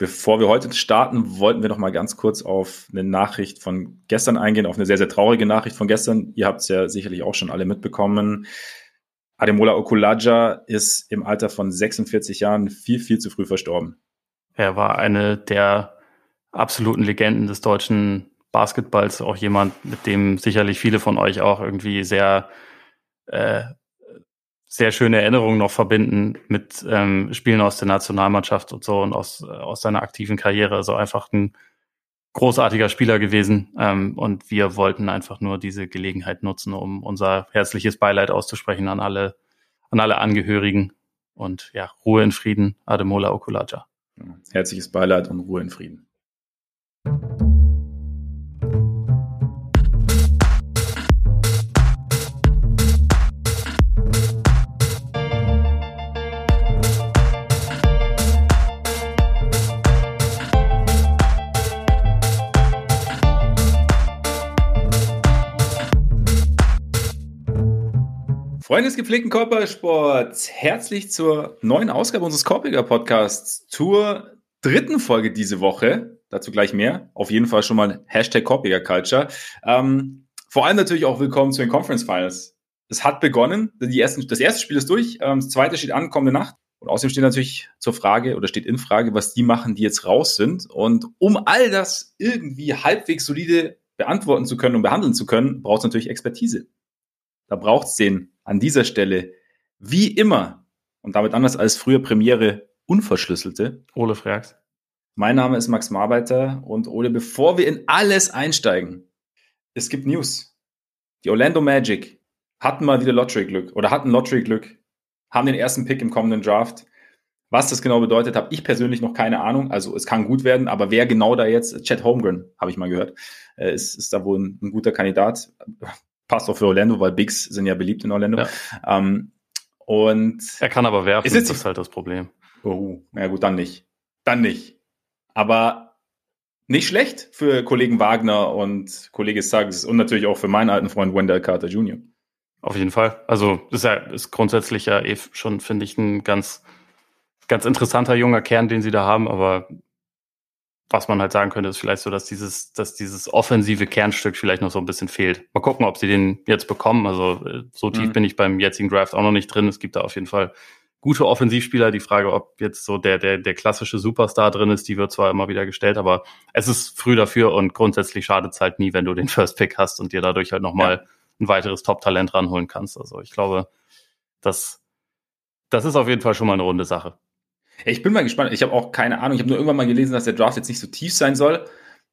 Bevor wir heute starten, wollten wir noch mal ganz kurz auf eine Nachricht von gestern eingehen, auf eine sehr, sehr traurige Nachricht von gestern. Ihr habt es ja sicherlich auch schon alle mitbekommen. Ademola Okulaja ist im Alter von 46 Jahren viel, viel zu früh verstorben. Er war eine der absoluten Legenden des deutschen Basketballs, auch jemand, mit dem sicherlich viele von euch auch irgendwie sehr äh, sehr schöne Erinnerungen noch verbinden mit ähm, Spielen aus der Nationalmannschaft und so und aus, äh, aus seiner aktiven Karriere. Also einfach ein großartiger Spieler gewesen. Ähm, und wir wollten einfach nur diese Gelegenheit nutzen, um unser herzliches Beileid auszusprechen an alle, an alle Angehörigen. Und ja, Ruhe in Frieden, Ademola Okulaja. Herzliches Beileid und Ruhe in Frieden. Freunde des gepflegten Körpersports, herzlich zur neuen Ausgabe unseres Korpiger Podcasts, zur dritten Folge diese Woche. Dazu gleich mehr. Auf jeden Fall schon mal Hashtag Korpiger Culture. Ähm, vor allem natürlich auch willkommen zu den Conference Finals. Es hat begonnen. Die ersten, das erste Spiel ist durch. Ähm, das zweite steht an, kommende Nacht. Und außerdem steht natürlich zur Frage oder steht in Frage, was die machen, die jetzt raus sind. Und um all das irgendwie halbwegs solide beantworten zu können und behandeln zu können, braucht es natürlich Expertise. Da braucht es den an dieser Stelle wie immer und damit anders als früher Premiere unverschlüsselte. Ole Frags. Mein Name ist Max Marbeiter und Ole, bevor wir in alles einsteigen, es gibt News. Die Orlando Magic hatten mal wieder Lottery-Glück oder hatten Lottery-Glück, haben den ersten Pick im kommenden Draft. Was das genau bedeutet, habe ich persönlich noch keine Ahnung. Also es kann gut werden, aber wer genau da jetzt, Chad Holmgren, habe ich mal gehört, äh, ist, ist da wohl ein, ein guter Kandidat passt auch für Orlando, weil Bigs sind ja beliebt in Orlando. Ja. Ähm, und er kann aber werfen, ist das ist halt das Problem. Oh, na gut, dann nicht. Dann nicht. Aber nicht schlecht für Kollegen Wagner und Kollege Suggs und natürlich auch für meinen alten Freund Wendell Carter Jr. Auf jeden Fall. Also ist ja ist grundsätzlich ja eh schon, finde ich, ein ganz, ganz interessanter junger Kern, den sie da haben, aber was man halt sagen könnte, ist vielleicht so, dass dieses, dass dieses offensive Kernstück vielleicht noch so ein bisschen fehlt. Mal gucken, ob sie den jetzt bekommen. Also äh, so tief mhm. bin ich beim jetzigen Draft auch noch nicht drin. Es gibt da auf jeden Fall gute Offensivspieler. Die Frage, ob jetzt so der, der, der klassische Superstar drin ist, die wird zwar immer wieder gestellt, aber es ist früh dafür und grundsätzlich schadet es halt nie, wenn du den First Pick hast und dir dadurch halt nochmal ja. ein weiteres Top-Talent ranholen kannst. Also ich glaube, das, das ist auf jeden Fall schon mal eine runde Sache. Ich bin mal gespannt. Ich habe auch keine Ahnung. Ich habe nur irgendwann mal gelesen, dass der Draft jetzt nicht so tief sein soll.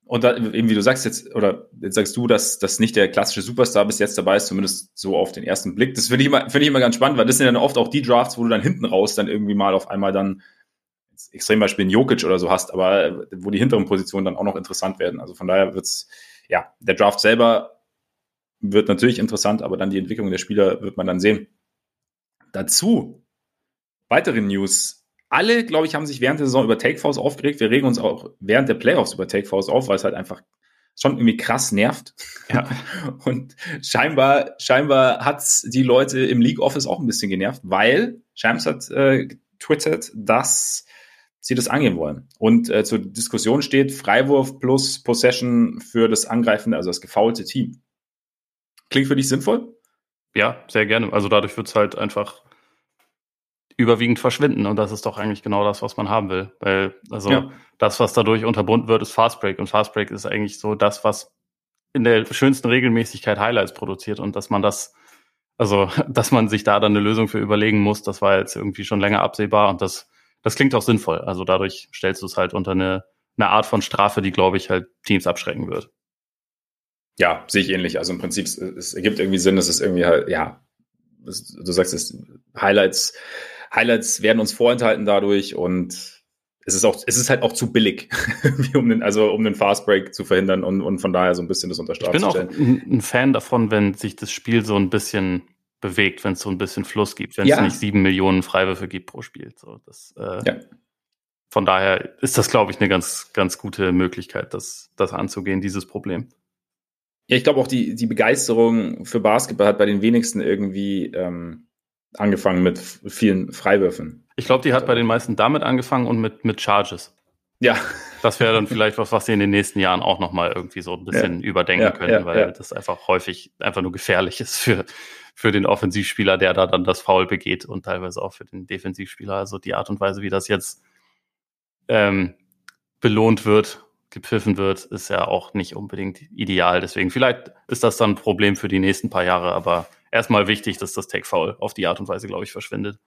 Und da, eben wie du sagst jetzt, oder jetzt sagst du, dass das nicht der klassische Superstar bis jetzt dabei ist, zumindest so auf den ersten Blick. Das finde ich immer, finde ich immer ganz spannend, weil das sind dann oft auch die Drafts, wo du dann hinten raus dann irgendwie mal auf einmal dann extrem Beispiel in Jokic oder so hast, aber wo die hinteren Positionen dann auch noch interessant werden. Also von daher wird's, ja, der Draft selber wird natürlich interessant, aber dann die Entwicklung der Spieler wird man dann sehen. Dazu weitere News alle, glaube ich, haben sich während der Saison über Takefaust aufgeregt. Wir regen uns auch während der Playoffs über Takefaust auf, weil es halt einfach schon irgendwie krass nervt. Ja. Und scheinbar, scheinbar hat's die Leute im League Office auch ein bisschen genervt, weil Shams hat äh, getwittert, dass sie das angehen wollen. Und äh, zur Diskussion steht Freiwurf plus Possession für das angreifende, also das gefaulte Team. Klingt für dich sinnvoll? Ja, sehr gerne. Also dadurch wird's halt einfach überwiegend verschwinden. Und das ist doch eigentlich genau das, was man haben will. Weil, also ja. das, was dadurch unterbunden wird, ist Fastbreak. Und Fastbreak ist eigentlich so das, was in der schönsten Regelmäßigkeit Highlights produziert. Und dass man das, also, dass man sich da dann eine Lösung für überlegen muss, das war jetzt irgendwie schon länger absehbar. Und das, das klingt auch sinnvoll. Also dadurch stellst du es halt unter eine, eine Art von Strafe, die, glaube ich, halt Teams abschrecken wird. Ja, sehe ich ähnlich. Also im Prinzip, es ergibt irgendwie Sinn, dass es irgendwie halt, ja, du sagst es, Highlights Highlights werden uns vorenthalten dadurch und es ist auch, es ist halt auch zu billig, um den, also um den Fastbreak zu verhindern und, und von daher so ein bisschen das unter Strafe Ich bin auch ein, Fan davon, wenn sich das Spiel so ein bisschen bewegt, wenn es so ein bisschen Fluss gibt, wenn ja. es nicht sieben Millionen Freiwürfe gibt pro Spiel. So, das, äh, ja. Von daher ist das, glaube ich, eine ganz, ganz gute Möglichkeit, das, das anzugehen, dieses Problem. Ja, ich glaube auch die, die Begeisterung für Basketball hat bei den wenigsten irgendwie ähm, angefangen mit vielen Freiwürfen. Ich glaube, die hat bei den meisten damit angefangen und mit, mit Charges. Ja. Das wäre dann vielleicht was, was sie in den nächsten Jahren auch nochmal irgendwie so ein bisschen ja. überdenken ja, können, ja, weil das einfach häufig einfach nur gefährlich ist für, für den Offensivspieler, der da dann das Foul begeht und teilweise auch für den Defensivspieler. Also die Art und Weise, wie das jetzt ähm, belohnt wird, gepfiffen wird, ist ja auch nicht unbedingt ideal. Deswegen vielleicht ist das dann ein Problem für die nächsten paar Jahre, aber erstmal wichtig, dass das Take Foul auf die Art und Weise, glaube ich, verschwindet.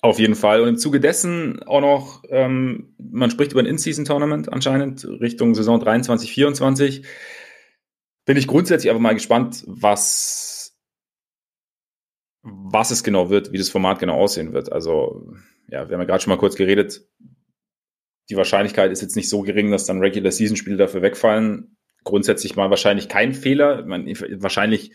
Auf jeden Fall. Und im Zuge dessen auch noch, ähm, man spricht über ein In-Season-Tournament anscheinend Richtung Saison 23, 24. Bin ich grundsätzlich einfach mal gespannt, was, was es genau wird, wie das Format genau aussehen wird. Also, ja, wir haben ja gerade schon mal kurz geredet. Die Wahrscheinlichkeit ist jetzt nicht so gering, dass dann Regular-Season-Spiele dafür wegfallen. Grundsätzlich mal wahrscheinlich kein Fehler. Man, wahrscheinlich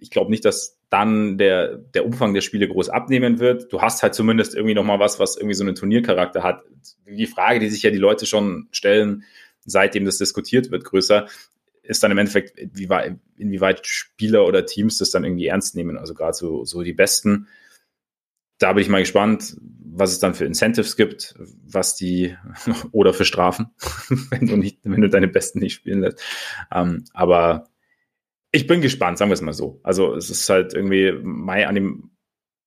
ich glaube nicht, dass dann der, der Umfang der Spiele groß abnehmen wird. Du hast halt zumindest irgendwie noch mal was, was irgendwie so einen Turniercharakter hat. Die Frage, die sich ja die Leute schon stellen, seitdem das diskutiert wird, größer, ist dann im Endeffekt, inwieweit, inwieweit Spieler oder Teams das dann irgendwie ernst nehmen. Also gerade so, so die Besten. Da bin ich mal gespannt, was es dann für Incentives gibt, was die oder für Strafen, wenn du nicht, wenn du deine Besten nicht spielen lässt. Ähm, aber ich bin gespannt, sagen wir es mal so. Also es ist halt irgendwie Mai an dem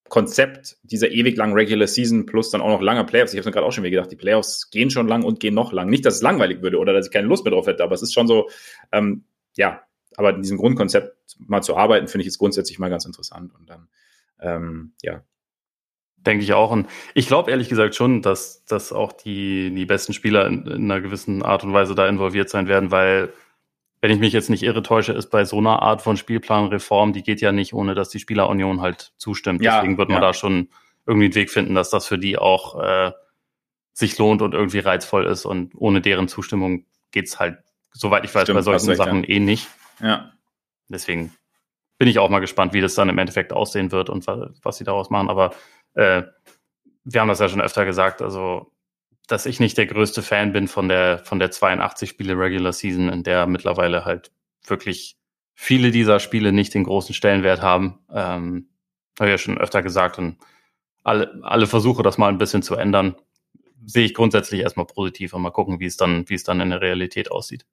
Konzept dieser ewig langen Regular Season plus dann auch noch langer Playoffs. Ich habe mir gerade auch schon wieder gedacht, die Playoffs gehen schon lang und gehen noch lang. Nicht, dass es langweilig würde oder dass ich keine Lust mehr drauf hätte, aber es ist schon so, ähm, ja, aber in diesem Grundkonzept mal zu arbeiten, finde ich jetzt grundsätzlich mal ganz interessant. Und dann, ähm, ja. Denke ich auch. Und ich glaube ehrlich gesagt schon, dass, dass auch die, die besten Spieler in, in einer gewissen Art und Weise da involviert sein werden, weil wenn ich mich jetzt nicht irre täusche, ist bei so einer Art von Spielplanreform, die geht ja nicht, ohne dass die Spielerunion halt zustimmt. Ja, Deswegen wird man ja. da schon irgendwie einen Weg finden, dass das für die auch äh, sich lohnt und irgendwie reizvoll ist. Und ohne deren Zustimmung geht's halt, soweit ich weiß, Stimmt, bei solchen Sachen ja. eh nicht. Ja. Deswegen bin ich auch mal gespannt, wie das dann im Endeffekt aussehen wird und was, was sie daraus machen. Aber äh, wir haben das ja schon öfter gesagt, also dass ich nicht der größte Fan bin von der, von der 82 Spiele Regular Season, in der mittlerweile halt wirklich viele dieser Spiele nicht den großen Stellenwert haben. Ähm, habe ich ja schon öfter gesagt und alle, alle Versuche, das mal ein bisschen zu ändern, sehe ich grundsätzlich erstmal positiv und mal gucken, wie es dann, wie es dann in der Realität aussieht.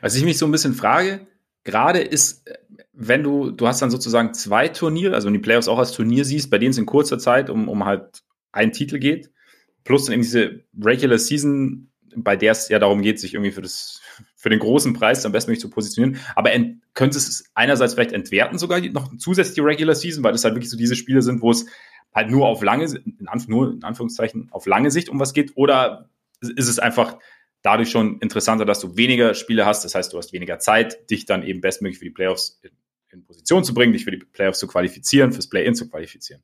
Was ich mich so ein bisschen frage, gerade ist, wenn du, du hast dann sozusagen zwei Turniere, also wenn die Playoffs auch als Turnier siehst, bei denen es in kurzer Zeit um, um halt einen Titel geht, plus dann diese Regular Season, bei der es ja darum geht, sich irgendwie für das für den großen Preis am besten zu positionieren. Aber könnte es einerseits vielleicht entwerten sogar noch zusätzlich die Regular Season, weil das halt wirklich so diese Spiele sind, wo es halt nur auf lange, in, Anf nur in Anführungszeichen auf lange Sicht um was geht, oder ist es einfach dadurch schon interessanter, dass du weniger Spiele hast, das heißt, du hast weniger Zeit, dich dann eben bestmöglich für die Playoffs in, in Position zu bringen, dich für die Playoffs zu qualifizieren, fürs Play-In zu qualifizieren.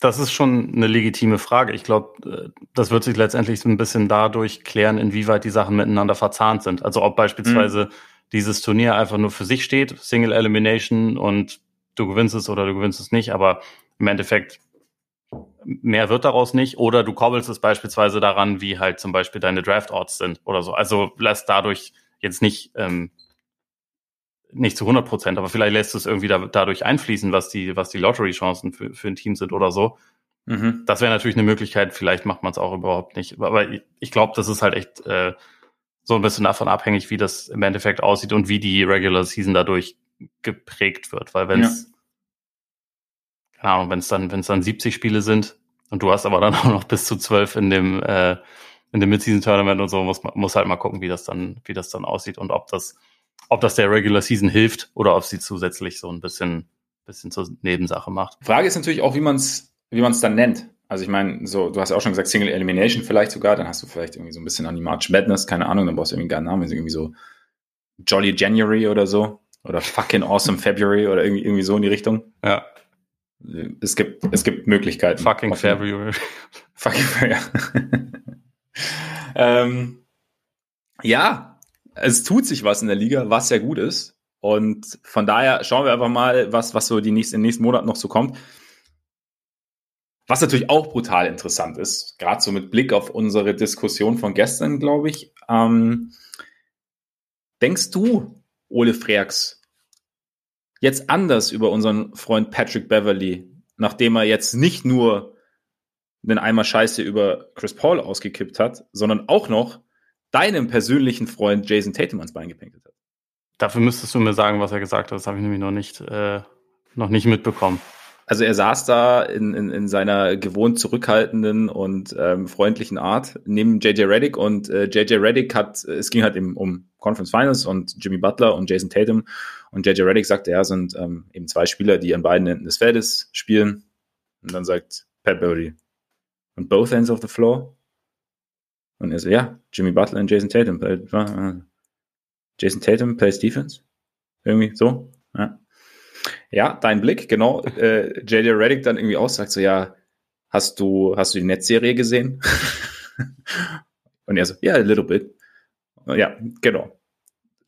Das ist schon eine legitime Frage. Ich glaube, äh, das wird sich letztendlich so ein bisschen dadurch klären, inwieweit die Sachen miteinander verzahnt sind. Also ob beispielsweise mhm. dieses Turnier einfach nur für sich steht, Single Elimination und du gewinnst es oder du gewinnst es nicht, aber im Endeffekt mehr wird daraus nicht. Oder du koppelst es beispielsweise daran, wie halt zum Beispiel deine Draft-Orts sind oder so. Also lässt dadurch jetzt nicht ähm, nicht zu 100 Prozent, aber vielleicht lässt es irgendwie da, dadurch einfließen, was die, was die Lottery-Chancen für, für ein Team sind oder so. Mhm. Das wäre natürlich eine Möglichkeit, vielleicht macht man es auch überhaupt nicht. Aber ich, ich glaube, das ist halt echt äh, so ein bisschen davon abhängig, wie das im Endeffekt aussieht und wie die Regular Season dadurch geprägt wird. Weil wenn es, ja. keine Ahnung, wenn es dann, wenn es dann 70 Spiele sind und du hast aber dann auch noch bis zu 12 in dem, äh, in dem Mid-Season-Tournament und so, muss, muss halt mal gucken, wie das dann, wie das dann aussieht und ob das ob das der Regular Season hilft oder ob sie zusätzlich so ein bisschen, bisschen zur Nebensache macht. Frage ist natürlich auch, wie man es wie man's dann nennt. Also ich meine, so, du hast ja auch schon gesagt, Single Elimination vielleicht sogar, dann hast du vielleicht irgendwie so ein bisschen an die March Madness, keine Ahnung, dann brauchst du irgendwie einen Namen, irgendwie so Jolly January oder so. Oder fucking Awesome February oder irgendwie, irgendwie so in die Richtung. Ja. Es gibt, es gibt Möglichkeiten. Fucking February. Fucking February. ähm, ja, es tut sich was in der Liga, was sehr gut ist. Und von daher schauen wir einfach mal, was, was so die nächsten, in den nächsten Monaten noch so kommt. Was natürlich auch brutal interessant ist, gerade so mit Blick auf unsere Diskussion von gestern, glaube ich. Ähm, denkst du, Ole Freaks, jetzt anders über unseren Freund Patrick Beverly, nachdem er jetzt nicht nur den Eimer Scheiße über Chris Paul ausgekippt hat, sondern auch noch deinem persönlichen Freund Jason Tatum ans Bein gepinkelt hat. Dafür müsstest du mir sagen, was er gesagt hat. Das habe ich nämlich noch nicht, äh, noch nicht mitbekommen. Also er saß da in, in, in seiner gewohnt zurückhaltenden und ähm, freundlichen Art neben JJ Reddick und äh, JJ Reddick hat, es ging halt eben um Conference Finals und Jimmy Butler und Jason Tatum und JJ Reddick sagte, ja, sind ähm, eben zwei Spieler, die an beiden Enden des Feldes spielen. Und dann sagt Pat Beverly, on both ends of the floor? Und er so, ja, Jimmy Butler und Jason Tatum. Uh, Jason Tatum plays defense. Irgendwie so. Ja. Ja, dein Blick, genau. Äh, JJ Reddick dann irgendwie auch sagt so, ja, hast du, hast du die Netzserie gesehen? Und er so, ja, yeah, a little bit. Ja, genau.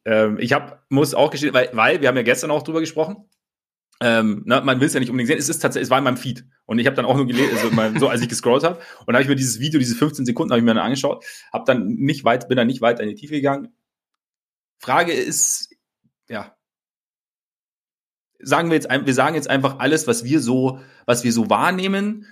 Ähm, ich hab, muss auch gestehen, weil, weil wir haben ja gestern auch drüber gesprochen. Ähm, na, man will es ja nicht unbedingt sehen. Es ist tatsächlich, es war in meinem Feed. Und ich habe dann auch nur gelesen, also mein, so als ich gescrollt habe. Und habe ich mir dieses Video, diese 15 Sekunden, habe ich mir dann angeschaut, habe dann nicht weit, bin dann nicht weiter in die Tiefe gegangen. Frage ist, ja, sagen wir jetzt, wir sagen jetzt einfach alles, was wir so, was wir so wahrnehmen,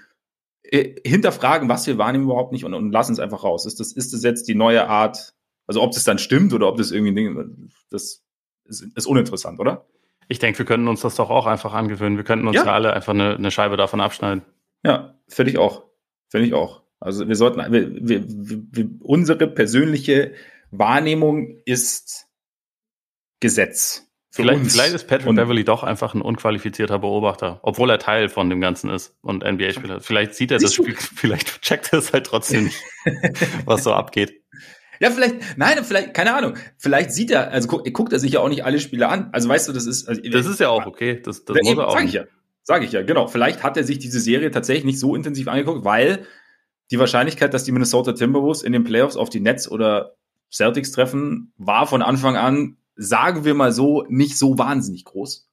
äh, hinterfragen, was wir wahrnehmen überhaupt nicht und, und lassen es einfach raus. Ist das, ist das jetzt die neue Art, also ob das dann stimmt oder ob das irgendwie ein das ist, ist uninteressant, oder? Ich denke, wir könnten uns das doch auch einfach angewöhnen. Wir könnten uns ja, ja alle einfach eine, eine Scheibe davon abschneiden. Ja, finde ich auch. Finde ich auch. Also wir sollten, wir, wir, wir, unsere persönliche Wahrnehmung ist Gesetz. Vielleicht, vielleicht, ist Patrick und Beverly doch einfach ein unqualifizierter Beobachter, obwohl er Teil von dem Ganzen ist und NBA-Spieler. Vielleicht sieht er das Spiel, vielleicht checkt er es halt trotzdem nicht, was so abgeht. Ja, vielleicht, nein, vielleicht, keine Ahnung. Vielleicht sieht er, also guckt, guckt er sich ja auch nicht alle Spiele an. Also weißt du, das ist. Also, das ist ja auch okay. Das, das muss er auch. Sag ich ja. Sag ich ja, genau. Vielleicht hat er sich diese Serie tatsächlich nicht so intensiv angeguckt, weil die Wahrscheinlichkeit, dass die Minnesota Timberwolves in den Playoffs auf die Nets oder Celtics treffen, war von Anfang an sagen wir mal so, nicht so wahnsinnig groß.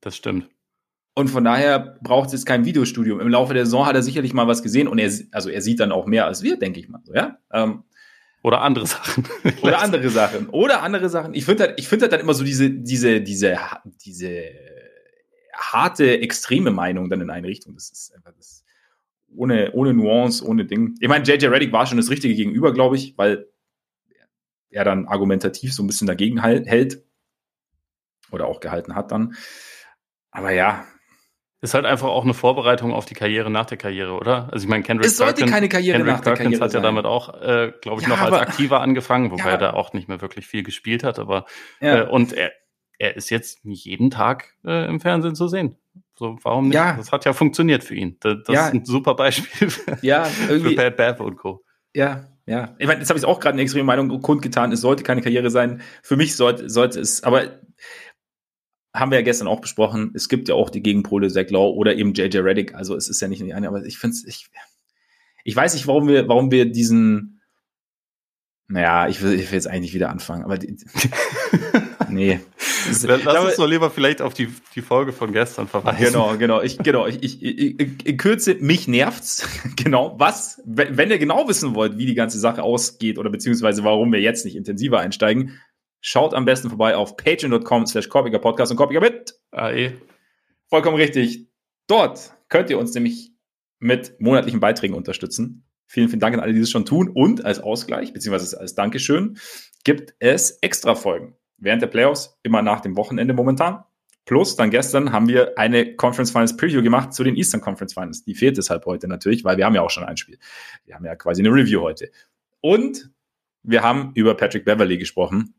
Das stimmt. Und von daher braucht es jetzt kein Videostudium. Im Laufe der Saison hat er sicherlich mal was gesehen und er, also er sieht dann auch mehr als wir, denke ich mal. So, ja? Ähm, oder andere Sachen. oder andere Sachen. Oder andere Sachen. Ich finde halt, ich finde halt dann immer so diese, diese, diese, diese harte, extreme Meinung dann in eine Richtung. Das ist einfach das, ohne, ohne Nuance, ohne Ding. Ich meine, JJ Reddick war schon das Richtige gegenüber, glaube ich, weil er dann argumentativ so ein bisschen dagegen hält oder auch gehalten hat dann. Aber ja. Ist halt einfach auch eine Vorbereitung auf die Karriere nach der Karriere, oder? Also ich meine, Kendrick es sollte Perkins, keine Karriere Kendrick nach der Perkins Karriere hat ja damit auch, äh, glaube ich, ja, noch als aktiver angefangen, wobei ja, er da auch nicht mehr wirklich viel gespielt hat. Aber ja. äh, und er, er ist jetzt nicht jeden Tag äh, im Fernsehen zu sehen. So, warum nicht? Ja. Das hat ja funktioniert für ihn. Das, das ist ein super Beispiel für, ja, irgendwie, für Bad Bath und Co. Ja, ja, ich meine, jetzt habe ich auch gerade eine extreme Meinung kundgetan, es sollte keine Karriere sein. Für mich sollte, sollte es, aber haben wir ja gestern auch besprochen, es gibt ja auch die Gegenpole Zach Law oder eben JJ Reddick, also es ist ja nicht eine, aber ich finde es, ich, ich weiß nicht, warum wir, warum wir diesen, naja, ich will, ich will jetzt eigentlich wieder anfangen, aber die, nee. Lass glaube, uns doch lieber vielleicht auf die, die Folge von gestern verweisen. Genau, genau. Ich, genau, ich, ich, ich, in Kürze, mich nervt's. genau. Was, wenn ihr genau wissen wollt, wie die ganze Sache ausgeht oder beziehungsweise warum wir jetzt nicht intensiver einsteigen, schaut am besten vorbei auf patreon.com slash Podcast und Korpiger mit AE. Vollkommen richtig. Dort könnt ihr uns nämlich mit monatlichen Beiträgen unterstützen. Vielen, vielen Dank an alle, die das schon tun. Und als Ausgleich, beziehungsweise als Dankeschön, gibt es extra Folgen während der Playoffs, immer nach dem Wochenende momentan. Plus, dann gestern haben wir eine Conference Finals Preview gemacht zu den Eastern Conference Finals. Die fehlt deshalb heute natürlich, weil wir haben ja auch schon ein Spiel. Wir haben ja quasi eine Review heute. Und wir haben über Patrick Beverly gesprochen.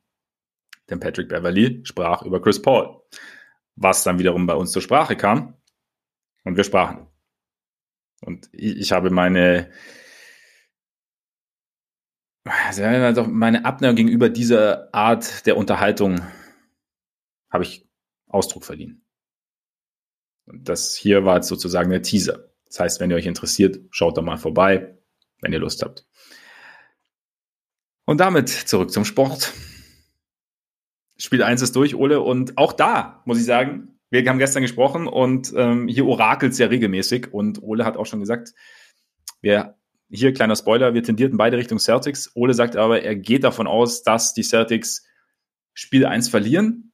Denn Patrick Beverly sprach über Chris Paul. Was dann wiederum bei uns zur Sprache kam. Und wir sprachen. Und ich habe meine also meine Abneigung gegenüber dieser Art der Unterhaltung habe ich Ausdruck verliehen. Und das hier war jetzt sozusagen der Teaser. Das heißt, wenn ihr euch interessiert, schaut da mal vorbei, wenn ihr Lust habt. Und damit zurück zum Sport. Spiel 1 ist durch, Ole. Und auch da muss ich sagen, wir haben gestern gesprochen und ähm, hier orakelt sehr regelmäßig. Und Ole hat auch schon gesagt, wir hier kleiner Spoiler, wir tendierten beide Richtung Celtics. Ole sagt aber, er geht davon aus, dass die Celtics Spiel 1 verlieren.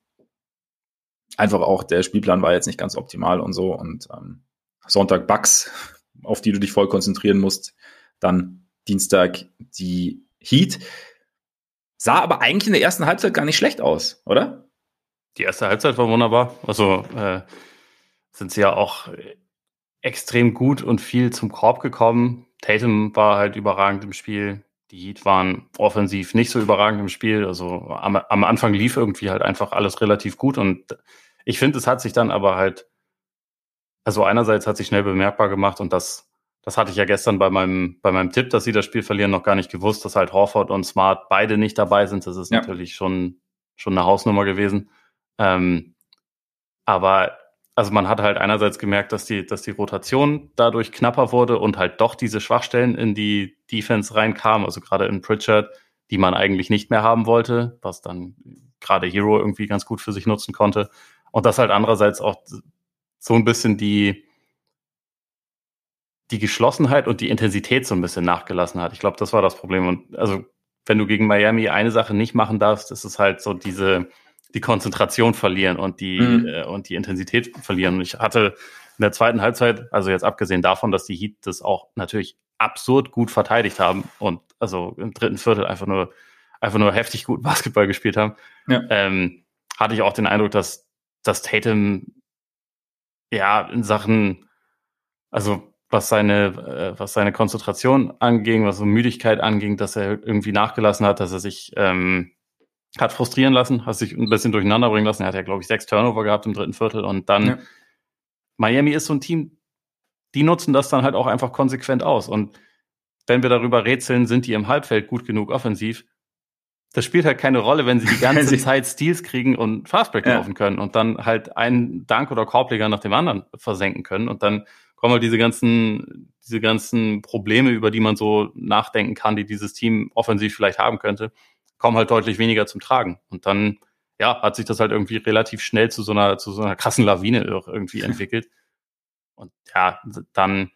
Einfach auch, der Spielplan war jetzt nicht ganz optimal und so. Und ähm, Sonntag Bucks auf die du dich voll konzentrieren musst. Dann Dienstag die Heat. Sah aber eigentlich in der ersten Halbzeit gar nicht schlecht aus, oder? Die erste Halbzeit war wunderbar. Also äh, sind sie ja auch extrem gut und viel zum Korb gekommen. Tatum war halt überragend im Spiel. Die Heat waren offensiv nicht so überragend im Spiel. Also am, am Anfang lief irgendwie halt einfach alles relativ gut und ich finde, es hat sich dann aber halt, also einerseits hat sich schnell bemerkbar gemacht und das, das hatte ich ja gestern bei meinem, bei meinem Tipp, dass sie das Spiel verlieren, noch gar nicht gewusst, dass halt Horford und Smart beide nicht dabei sind. Das ist ja. natürlich schon, schon eine Hausnummer gewesen. Ähm, aber also man hat halt einerseits gemerkt, dass die, dass die Rotation dadurch knapper wurde und halt doch diese Schwachstellen in die Defense reinkamen, also gerade in Pritchard, die man eigentlich nicht mehr haben wollte, was dann gerade Hero irgendwie ganz gut für sich nutzen konnte. Und das halt andererseits auch so ein bisschen die, die Geschlossenheit und die Intensität so ein bisschen nachgelassen hat. Ich glaube, das war das Problem. Und also, wenn du gegen Miami eine Sache nicht machen darfst, ist es halt so diese, die Konzentration verlieren und die, mhm. äh, und die Intensität verlieren. Und ich hatte in der zweiten Halbzeit, also jetzt abgesehen davon, dass die Heat das auch natürlich absurd gut verteidigt haben und also im dritten Viertel einfach nur, einfach nur heftig gut Basketball gespielt haben, ja. ähm, hatte ich auch den Eindruck, dass, dass Tatum ja in Sachen, also was seine, äh, was seine Konzentration anging, was so Müdigkeit anging, dass er irgendwie nachgelassen hat, dass er sich ähm, hat frustrieren lassen, hat sich ein bisschen durcheinander bringen lassen. Er hat ja, glaube ich, sechs Turnover gehabt im dritten Viertel und dann ja. Miami ist so ein Team, die nutzen das dann halt auch einfach konsequent aus. Und wenn wir darüber rätseln, sind die im Halbfeld gut genug offensiv, das spielt halt keine Rolle, wenn sie die ganze Zeit Steals kriegen und Fastbreak ja. laufen können und dann halt einen Dank- oder Korbleger nach dem anderen versenken können und dann kommen halt diese ganzen, diese ganzen Probleme, über die man so nachdenken kann, die dieses Team offensiv vielleicht haben könnte kommen halt deutlich weniger zum Tragen. Und dann, ja, hat sich das halt irgendwie relativ schnell zu so einer, zu so einer krassen Lawine irgendwie entwickelt. Und ja, dann,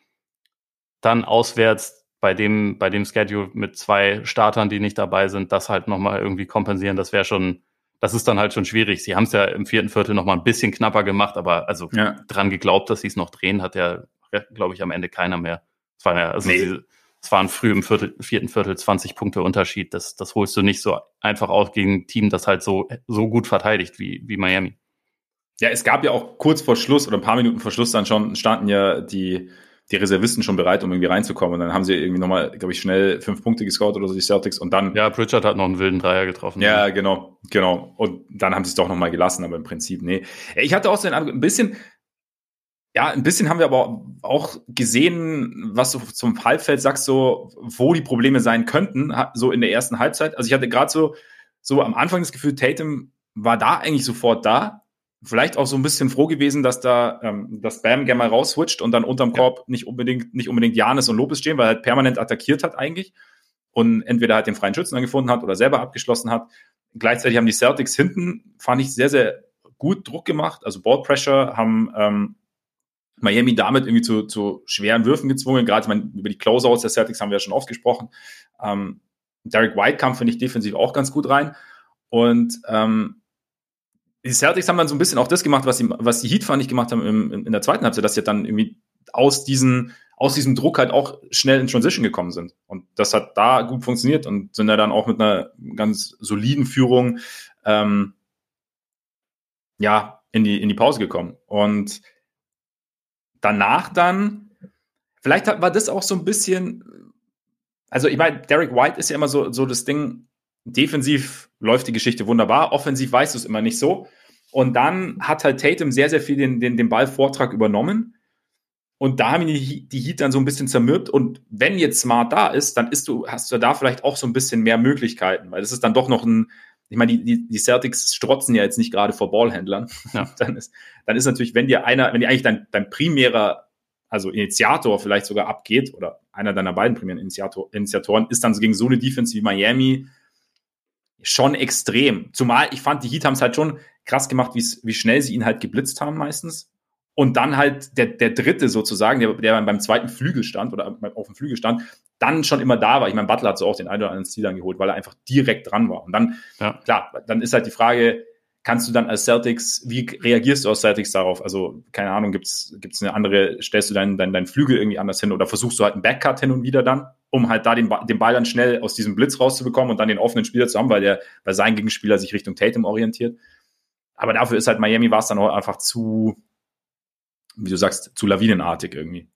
dann auswärts bei dem, bei dem Schedule mit zwei Startern, die nicht dabei sind, das halt nochmal irgendwie kompensieren, das wäre schon, das ist dann halt schon schwierig. Sie haben es ja im vierten Viertel nochmal ein bisschen knapper gemacht, aber also ja. dran geglaubt, dass sie es noch drehen, hat ja, glaube ich, am Ende keiner mehr. Es war ja, also nee. sie, es waren früh im Viertel, vierten Viertel 20 Punkte Unterschied. Das, das holst du nicht so einfach aus gegen ein Team, das halt so, so gut verteidigt wie, wie Miami. Ja, es gab ja auch kurz vor Schluss oder ein paar Minuten vor Schluss dann schon, standen ja die, die Reservisten schon bereit, um irgendwie reinzukommen. Und dann haben sie irgendwie nochmal, glaube ich, schnell fünf Punkte gescored oder so, die Celtics. Und dann. Ja, Pritchard hat noch einen wilden Dreier getroffen. Ja, genau, genau. Und dann haben sie es doch nochmal gelassen, aber im Prinzip, nee. Ich hatte auch so ein bisschen, ja, ein bisschen haben wir aber auch gesehen, was du zum Halbfeld sagst, so, wo die Probleme sein könnten, so in der ersten Halbzeit. Also ich hatte gerade so, so am Anfang das Gefühl, Tatum war da eigentlich sofort da. Vielleicht auch so ein bisschen froh gewesen, dass da ähm, das Bam gerne mal rausswitcht und dann unterm Korb ja. nicht unbedingt, nicht unbedingt Janis und Lopez stehen, weil er halt permanent attackiert hat eigentlich und entweder halt den freien Schützen dann gefunden hat oder selber abgeschlossen hat. Gleichzeitig haben die Celtics hinten, fand ich, sehr, sehr gut Druck gemacht. Also Ball Pressure haben ähm, Miami damit irgendwie zu, zu schweren Würfen gezwungen. Gerade meine, über die Closeouts der Celtics haben wir ja schon oft gesprochen. Ähm, Derek White kam, finde ich, defensiv auch ganz gut rein. Und ähm, die Celtics haben dann so ein bisschen auch das gemacht, was die, was die Heat, fand ich, gemacht haben im, in der zweiten Halbzeit, dass sie dann irgendwie aus, diesen, aus diesem Druck halt auch schnell in Transition gekommen sind. Und das hat da gut funktioniert und sind ja dann auch mit einer ganz soliden Führung ähm, ja, in die, in die Pause gekommen. Und danach dann, vielleicht war das auch so ein bisschen, also ich meine, Derek White ist ja immer so, so das Ding, defensiv läuft die Geschichte wunderbar, offensiv weißt du es immer nicht so. Und dann hat halt Tatum sehr, sehr viel den, den, den Ballvortrag übernommen. Und da haben die, die Heat dann so ein bisschen zermürbt. Und wenn jetzt Smart da ist, dann ist du, hast du da vielleicht auch so ein bisschen mehr Möglichkeiten, weil das ist dann doch noch ein, ich meine, die, die, die Celtics strotzen ja jetzt nicht gerade vor Ballhändlern. Ja. dann, ist, dann ist natürlich, wenn dir einer, wenn dir eigentlich dein, dein primärer, also Initiator vielleicht sogar abgeht, oder einer deiner beiden primären Initiator, Initiatoren, ist dann gegen so eine Defense wie Miami schon extrem. Zumal ich fand, die Heat haben es halt schon krass gemacht, wie schnell sie ihn halt geblitzt haben meistens. Und dann halt der, der dritte sozusagen, der, der beim zweiten Flügel stand oder auf dem Flügel stand, dann schon immer da war. Ich meine, Butler hat so auch den einen oder anderen Stil geholt, weil er einfach direkt dran war. Und dann, ja. klar, dann ist halt die Frage, kannst du dann als Celtics, wie reagierst du als Celtics darauf? Also, keine Ahnung, gibt's gibt's eine andere, stellst du deinen dein, dein Flügel irgendwie anders hin oder versuchst du halt einen Backcut hin und wieder dann, um halt da den, den Ball dann schnell aus diesem Blitz rauszubekommen und dann den offenen Spieler zu haben, weil der bei seinem Gegenspieler sich Richtung Tatum orientiert. Aber dafür ist halt Miami war es dann auch einfach zu, wie du sagst, zu lawinenartig irgendwie.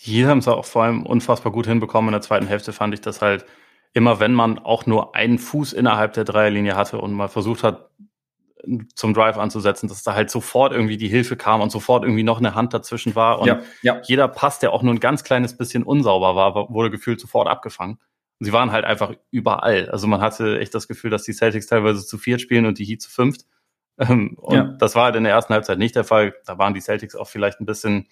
Die haben es auch vor allem unfassbar gut hinbekommen. In der zweiten Hälfte fand ich das halt immer, wenn man auch nur einen Fuß innerhalb der Dreierlinie hatte und mal versucht hat, zum Drive anzusetzen, dass da halt sofort irgendwie die Hilfe kam und sofort irgendwie noch eine Hand dazwischen war. Und ja, ja. jeder Pass, der auch nur ein ganz kleines bisschen unsauber war, wurde gefühlt sofort abgefangen. Und sie waren halt einfach überall. Also man hatte echt das Gefühl, dass die Celtics teilweise zu viert spielen und die Heat zu fünft. Ähm, und ja. das war halt in der ersten Halbzeit nicht der Fall. Da waren die Celtics auch vielleicht ein bisschen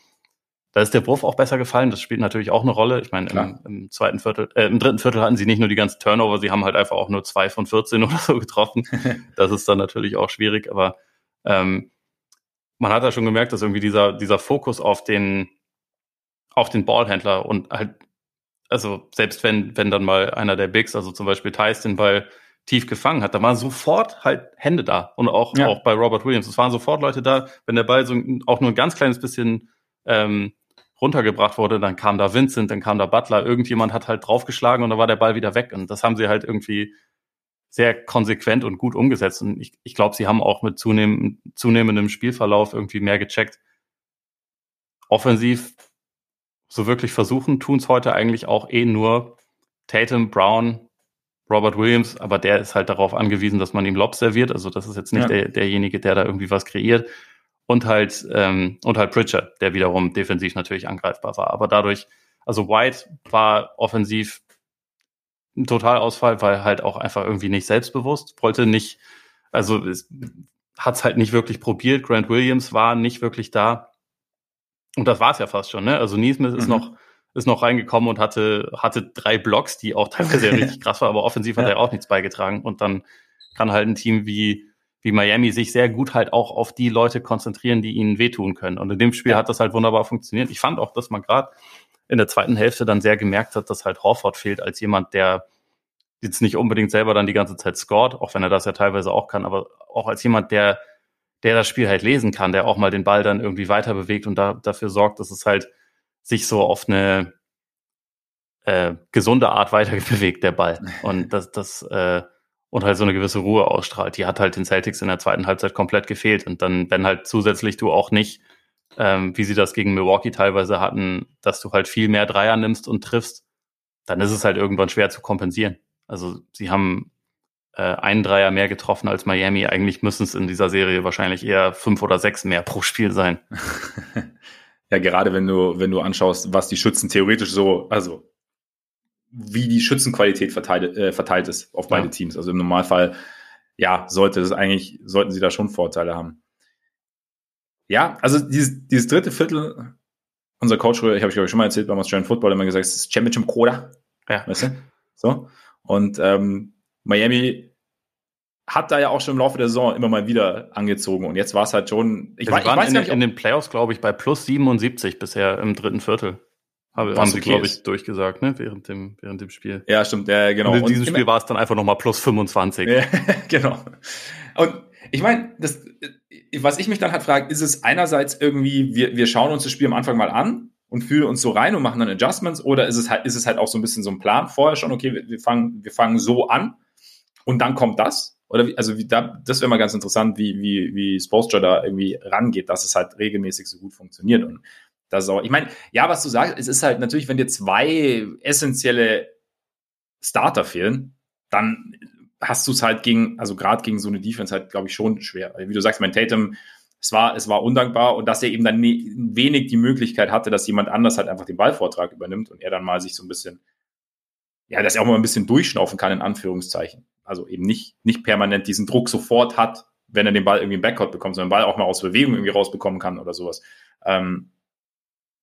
da ist der Wurf auch besser gefallen. Das spielt natürlich auch eine Rolle. Ich meine, im, im, zweiten Viertel, äh, im dritten Viertel hatten sie nicht nur die ganzen Turnover, sie haben halt einfach auch nur zwei von 14 oder so getroffen. das ist dann natürlich auch schwierig, aber ähm, man hat da schon gemerkt, dass irgendwie dieser, dieser Fokus auf den, auf den Ballhändler und halt, also selbst wenn, wenn dann mal einer der Bigs, also zum Beispiel Thais den Ball tief gefangen hat, da waren sofort halt Hände da. Und auch, ja. auch bei Robert Williams. Es waren sofort Leute da, wenn der Ball so auch nur ein ganz kleines bisschen ähm, runtergebracht wurde, dann kam da Vincent, dann kam da Butler, irgendjemand hat halt draufgeschlagen und dann war der Ball wieder weg. Und das haben sie halt irgendwie sehr konsequent und gut umgesetzt. Und ich, ich glaube, sie haben auch mit zunehmend, zunehmendem Spielverlauf irgendwie mehr gecheckt. Offensiv so wirklich versuchen, tun es heute eigentlich auch eh nur Tatum, Brown, Robert Williams, aber der ist halt darauf angewiesen, dass man ihm Lobs serviert. Also das ist jetzt nicht ja. der, derjenige, der da irgendwie was kreiert und halt ähm, und halt Pritchard, der wiederum defensiv natürlich angreifbar war. Aber dadurch, also White war offensiv ein Totalausfall, weil halt auch einfach irgendwie nicht selbstbewusst, wollte nicht, also hat es halt nicht wirklich probiert. Grant Williams war nicht wirklich da. Und das war es ja fast schon, ne? Also Niesmith mhm. ist noch ist noch reingekommen und hatte hatte drei Blocks, die auch teilweise richtig krass waren, aber offensiv hat ja. er auch nichts beigetragen. Und dann kann halt ein Team wie wie Miami sich sehr gut halt auch auf die Leute konzentrieren, die ihnen wehtun können. Und in dem Spiel ja. hat das halt wunderbar funktioniert. Ich fand auch, dass man gerade in der zweiten Hälfte dann sehr gemerkt hat, dass halt Horford fehlt als jemand, der jetzt nicht unbedingt selber dann die ganze Zeit scored, auch wenn er das ja teilweise auch kann, aber auch als jemand, der, der das Spiel halt lesen kann, der auch mal den Ball dann irgendwie weiter bewegt und da, dafür sorgt, dass es halt sich so auf eine äh, gesunde Art weiter bewegt, der Ball. Und das, das äh, und halt so eine gewisse Ruhe ausstrahlt. Die hat halt den Celtics in der zweiten Halbzeit komplett gefehlt. Und dann, wenn halt zusätzlich du auch nicht, ähm, wie sie das gegen Milwaukee teilweise hatten, dass du halt viel mehr Dreier nimmst und triffst, dann ist es halt irgendwann schwer zu kompensieren. Also sie haben äh, einen Dreier mehr getroffen als Miami. Eigentlich müssen es in dieser Serie wahrscheinlich eher fünf oder sechs mehr pro Spiel sein. ja, gerade wenn du, wenn du anschaust, was die Schützen theoretisch so, also wie die Schützenqualität verteilt, äh, verteilt ist auf beide ja. Teams. Also im Normalfall, ja, sollte es eigentlich, sollten sie da schon Vorteile haben. Ja, also dieses, dieses dritte Viertel, unser Coach, ich habe ich schon mal erzählt beim Australian Football, immer gesagt, es ist Championship Coda. Ja. Weißt du? So. Und ähm, Miami hat da ja auch schon im Laufe der Saison immer mal wieder angezogen. Und jetzt war es halt schon. Ich, weiß, ich weiß in, nicht, in den Playoffs, glaube ich, bei plus 77 bisher im dritten Viertel. Habe, haben sie, glaube ich, durchgesagt, ne? Während dem, während dem Spiel. Ja, stimmt, ja, genau. Und in diesem und Spiel war es dann einfach nochmal plus 25. Ja, genau. Und ich meine, das, was ich mich dann halt frage, ist es einerseits irgendwie, wir, wir schauen uns das Spiel am Anfang mal an und fühlen uns so rein und machen dann Adjustments, oder ist es halt, ist es halt auch so ein bisschen so ein Plan vorher schon, okay, wir, wir fangen, wir fangen so an und dann kommt das? Oder wie, also wie da, das wäre mal ganz interessant, wie, wie, wie Spolstra da irgendwie rangeht, dass es halt regelmäßig so gut funktioniert. Und das ist auch, ich meine, ja, was du sagst, es ist halt natürlich, wenn dir zwei essentielle Starter fehlen, dann hast du es halt gegen, also gerade gegen so eine Defense halt, glaube ich, schon schwer. Wie du sagst, mein Tatum, es war, es war undankbar und dass er eben dann ne, wenig die Möglichkeit hatte, dass jemand anders halt einfach den Ballvortrag übernimmt und er dann mal sich so ein bisschen, ja, dass er auch mal ein bisschen durchschnaufen kann, in Anführungszeichen. Also eben nicht, nicht permanent diesen Druck sofort hat, wenn er den Ball irgendwie im Backcourt bekommt, sondern den Ball auch mal aus Bewegung irgendwie rausbekommen kann oder sowas. Ähm,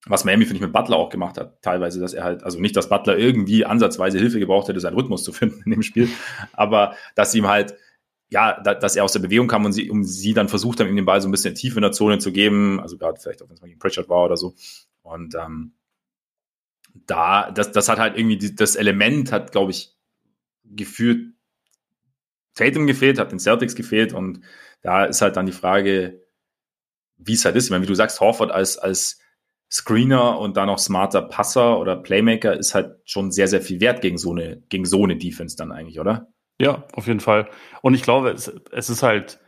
was Miami, finde ich, mit Butler auch gemacht hat, teilweise, dass er halt, also nicht, dass Butler irgendwie ansatzweise Hilfe gebraucht hätte, seinen Rhythmus zu finden in dem Spiel, aber dass ihm halt, ja, da, dass er aus der Bewegung kam und sie, um sie dann versucht haben, ihm den Ball so ein bisschen tief in der Zone zu geben, also gerade vielleicht auch, wenn es mal gegen Pritchard war oder so. Und ähm, da, das, das hat halt irgendwie, das Element hat, glaube ich, gefühlt Tatum gefehlt, hat den Celtics gefehlt und da ist halt dann die Frage, wie es halt ist. Ich meine, wie du sagst, Horford als, als Screener und dann noch smarter Passer oder Playmaker ist halt schon sehr, sehr viel wert gegen so eine, gegen so eine Defense dann eigentlich, oder? Ja, auf jeden Fall. Und ich glaube, es, es ist halt,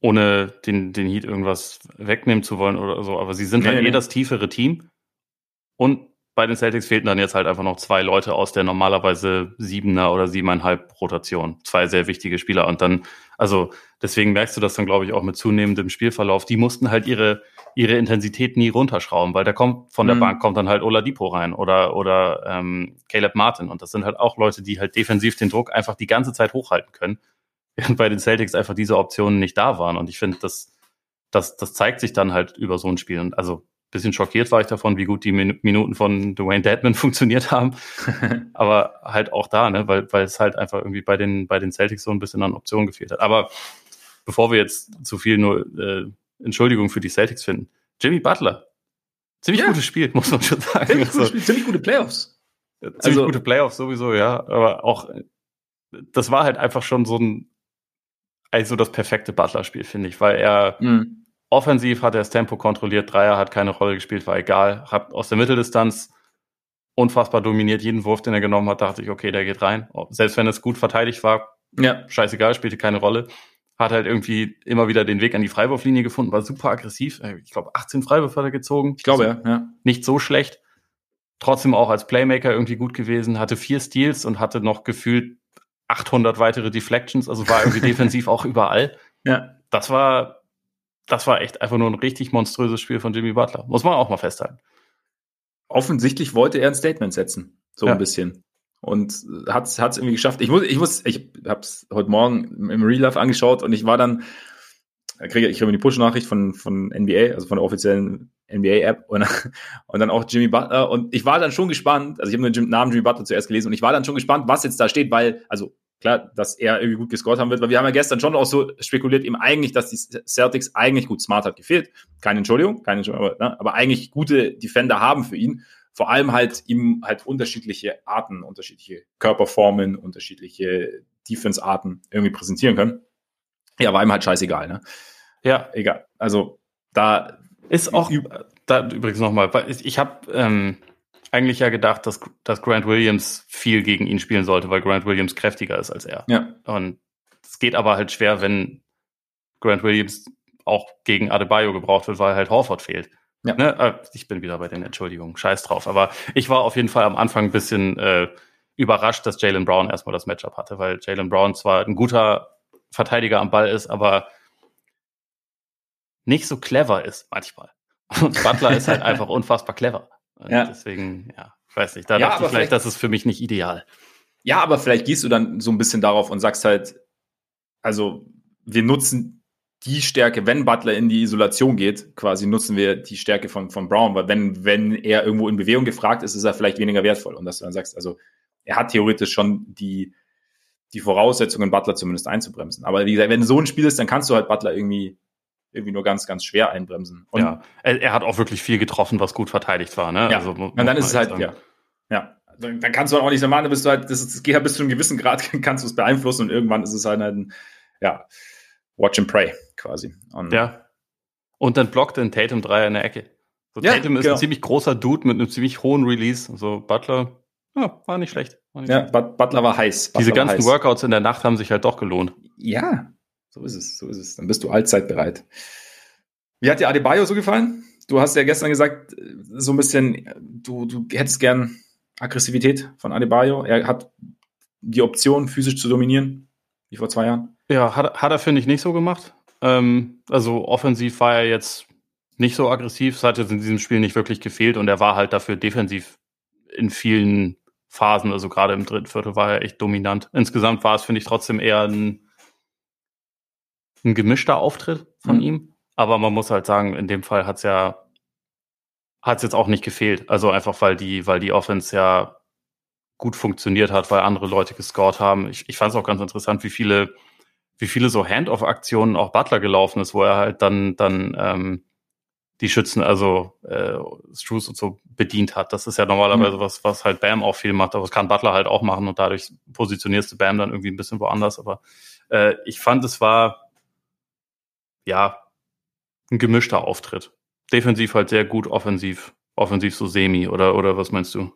ohne den, den Heat irgendwas wegnehmen zu wollen oder so, aber sie sind nee, halt nee. eh das tiefere Team. Und bei den Celtics fehlten dann jetzt halt einfach noch zwei Leute aus der normalerweise siebener oder siebeneinhalb Rotation. Zwei sehr wichtige Spieler. Und dann, also deswegen merkst du das dann, glaube ich, auch mit zunehmendem Spielverlauf. Die mussten halt ihre, ihre Intensität nie runterschrauben, weil da kommt von der mhm. Bank kommt dann halt Oladipo rein oder, oder ähm, Caleb Martin. Und das sind halt auch Leute, die halt defensiv den Druck einfach die ganze Zeit hochhalten können. Während bei den Celtics einfach diese Optionen nicht da waren. Und ich finde, das, das, das zeigt sich dann halt über so ein Spiel. Und also bisschen schockiert war ich davon, wie gut die Minuten von Dwayne Deadman funktioniert haben. Aber halt auch da, ne, weil, weil es halt einfach irgendwie bei den, bei den Celtics so ein bisschen an Optionen gefehlt hat. Aber bevor wir jetzt zu viel nur äh, Entschuldigung für die Celtics finden, Jimmy Butler. Ziemlich ja. gutes Spiel, muss man schon sagen. Ziemlich, also, ziemlich gute Playoffs. Ziemlich also, gute Playoffs sowieso, ja. Aber auch, das war halt einfach schon so ein, also das perfekte Butler-Spiel, finde ich, weil er, mhm Offensiv hat er das Tempo kontrolliert, Dreier hat keine Rolle gespielt, war egal. Hat aus der Mitteldistanz unfassbar dominiert. Jeden Wurf, den er genommen hat, dachte ich, okay, der geht rein. Selbst wenn es gut verteidigt war, ja. scheißegal, spielte keine Rolle. Hat halt irgendwie immer wieder den Weg an die Freiwurflinie gefunden, war super aggressiv. Äh, ich glaube, 18 Freiwürfe hat er gezogen. Ich glaube, also, ja, ja. Nicht so schlecht. Trotzdem auch als Playmaker irgendwie gut gewesen. Hatte vier Steals und hatte noch gefühlt 800 weitere Deflections. Also war irgendwie defensiv auch überall. Ja. Das war das war echt einfach nur ein richtig monströses Spiel von Jimmy Butler. Muss man auch mal festhalten. Offensichtlich wollte er ein Statement setzen. So ja. ein bisschen. Und hat es irgendwie geschafft. Ich muss, ich muss, ich habe es heute Morgen im Real Life angeschaut und ich war dann, kriege ich kriege die Push-Nachricht von, von NBA, also von der offiziellen NBA-App und, und dann auch Jimmy Butler. Und ich war dann schon gespannt, also ich habe den Namen Jimmy Butler zuerst gelesen und ich war dann schon gespannt, was jetzt da steht, weil, also klar, dass er irgendwie gut gescored haben wird, weil wir haben ja gestern schon auch so spekuliert, eben eigentlich, dass die Celtics eigentlich gut smart hat gefehlt. Keine Entschuldigung, keine Entschuldigung, aber, ne, aber eigentlich gute Defender haben für ihn. Vor allem halt ihm halt unterschiedliche Arten, unterschiedliche Körperformen, unterschiedliche Defense-Arten irgendwie präsentieren können. Ja, war ihm halt scheißegal, ne? Ja. Egal. Also da ist auch da übrigens nochmal, ich, ich habe ähm, eigentlich ja gedacht, dass, dass Grant Williams viel gegen ihn spielen sollte, weil Grant Williams kräftiger ist als er. Ja. Und es geht aber halt schwer, wenn Grant Williams auch gegen Adebayo gebraucht wird, weil halt Horford fehlt. Ja. Ne? Äh, ich bin wieder bei den Entschuldigungen, scheiß drauf. Aber ich war auf jeden Fall am Anfang ein bisschen äh, überrascht, dass Jalen Brown erstmal das Matchup hatte, weil Jalen Brown zwar ein guter Verteidiger am Ball ist, aber nicht so clever ist manchmal. Und Butler ist halt einfach unfassbar clever. Ja. Deswegen, ja, ich weiß nicht. Da ja, dachte ich vielleicht, das ist für mich nicht ideal. Ja, aber vielleicht gehst du dann so ein bisschen darauf und sagst halt, also wir nutzen die Stärke, wenn Butler in die Isolation geht, quasi nutzen wir die Stärke von, von Brown, weil wenn, wenn er irgendwo in Bewegung gefragt ist, ist er vielleicht weniger wertvoll. Und dass du dann sagst, also er hat theoretisch schon die, die Voraussetzungen, Butler zumindest einzubremsen. Aber wie gesagt, wenn so ein Spiel ist, dann kannst du halt Butler irgendwie irgendwie nur ganz, ganz schwer einbremsen. Und ja, er, er, hat auch wirklich viel getroffen, was gut verteidigt war. Ne? Ja, also, und dann ist es halt, sagen. ja, ja. Dann kannst du auch nicht so machen, bist du halt, das, das geht halt bis zu einem gewissen Grad, kannst du es beeinflussen und irgendwann ist es halt ein, ja, watch and pray quasi. Und ja. Und dann blockt ein Tatum Dreier in der Ecke. So, ja, Tatum ist genau. ein ziemlich großer Dude mit einem ziemlich hohen Release. So Butler, ja, war nicht schlecht. War nicht ja, schlecht. Butler war heiß. Butler Diese ganzen heiß. Workouts in der Nacht haben sich halt doch gelohnt. Ja, so ist es, so ist es. Dann bist du allzeit bereit. Wie hat dir Adebayo so gefallen? Du hast ja gestern gesagt, so ein bisschen, du, du hättest gern Aggressivität von Adebayo. Er hat die Option, physisch zu dominieren, wie vor zwei Jahren. Ja, hat, hat er, finde ich, nicht so gemacht. Ähm, also offensiv war er jetzt nicht so aggressiv. Es hat jetzt in diesem Spiel nicht wirklich gefehlt und er war halt dafür defensiv in vielen Phasen, also gerade im dritten Viertel war er echt dominant. Insgesamt war es, finde ich, trotzdem eher ein ein gemischter Auftritt von mhm. ihm. Aber man muss halt sagen, in dem Fall hat's ja, hat's jetzt auch nicht gefehlt. Also einfach, weil die, weil die Offense ja gut funktioniert hat, weil andere Leute gescored haben. Ich, ich fand es auch ganz interessant, wie viele, wie viele so Hand-off-Aktionen auch Butler gelaufen ist, wo er halt dann, dann ähm, die Schützen, also äh, Struce und so bedient hat. Das ist ja normalerweise mhm. was, was halt Bam auch viel macht, aber das kann Butler halt auch machen und dadurch positionierst du Bam dann irgendwie ein bisschen woanders. Aber äh, ich fand, es war ja ein gemischter Auftritt. Defensiv halt sehr gut, offensiv, offensiv so semi, oder, oder was meinst du?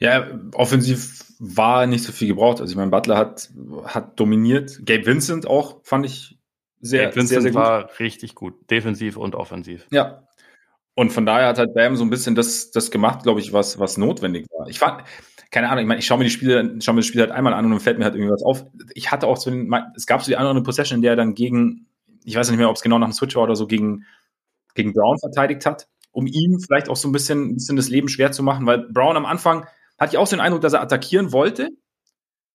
Ja, offensiv war nicht so viel gebraucht. Also ich meine, Butler hat, hat dominiert. Gabe Vincent auch, fand ich sehr, Gabe Vincent sehr, sehr gut. war richtig gut. Defensiv und offensiv. Ja. Und von daher hat halt Bam so ein bisschen das, das gemacht, glaube ich, was, was notwendig war. Ich fand, keine Ahnung, ich meine, ich schaue mir die Spiele, schaue mir das Spiel halt einmal an und dann fällt mir halt irgendwas auf. Ich hatte auch so den, es gab so die andere Possession, in der er dann gegen, ich weiß nicht mehr, ob es genau nach dem Switch war oder so, gegen, gegen Brown verteidigt hat, um ihm vielleicht auch so ein bisschen, ein bisschen das Leben schwer zu machen, weil Brown am Anfang hatte ich auch so den Eindruck, dass er attackieren wollte.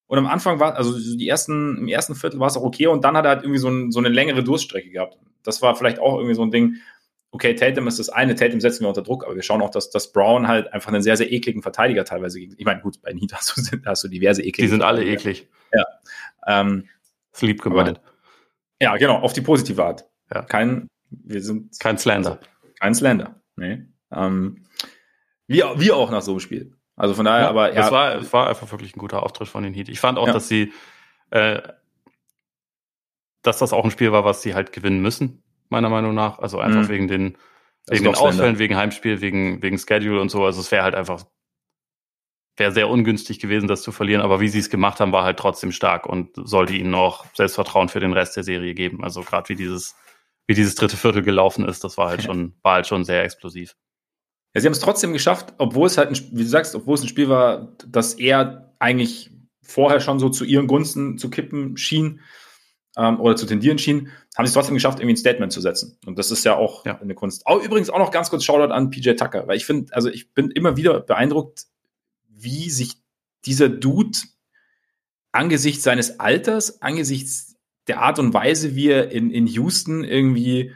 Und am Anfang war, also die ersten, im ersten Viertel war es auch okay und dann hat er halt irgendwie so, ein, so eine längere Durststrecke gehabt. Das war vielleicht auch irgendwie so ein Ding, okay, Tatum ist das eine, Tatum setzen wir unter Druck, aber wir schauen auch, dass, dass Brown halt einfach einen sehr, sehr ekligen Verteidiger teilweise gegen. Ich meine, gut, bei Heat hast du, hast du diverse eklige. Die sind alle eklig. Ja. Ähm, Sleep gemeint. Ja, genau, auf die positive Art. Ja. Kein, wir sind. Kein Slender. Also, kein Slender. Nee. Ähm, wie, wie auch nach so einem Spiel. Also von daher, ja, aber ja. Es war, es war einfach wirklich ein guter Auftritt von den Heat. Ich fand auch, ja. dass sie, äh, dass das auch ein Spiel war, was sie halt gewinnen müssen, meiner Meinung nach. Also einfach mhm. wegen den, wegen den Ausfällen, wegen Heimspiel, wegen, wegen Schedule und so. Also es wäre halt einfach, wäre sehr ungünstig gewesen, das zu verlieren. Aber wie sie es gemacht haben, war halt trotzdem stark und sollte ihnen auch Selbstvertrauen für den Rest der Serie geben. Also gerade wie dieses, wie dieses dritte Viertel gelaufen ist, das war halt schon, war halt schon sehr explosiv. Ja, sie haben es trotzdem geschafft, obwohl es halt, ein, wie du sagst, obwohl es ein Spiel war, das er eigentlich vorher schon so zu ihren Gunsten zu kippen schien ähm, oder zu tendieren schien, haben sie es trotzdem geschafft, irgendwie ein Statement zu setzen. Und das ist ja auch ja. eine Kunst. Auch, übrigens auch noch ganz kurz Shoutout an PJ Tucker, weil ich finde, also ich bin immer wieder beeindruckt, wie sich dieser Dude angesichts seines Alters, angesichts der Art und Weise, wie er in, in Houston irgendwie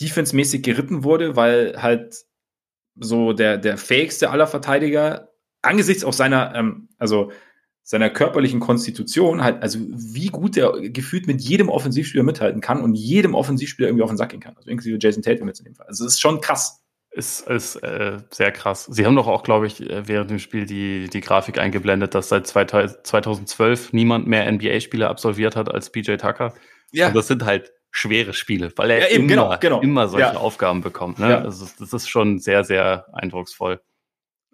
defensemäßig geritten wurde, weil halt so der, der fähigste aller Verteidiger angesichts auch seiner, ähm, also seiner körperlichen Konstitution halt, also wie gut er gefühlt mit jedem Offensivspieler mithalten kann und jedem Offensivspieler irgendwie auf den Sack gehen kann. Also inklusive Jason Tatum jetzt in dem Fall. Also es ist schon krass. Ist, ist äh, sehr krass. Sie haben doch auch, glaube ich, äh, während dem Spiel die, die Grafik eingeblendet, dass seit 2012 niemand mehr NBA-Spiele absolviert hat als PJ Tucker. Ja. Und das sind halt schwere Spiele, weil er ja, eben, immer, genau, genau. immer solche ja. Aufgaben bekommt. Ne? Ja. Also das ist schon sehr, sehr eindrucksvoll.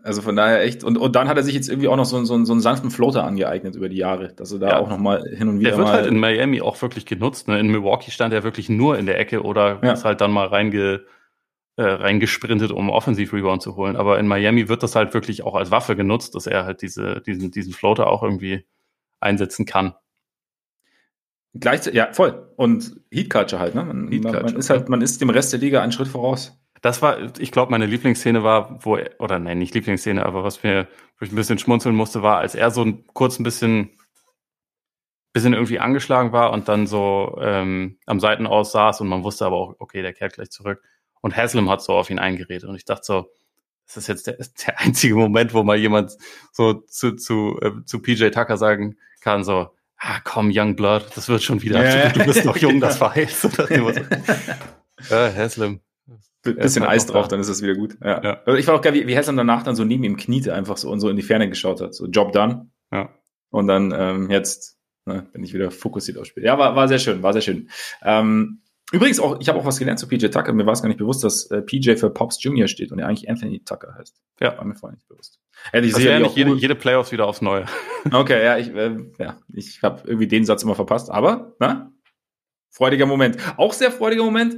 Also von daher echt. Und, und dann hat er sich jetzt irgendwie auch noch so, so, so einen sanften Floater angeeignet über die Jahre, dass er da ja. auch noch mal hin und wieder. Der wird halt in Miami auch wirklich genutzt. Ne? In Milwaukee stand er wirklich nur in der Ecke oder ja. ist halt dann mal reinge, äh, reingesprintet, um Offensiv-Rebound zu holen. Aber in Miami wird das halt wirklich auch als Waffe genutzt, dass er halt diese, diesen, diesen Floater auch irgendwie einsetzen kann. Gleichzeitig, ja, voll. Und Heat Culture halt, ne? Man, Heat Culture, man ist halt, man ist dem Rest der Liga einen Schritt voraus. Das war, ich glaube, meine Lieblingsszene war, wo, er, oder nein, nicht Lieblingsszene, aber was mir, wo ich ein bisschen schmunzeln musste, war, als er so ein, kurz ein bisschen, bisschen irgendwie angeschlagen war und dann so ähm, am Seitenaus saß und man wusste aber auch, okay, der kehrt gleich zurück. Und Haslam hat so auf ihn eingeredet und ich dachte so, das ist jetzt der, der einzige Moment, wo mal jemand so zu, zu, äh, zu PJ Tucker sagen kann, so, ah komm, Young Blood, das wird schon wieder. Ja. Du, bist noch jung, das verheißt. ja, Haslam. Bisschen Eis drauf, dann ist das wieder gut. Ja. ja. Also ich war auch geil, wie, wie Haslam danach dann so neben ihm kniete, einfach so und so in die Ferne geschaut hat. So, Job done. Ja. Und dann ähm, jetzt ne, bin ich wieder fokussiert aufs Spiel. Ja, war, war sehr schön, war sehr schön. Ähm, Übrigens auch, ich habe auch was gelernt zu PJ Tucker. Mir war es gar nicht bewusst, dass äh, PJ für Pops Junior steht und er eigentlich Anthony Tucker heißt. Ja. War mir vorher nicht bewusst. Hätte ich also ja nicht jede, jede Playoffs wieder aufs Neue. Okay, ja, ich, äh, ja, ich habe irgendwie den Satz immer verpasst. Aber, na, freudiger Moment. Auch sehr freudiger Moment.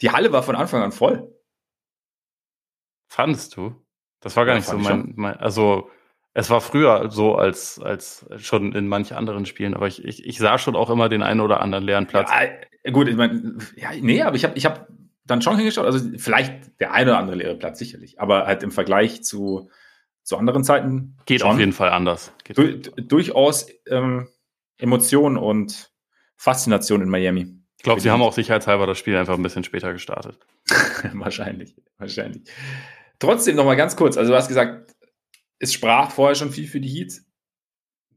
Die Halle war von Anfang an voll. Fandest du? Das war gar ja, nicht so mein, mein, also es war früher so als, als schon in manchen anderen Spielen, aber ich, ich, ich sah schon auch immer den einen oder anderen leeren Platz. Ja, gut, ich meine, ja, nee, aber ich habe ich hab dann schon hingeschaut, also vielleicht der eine oder andere leere Platz sicherlich, aber halt im Vergleich zu, zu anderen Zeiten. Geht schon. auf jeden Fall anders. Du, durchaus ähm, Emotionen und Faszination in Miami. Ich glaube, sie haben auch sicherheitshalber das Spiel einfach ein bisschen später gestartet. wahrscheinlich, wahrscheinlich. Trotzdem noch mal ganz kurz. Also du hast gesagt, es sprach vorher schon viel für die Heat.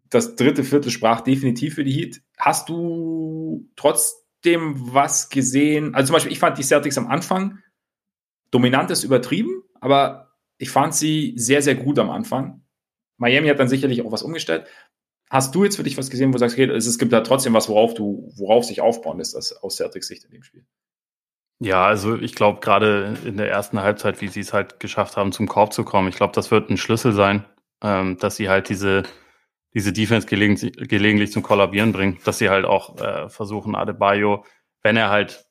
Das dritte Viertel sprach definitiv für die Heat. Hast du trotz trotzdem was gesehen. Also zum Beispiel, ich fand die Celtics am Anfang dominant ist übertrieben, aber ich fand sie sehr, sehr gut am Anfang. Miami hat dann sicherlich auch was umgestellt. Hast du jetzt für dich was gesehen, wo du sagst, okay, es gibt da trotzdem was, worauf du, worauf sich aufbauen lässt, aus Celtics Sicht in dem Spiel? Ja, also ich glaube, gerade in der ersten Halbzeit, wie sie es halt geschafft haben, zum Korb zu kommen, ich glaube, das wird ein Schlüssel sein, ähm, dass sie halt diese, diese Defense gelegentlich, gelegentlich zum Kollabieren bringen, dass sie halt auch äh, versuchen, Adebayo, wenn er halt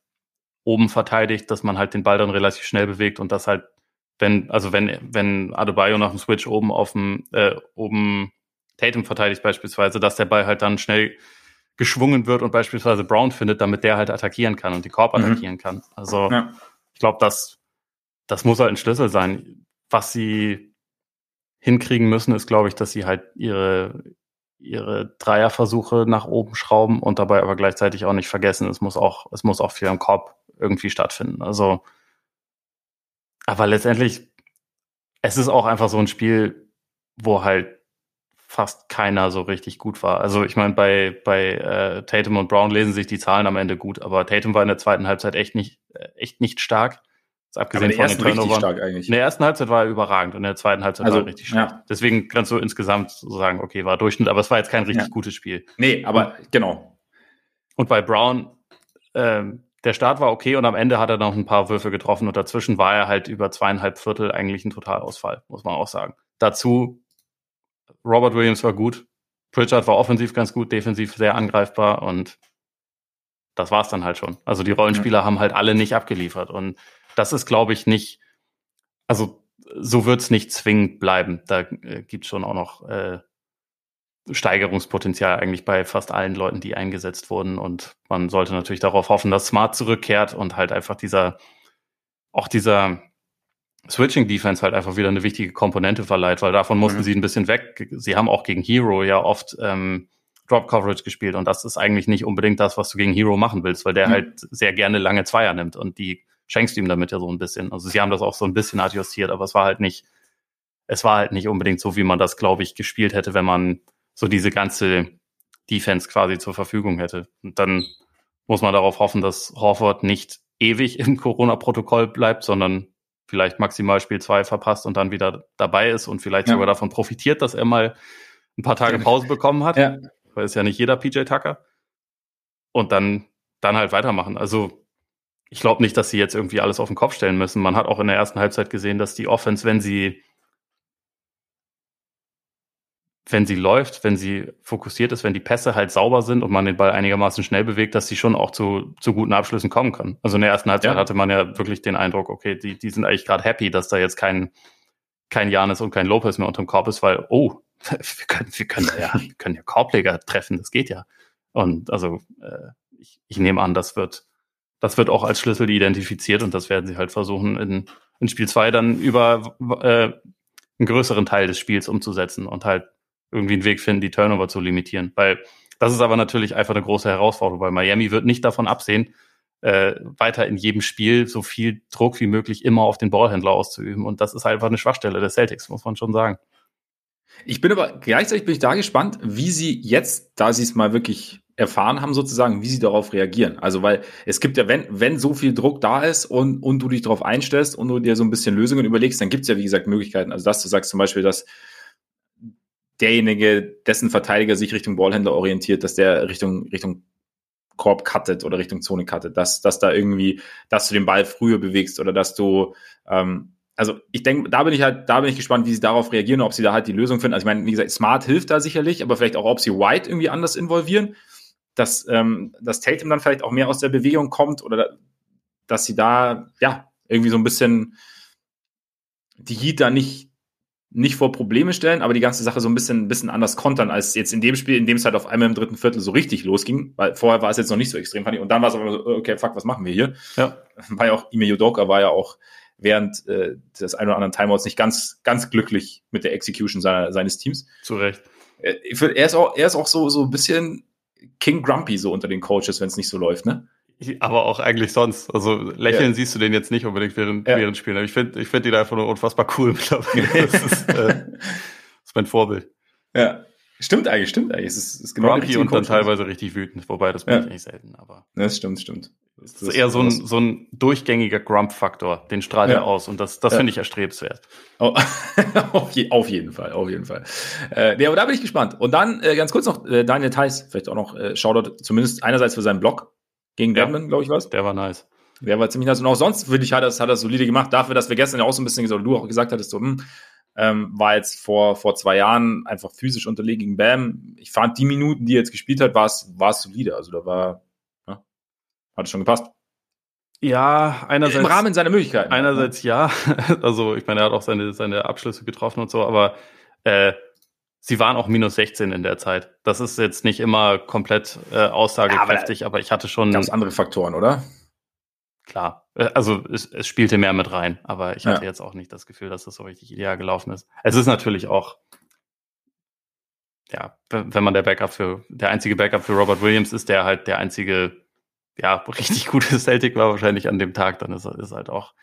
oben verteidigt, dass man halt den Ball dann relativ schnell bewegt und das halt, wenn, also wenn, wenn Adebayo nach dem Switch oben auf dem, äh, oben Tatum verteidigt beispielsweise, dass der Ball halt dann schnell geschwungen wird und beispielsweise Brown findet, damit der halt attackieren kann und die Korb mhm. attackieren kann. Also ja. ich glaube, das, das muss halt ein Schlüssel sein. Was sie hinkriegen müssen, ist, glaube ich, dass sie halt ihre, ihre Dreierversuche nach oben schrauben und dabei aber gleichzeitig auch nicht vergessen, es muss auch, es muss auch viel am Korb irgendwie stattfinden. Also, aber letztendlich, es ist auch einfach so ein Spiel, wo halt fast keiner so richtig gut war. Also ich meine, bei, bei äh, Tatum und Brown lesen sich die Zahlen am Ende gut, aber Tatum war in der zweiten Halbzeit echt nicht, äh, echt nicht stark. Das abgesehen von den Turnovern. In der ersten Halbzeit war er überragend und in der zweiten Halbzeit also, war er richtig schlecht. Ja. Deswegen kannst du insgesamt so sagen, okay, war Durchschnitt, aber es war jetzt kein richtig ja. gutes Spiel. Nee, aber genau. Und bei Brown, ähm, der Start war okay und am Ende hat er noch ein paar Würfe getroffen und dazwischen war er halt über zweieinhalb Viertel eigentlich ein Totalausfall, muss man auch sagen. Dazu Robert Williams war gut. Pritchard war offensiv ganz gut, defensiv sehr angreifbar und das war's dann halt schon. Also die Rollenspieler ja. haben halt alle nicht abgeliefert und das ist, glaube ich, nicht, also so wird's nicht zwingend bleiben. Da äh, gibt schon auch noch äh, Steigerungspotenzial eigentlich bei fast allen Leuten, die eingesetzt wurden und man sollte natürlich darauf hoffen, dass Smart zurückkehrt und halt einfach dieser, auch dieser Switching Defense halt einfach wieder eine wichtige Komponente verleiht, weil davon mussten mhm. sie ein bisschen weg. Sie haben auch gegen Hero ja oft ähm, Drop Coverage gespielt und das ist eigentlich nicht unbedingt das, was du gegen Hero machen willst, weil der mhm. halt sehr gerne lange Zweier nimmt und die schenkst du ihm damit ja so ein bisschen. Also sie haben das auch so ein bisschen adjustiert, aber es war halt nicht, es war halt nicht unbedingt so, wie man das, glaube ich, gespielt hätte, wenn man so diese ganze Defense quasi zur Verfügung hätte. Und dann muss man darauf hoffen, dass Horford nicht ewig im Corona-Protokoll bleibt, sondern vielleicht maximal Spiel 2 verpasst und dann wieder dabei ist und vielleicht ja. sogar davon profitiert, dass er mal ein paar Tage Pause bekommen hat. Ja. Weil es ja nicht jeder PJ Tucker. Und dann, dann halt weitermachen. Also ich glaube nicht, dass sie jetzt irgendwie alles auf den Kopf stellen müssen. Man hat auch in der ersten Halbzeit gesehen, dass die Offense, wenn sie wenn sie läuft, wenn sie fokussiert ist, wenn die Pässe halt sauber sind und man den Ball einigermaßen schnell bewegt, dass sie schon auch zu, zu guten Abschlüssen kommen kann. Also in der ersten Halbzeit ja. hatte man ja wirklich den Eindruck, okay, die, die sind eigentlich gerade happy, dass da jetzt kein, kein Janis und kein Lopez mehr unterm Korb ist, weil, oh, wir können, wir können ja, wir können ja Korbleger treffen, das geht ja. Und also äh, ich, ich nehme an, das wird, das wird auch als Schlüssel identifiziert und das werden sie halt versuchen, in, in Spiel zwei dann über äh, einen größeren Teil des Spiels umzusetzen und halt irgendwie einen Weg finden, die Turnover zu limitieren. Weil das ist aber natürlich einfach eine große Herausforderung, weil Miami wird nicht davon absehen, äh, weiter in jedem Spiel so viel Druck wie möglich immer auf den Ballhändler auszuüben. Und das ist einfach eine Schwachstelle des Celtics, muss man schon sagen. Ich bin aber gleichzeitig bin ich da gespannt, wie sie jetzt, da sie es mal wirklich erfahren haben, sozusagen, wie sie darauf reagieren. Also, weil es gibt ja, wenn, wenn so viel Druck da ist und, und du dich darauf einstellst und du dir so ein bisschen Lösungen überlegst, dann gibt es ja, wie gesagt, Möglichkeiten. Also, dass du sagst zum Beispiel, dass derjenige, dessen Verteidiger sich Richtung Ballhändler orientiert, dass der Richtung, Richtung Korb cuttet oder Richtung Zone cuttet, dass, dass da irgendwie, dass du den Ball früher bewegst oder dass du, ähm, also ich denke, da bin ich halt, da bin ich gespannt, wie sie darauf reagieren, ob sie da halt die Lösung finden. Also ich meine, wie gesagt, Smart hilft da sicherlich, aber vielleicht auch, ob sie White irgendwie anders involvieren, dass, ähm, dass Tatum dann vielleicht auch mehr aus der Bewegung kommt oder dass sie da, ja, irgendwie so ein bisschen die Heat da nicht, nicht vor Probleme stellen, aber die ganze Sache so ein bisschen, ein bisschen anders kontern, als jetzt in dem Spiel, in dem es halt auf einmal im dritten Viertel so richtig losging, weil vorher war es jetzt noch nicht so extrem, fand ich. Und dann war es aber so, okay, fuck, was machen wir hier? Ja. War ja auch, Ime Yudoka war ja auch während äh, des ein oder anderen Timeouts nicht ganz, ganz glücklich mit der Execution seiner, seines Teams. Zu Recht. Äh, er ist auch, er ist auch so, so ein bisschen King Grumpy so unter den Coaches, wenn es nicht so läuft, ne? Aber auch eigentlich sonst. Also lächeln ja. siehst du den jetzt nicht unbedingt während, ja. während Spielen. Ich finde ich find ihn einfach nur unfassbar cool mittlerweile. das, ist, äh, das ist mein Vorbild. Ja. Stimmt eigentlich, stimmt eigentlich. Es ist, ist genau Grumpy und dann teilweise richtig wütend, wobei das bin ja. ich eigentlich selten, aber. Das stimmt, stimmt. Das, das ist eher so ein, so ein durchgängiger Grump-Faktor, den strahlt ja. er aus und das, das ja. finde ich erstrebenswert. Oh, auf, je, auf, jeden Fall, auf jeden Fall. Äh, nee, aber da bin ich gespannt. Und dann äh, ganz kurz noch äh, Daniel Theiss, vielleicht auch noch äh, Shoutout, zumindest einerseits für seinen Blog gegen ja. Deadman, glaube ich was. Der war nice. Der war ziemlich nice. Und auch sonst, finde ich, hat er hat das solide gemacht. Dafür, dass wir gestern ja auch so ein bisschen gesagt, du auch gesagt hattest, so, hm, ähm, war jetzt vor, vor zwei Jahren einfach physisch unterlegen gegen Bam. Ich fand die Minuten, die er jetzt gespielt hat, war es war es solide. Also da war, ja, hat es schon gepasst. Ja, einerseits. Im Rahmen seiner Möglichkeiten. Einerseits ja. Also ich meine, er hat auch seine, seine Abschlüsse getroffen und so, aber äh, sie waren auch minus 16 in der Zeit. Das ist jetzt nicht immer komplett äh, aussagekräftig, ja, aber, aber, ich hatte schon. Ganz andere Faktoren, oder? Klar. Äh, also es, es spielte mehr mit rein, aber ich hatte ja. jetzt auch nicht das Gefühl, dass das so richtig ideal gelaufen ist. Es ist natürlich auch, ja, wenn man der Backup für, der einzige Backup für Robert Williams ist, der halt der einzige, ja, richtig gute Celtic war wahrscheinlich an dem Tag, dann ist, ist halt auch,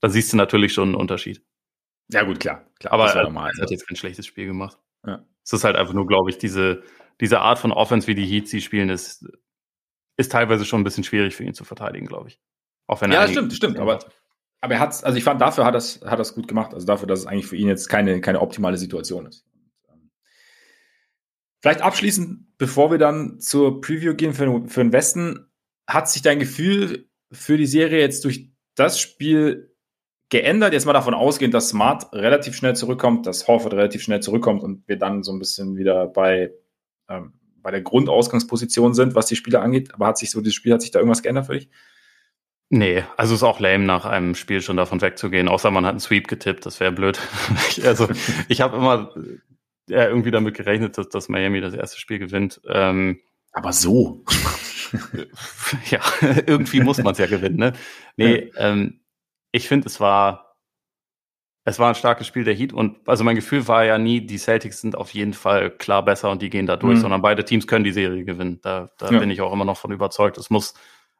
da siehst du natürlich schon einen Unterschied. Ja, gut, klar. klar aber er hat jetzt kein schlechtes Spiel gemacht. Ja. Es ist halt einfach nur, glaube ich, diese, diese Art von Offense, wie die Heats sie spielen, ist, ist teilweise schon ein bisschen schwierig für ihn zu verteidigen, glaube ich. Auch wenn er ja, stimmt, stimmt. Aber, aber er hat also ich fand, dafür hat das, hat das gut gemacht. Also dafür, dass es eigentlich für ihn jetzt keine, keine optimale Situation ist. Vielleicht abschließend, bevor wir dann zur Preview gehen für, für den Westen, hat sich dein Gefühl für die Serie jetzt durch das Spiel geändert? Jetzt mal davon ausgehend, dass Smart relativ schnell zurückkommt, dass Horford relativ schnell zurückkommt und wir dann so ein bisschen wieder bei, ähm, bei der Grundausgangsposition sind, was die Spieler angeht. Aber hat sich so, dieses Spiel, hat sich da irgendwas geändert für dich? Nee, also ist auch lame, nach einem Spiel schon davon wegzugehen, außer man hat einen Sweep getippt, das wäre blöd. also ich habe immer ja, irgendwie damit gerechnet, dass, dass Miami das erste Spiel gewinnt. Ähm, Aber so. ja, irgendwie muss man es ja gewinnen, ne? Nee, ähm, ich finde, es war, es war ein starkes Spiel der Heat und also mein Gefühl war ja nie, die Celtics sind auf jeden Fall klar besser und die gehen da durch, mhm. sondern beide Teams können die Serie gewinnen. Da, da ja. bin ich auch immer noch von überzeugt. Es muss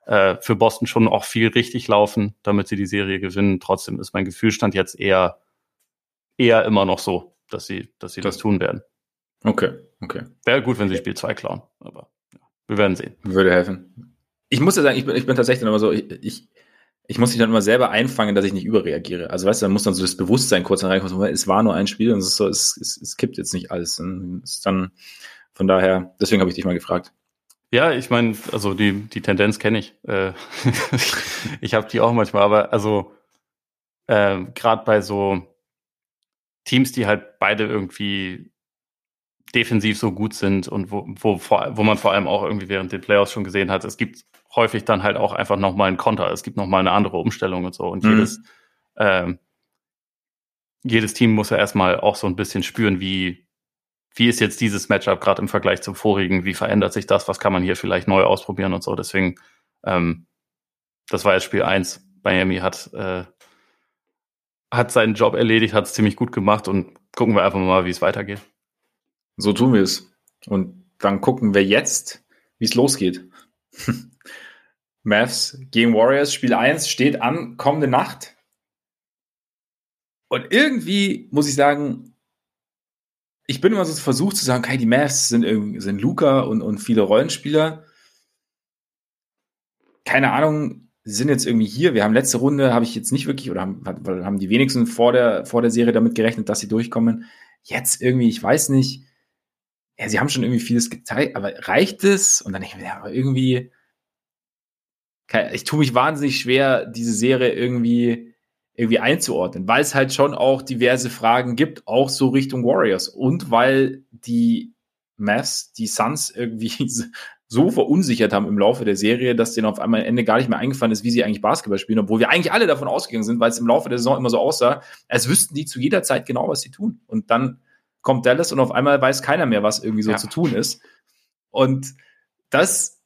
äh, für Boston schon auch viel richtig laufen, damit sie die Serie gewinnen. Trotzdem ist mein Gefühlstand jetzt eher, eher immer noch so, dass sie, dass sie das, das tun werden. Okay, okay. Wäre gut, wenn sie Spiel 2 klauen, aber ja, wir werden sehen. Würde helfen. Ich muss ja sagen, ich bin, ich bin tatsächlich immer so, ich, ich, ich muss mich dann immer selber einfangen, dass ich nicht überreagiere. Also weißt du, dann muss dann so das Bewusstsein kurz reinkommen, es war nur ein Spiel und es ist so, es, es, es kippt jetzt nicht alles. Und ist dann, von daher, deswegen habe ich dich mal gefragt. Ja, ich meine, also die, die Tendenz kenne ich. Äh, ich habe die auch manchmal, aber also äh, gerade bei so Teams, die halt beide irgendwie defensiv so gut sind und wo, wo, wo man vor allem auch irgendwie während den Playoffs schon gesehen hat, es gibt häufig dann halt auch einfach nochmal einen Konter, es gibt nochmal eine andere Umstellung und so. Und mhm. jedes, äh, jedes Team muss ja erstmal auch so ein bisschen spüren, wie, wie ist jetzt dieses Matchup gerade im Vergleich zum vorigen, wie verändert sich das, was kann man hier vielleicht neu ausprobieren und so. Deswegen, ähm, das war jetzt Spiel eins. Miami hat, äh, hat seinen Job erledigt, hat es ziemlich gut gemacht und gucken wir einfach mal, wie es weitergeht. So tun wir es. Und dann gucken wir jetzt, wie es losgeht. Mavs gegen Warriors, Spiel 1 steht an, kommende Nacht. Und irgendwie muss ich sagen, ich bin immer so versucht zu sagen, okay, die Mavs sind, sind Luca und, und viele Rollenspieler. Keine Ahnung, sind jetzt irgendwie hier. Wir haben letzte Runde, habe ich jetzt nicht wirklich, oder haben, haben die wenigsten vor der, vor der Serie damit gerechnet, dass sie durchkommen. Jetzt irgendwie, ich weiß nicht. Ja, sie haben schon irgendwie vieles gezeigt, aber reicht es? Und dann denke ich mir, ja, aber irgendwie, ich tue mich wahnsinnig schwer, diese Serie irgendwie irgendwie einzuordnen, weil es halt schon auch diverse Fragen gibt, auch so Richtung Warriors und weil die Mavs, die Suns irgendwie so verunsichert haben im Laufe der Serie, dass denen auf einmal am Ende gar nicht mehr eingefallen ist, wie sie eigentlich Basketball spielen, obwohl wir eigentlich alle davon ausgegangen sind, weil es im Laufe der Saison immer so aussah, als wüssten die zu jeder Zeit genau, was sie tun. Und dann kommt Dallas und auf einmal weiß keiner mehr, was irgendwie so ja. zu tun ist. Und das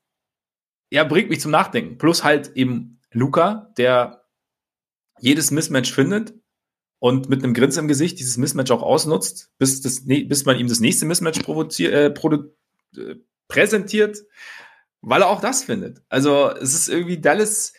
ja, bringt mich zum Nachdenken. Plus halt eben Luca, der jedes Mismatch findet und mit einem Grinsen im Gesicht dieses Mismatch auch ausnutzt, bis, das, bis man ihm das nächste Mismatch äh, äh, präsentiert, weil er auch das findet. Also es ist irgendwie Dallas,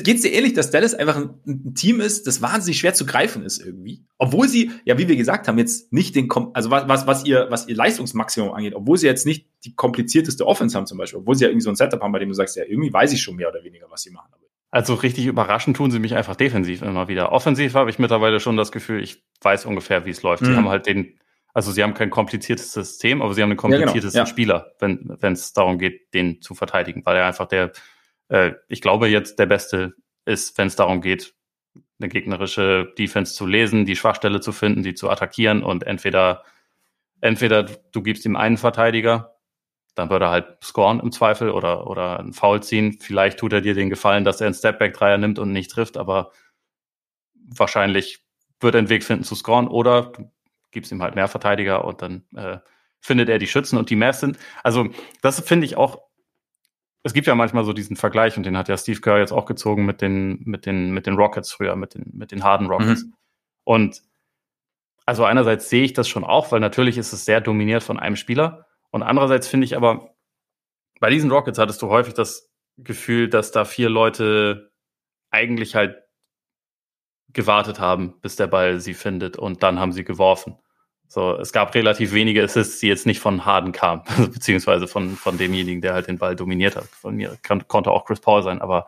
geht es dir ähnlich, dass Dallas einfach ein, ein, Team ist, das wahnsinnig schwer zu greifen ist irgendwie. Obwohl sie, ja, wie wir gesagt haben, jetzt nicht den, also was, was, was ihr, was ihr Leistungsmaximum angeht, obwohl sie jetzt nicht die komplizierteste Offense haben zum Beispiel, obwohl sie ja irgendwie so ein Setup haben, bei dem du sagst, ja, irgendwie weiß ich schon mehr oder weniger, was sie machen. Also richtig überraschend tun sie mich einfach defensiv immer wieder. Offensiv habe ich mittlerweile schon das Gefühl, ich weiß ungefähr, wie es läuft. Mhm. Sie haben halt den, also sie haben kein kompliziertes System, aber sie haben einen kompliziertesten ja, genau. ja. Spieler, wenn es darum geht, den zu verteidigen, weil er einfach der, äh, ich glaube jetzt der Beste ist, wenn es darum geht, eine gegnerische Defense zu lesen, die Schwachstelle zu finden, die zu attackieren und entweder entweder du gibst ihm einen Verteidiger dann würde er halt scoren im Zweifel oder, oder einen Foul ziehen. Vielleicht tut er dir den Gefallen, dass er einen Stepback-Dreier nimmt und nicht trifft, aber wahrscheinlich wird er einen Weg finden zu scoren oder du gibst ihm halt mehr Verteidiger und dann äh, findet er die Schützen und die Mavs sind. Also, das finde ich auch. Es gibt ja manchmal so diesen Vergleich und den hat ja Steve Kerr jetzt auch gezogen mit den, mit den, mit den Rockets früher, mit den, mit den harten Rockets. Mhm. Und also einerseits sehe ich das schon auch, weil natürlich ist es sehr dominiert von einem Spieler. Und andererseits finde ich aber, bei diesen Rockets hattest du häufig das Gefühl, dass da vier Leute eigentlich halt gewartet haben, bis der Ball sie findet und dann haben sie geworfen. So, es gab relativ wenige Assists, die jetzt nicht von Harden kamen, beziehungsweise von, von demjenigen, der halt den Ball dominiert hat. Von mir kann, konnte auch Chris Paul sein, aber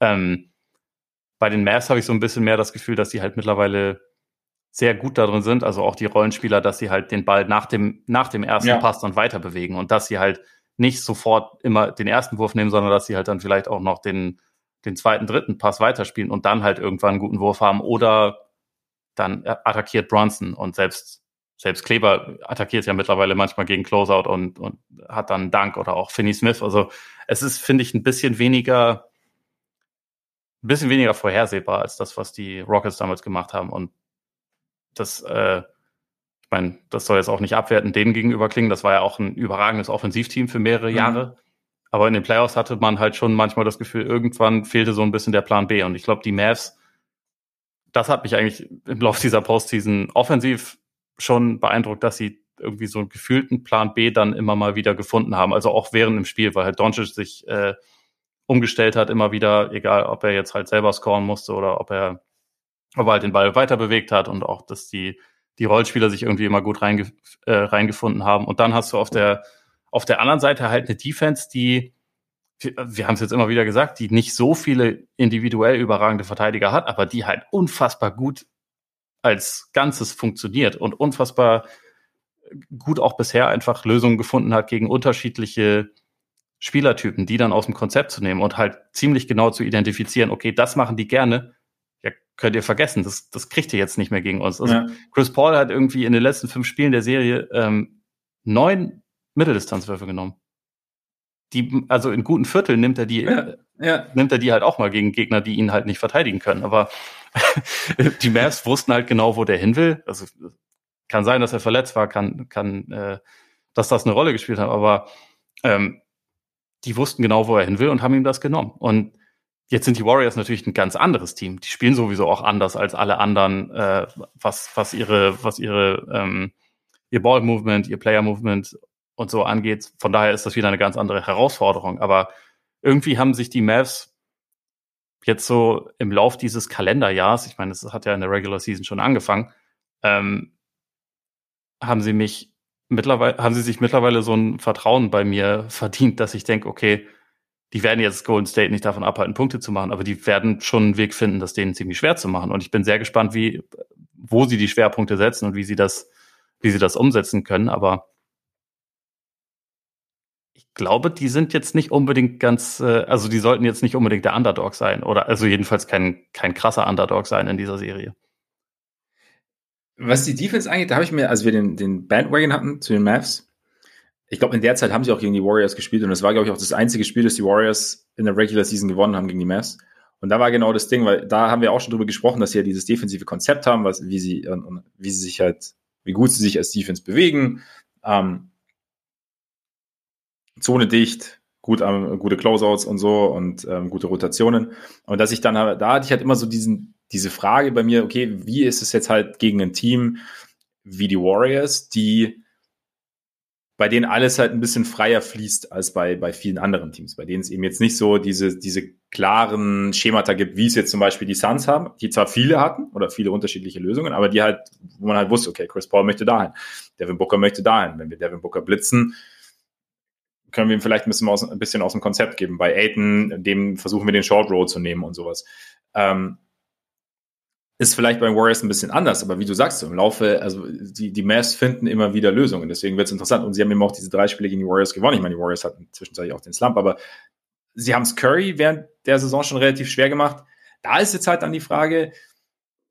ähm, bei den Mavs habe ich so ein bisschen mehr das Gefühl, dass die halt mittlerweile sehr gut darin sind, also auch die Rollenspieler, dass sie halt den Ball nach dem, nach dem ersten ja. Pass dann weiter bewegen und dass sie halt nicht sofort immer den ersten Wurf nehmen, sondern dass sie halt dann vielleicht auch noch den, den zweiten, dritten Pass weiterspielen und dann halt irgendwann einen guten Wurf haben oder dann attackiert Bronson und selbst, selbst Kleber attackiert ja mittlerweile manchmal gegen Closeout und, und hat dann Dank oder auch Finney Smith. Also es ist, finde ich, ein bisschen weniger, ein bisschen weniger vorhersehbar als das, was die Rockets damals gemacht haben und das, äh, ich meine, das soll jetzt auch nicht abwertend denen gegenüber klingen. Das war ja auch ein überragendes Offensivteam für mehrere mhm. Jahre. Aber in den Playoffs hatte man halt schon manchmal das Gefühl, irgendwann fehlte so ein bisschen der Plan B. Und ich glaube, die Mavs, das hat mich eigentlich im Laufe dieser Postseason offensiv schon beeindruckt, dass sie irgendwie so einen gefühlten Plan B dann immer mal wieder gefunden haben. Also auch während dem Spiel, weil halt Doncic sich äh, umgestellt hat, immer wieder, egal ob er jetzt halt selber scoren musste oder ob er aber halt den Ball weiter bewegt hat und auch, dass die, die Rollspieler sich irgendwie immer gut reinge, äh, reingefunden haben. Und dann hast du auf der, auf der anderen Seite halt eine Defense, die, wir haben es jetzt immer wieder gesagt, die nicht so viele individuell überragende Verteidiger hat, aber die halt unfassbar gut als Ganzes funktioniert und unfassbar gut auch bisher einfach Lösungen gefunden hat gegen unterschiedliche Spielertypen, die dann aus dem Konzept zu nehmen und halt ziemlich genau zu identifizieren, okay, das machen die gerne, könnt ihr vergessen. Das, das kriegt ihr jetzt nicht mehr gegen uns. Also ja. Chris Paul hat irgendwie in den letzten fünf Spielen der Serie ähm, neun Mitteldistanzwürfe genommen. Die, also in guten Vierteln nimmt er die, ja, ja. nimmt er die halt auch mal gegen Gegner, die ihn halt nicht verteidigen können. Aber die Mavs wussten halt genau, wo der hin will. Also kann sein, dass er verletzt war, kann, kann, äh, dass das eine Rolle gespielt hat, aber ähm, die wussten genau, wo er hin will und haben ihm das genommen. Und Jetzt sind die Warriors natürlich ein ganz anderes Team. Die spielen sowieso auch anders als alle anderen, äh, was, was ihre, was ihre, ähm, ihr Ball-Movement, ihr Player-Movement und so angeht. Von daher ist das wieder eine ganz andere Herausforderung. Aber irgendwie haben sich die Mavs jetzt so im Lauf dieses Kalenderjahrs, ich meine, es hat ja in der Regular Season schon angefangen, ähm, haben sie mich mittlerweile, haben sie sich mittlerweile so ein Vertrauen bei mir verdient, dass ich denke, okay, die werden jetzt Golden State nicht davon abhalten, Punkte zu machen, aber die werden schon einen Weg finden, das denen ziemlich schwer zu machen. Und ich bin sehr gespannt, wie, wo sie die Schwerpunkte setzen und wie sie das, wie sie das umsetzen können. Aber glaube, die sind jetzt nicht unbedingt ganz, äh, also die sollten jetzt nicht unbedingt der Underdog sein oder also jedenfalls kein, kein krasser Underdog sein in dieser Serie. Was die Defense angeht, da habe ich mir, als wir den, den Bandwagon hatten zu den Mavs, ich glaube, in der Zeit haben sie auch gegen die Warriors gespielt und das war, glaube ich, auch das einzige Spiel, das die Warriors in der Regular Season gewonnen haben gegen die Mavs. Und da war genau das Ding, weil da haben wir auch schon drüber gesprochen, dass sie ja dieses defensive Konzept haben, was, wie sie, und, und wie sie sich halt, wie gut sie sich als Defense bewegen, ähm, Zone dicht, gut, ähm, gute Closeouts und so und ähm, gute Rotationen. Und dass ich dann, da hatte ich halt immer so diesen, diese Frage bei mir, okay, wie ist es jetzt halt gegen ein Team wie die Warriors, die bei denen alles halt ein bisschen freier fließt als bei, bei vielen anderen Teams, bei denen es eben jetzt nicht so diese, diese klaren Schemata gibt, wie es jetzt zum Beispiel die Suns haben, die zwar viele hatten oder viele unterschiedliche Lösungen, aber die halt, wo man halt wusste, okay, Chris Paul möchte dahin, Devin Booker möchte dahin. Wenn wir Devin Booker blitzen, können wir ihm vielleicht ein bisschen aus, ein bisschen aus dem Konzept geben. Bei Aiton, dem versuchen wir den Short Road zu nehmen und sowas. Ähm, ist vielleicht bei Warriors ein bisschen anders, aber wie du sagst, im Laufe, also die, die Mavs finden immer wieder Lösungen. Deswegen wird es interessant. Und sie haben eben auch diese drei Spiele gegen die Warriors gewonnen. Ich meine, die Warriors hatten zwischenzeitlich auch den Slump, aber sie haben es Curry während der Saison schon relativ schwer gemacht. Da ist jetzt halt dann die Frage,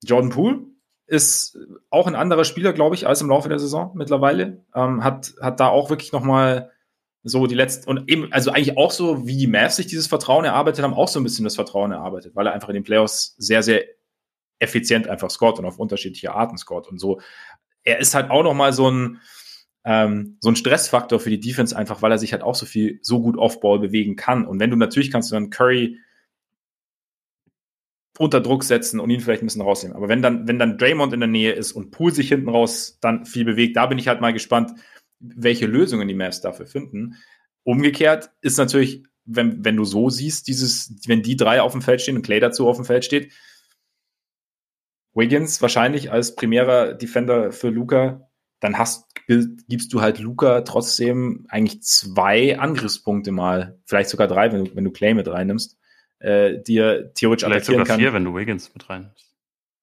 Jordan Poole ist auch ein anderer Spieler, glaube ich, als im Laufe der Saison mittlerweile. Ähm, hat, hat da auch wirklich nochmal so die letzten, und eben, also eigentlich auch so, wie die Mavs sich dieses Vertrauen erarbeitet haben, auch so ein bisschen das Vertrauen erarbeitet, weil er einfach in den Playoffs sehr, sehr effizient einfach scored und auf unterschiedliche Arten scored und so. Er ist halt auch noch mal so ein, ähm, so ein Stressfaktor für die Defense einfach, weil er sich halt auch so viel, so gut Off-Ball bewegen kann. Und wenn du natürlich kannst du dann Curry unter Druck setzen und ihn vielleicht ein bisschen rausnehmen. Aber wenn dann, wenn dann Draymond in der Nähe ist und Poole sich hinten raus dann viel bewegt, da bin ich halt mal gespannt, welche Lösungen die Mavs dafür finden. Umgekehrt ist natürlich, wenn, wenn du so siehst, dieses, wenn die drei auf dem Feld stehen und Clay dazu auf dem Feld steht, Wiggins wahrscheinlich als primärer Defender für Luca, dann hast, gibst du halt Luca trotzdem eigentlich zwei Angriffspunkte mal, vielleicht sogar drei, wenn du, wenn du Clay mit reinnimmst, äh, dir theoretisch vielleicht attackieren sogar kann. vier, wenn du Wiggins mit reinnimmst.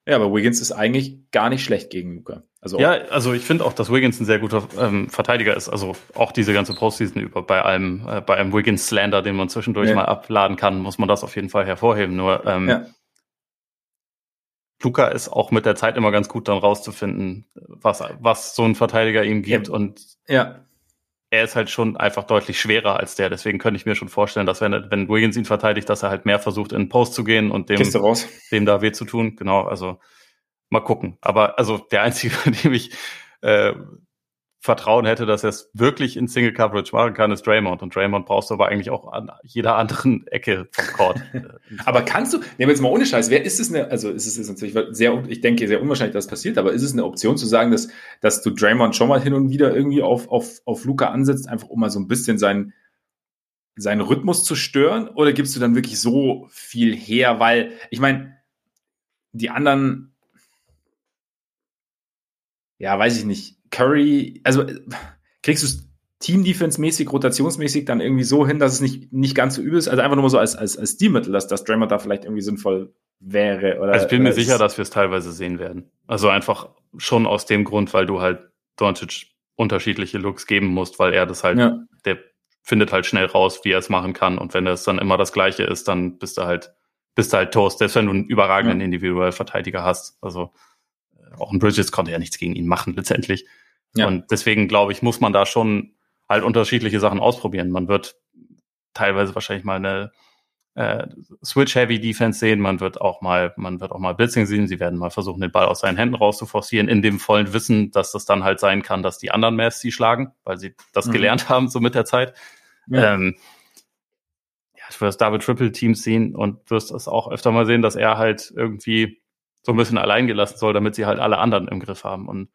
Ja, aber Wiggins ist eigentlich gar nicht schlecht gegen Luca. Also ja, also ich finde auch, dass Wiggins ein sehr guter ähm, Verteidiger ist. Also auch diese ganze Postseason über bei einem äh, bei einem Wiggins Slander, den man zwischendurch ja. mal abladen kann, muss man das auf jeden Fall hervorheben. Nur ähm, ja. Luca ist auch mit der Zeit immer ganz gut dann rauszufinden, was, was so ein Verteidiger ihm gibt. Ja. Und ja. Er ist halt schon einfach deutlich schwerer als der. Deswegen könnte ich mir schon vorstellen, dass wenn, wenn Wiggins ihn verteidigt, dass er halt mehr versucht, in den Post zu gehen und dem, dem da weh zu tun. Genau, also mal gucken. Aber also der einzige, dem ich äh, Vertrauen hätte, dass er es wirklich in Single Coverage machen kann, ist Draymond. Und Draymond brauchst du aber eigentlich auch an jeder anderen Ecke vom Court. aber kannst du, nehmen wir jetzt mal ohne Scheiß, wer ist es eine, also ist es ist natürlich sehr, ich denke, sehr unwahrscheinlich, dass das passiert, aber ist es eine Option zu sagen, dass, dass du Draymond schon mal hin und wieder irgendwie auf, auf, auf Luca ansetzt, einfach um mal so ein bisschen seinen, seinen Rhythmus zu stören? Oder gibst du dann wirklich so viel her? Weil, ich meine, die anderen, ja, weiß ich nicht, Curry, also kriegst du es Team-Defense-mäßig, rotationsmäßig dann irgendwie so hin, dass es nicht, nicht ganz so übel ist? Also einfach nur mal so als, als, als Stilmittel, dass, dass Draymond da vielleicht irgendwie sinnvoll wäre. Oder, also ich bin mir sicher, dass wir es teilweise sehen werden. Also einfach schon aus dem Grund, weil du halt Doncic unterschiedliche Looks geben musst, weil er das halt, ja. der findet halt schnell raus, wie er es machen kann. Und wenn es dann immer das Gleiche ist, dann bist du halt, bist du halt Toast, selbst wenn du einen überragenden ja. individuellen Verteidiger hast. Also auch ein Bridges konnte ja nichts gegen ihn machen letztendlich. Ja. Und deswegen glaube ich, muss man da schon halt unterschiedliche Sachen ausprobieren. Man wird teilweise wahrscheinlich mal eine äh, Switch-Heavy-Defense sehen. Man wird auch mal, man wird auch mal Blitzing sehen. Sie werden mal versuchen, den Ball aus seinen Händen rauszuforcieren, in dem vollen Wissen, dass das dann halt sein kann, dass die anderen Mavs sie schlagen, weil sie das mhm. gelernt haben, so mit der Zeit. Ja. Ähm, ja, du wirst Double-Triple-Teams sehen und wirst es auch öfter mal sehen, dass er halt irgendwie so ein bisschen allein gelassen soll, damit sie halt alle anderen im Griff haben und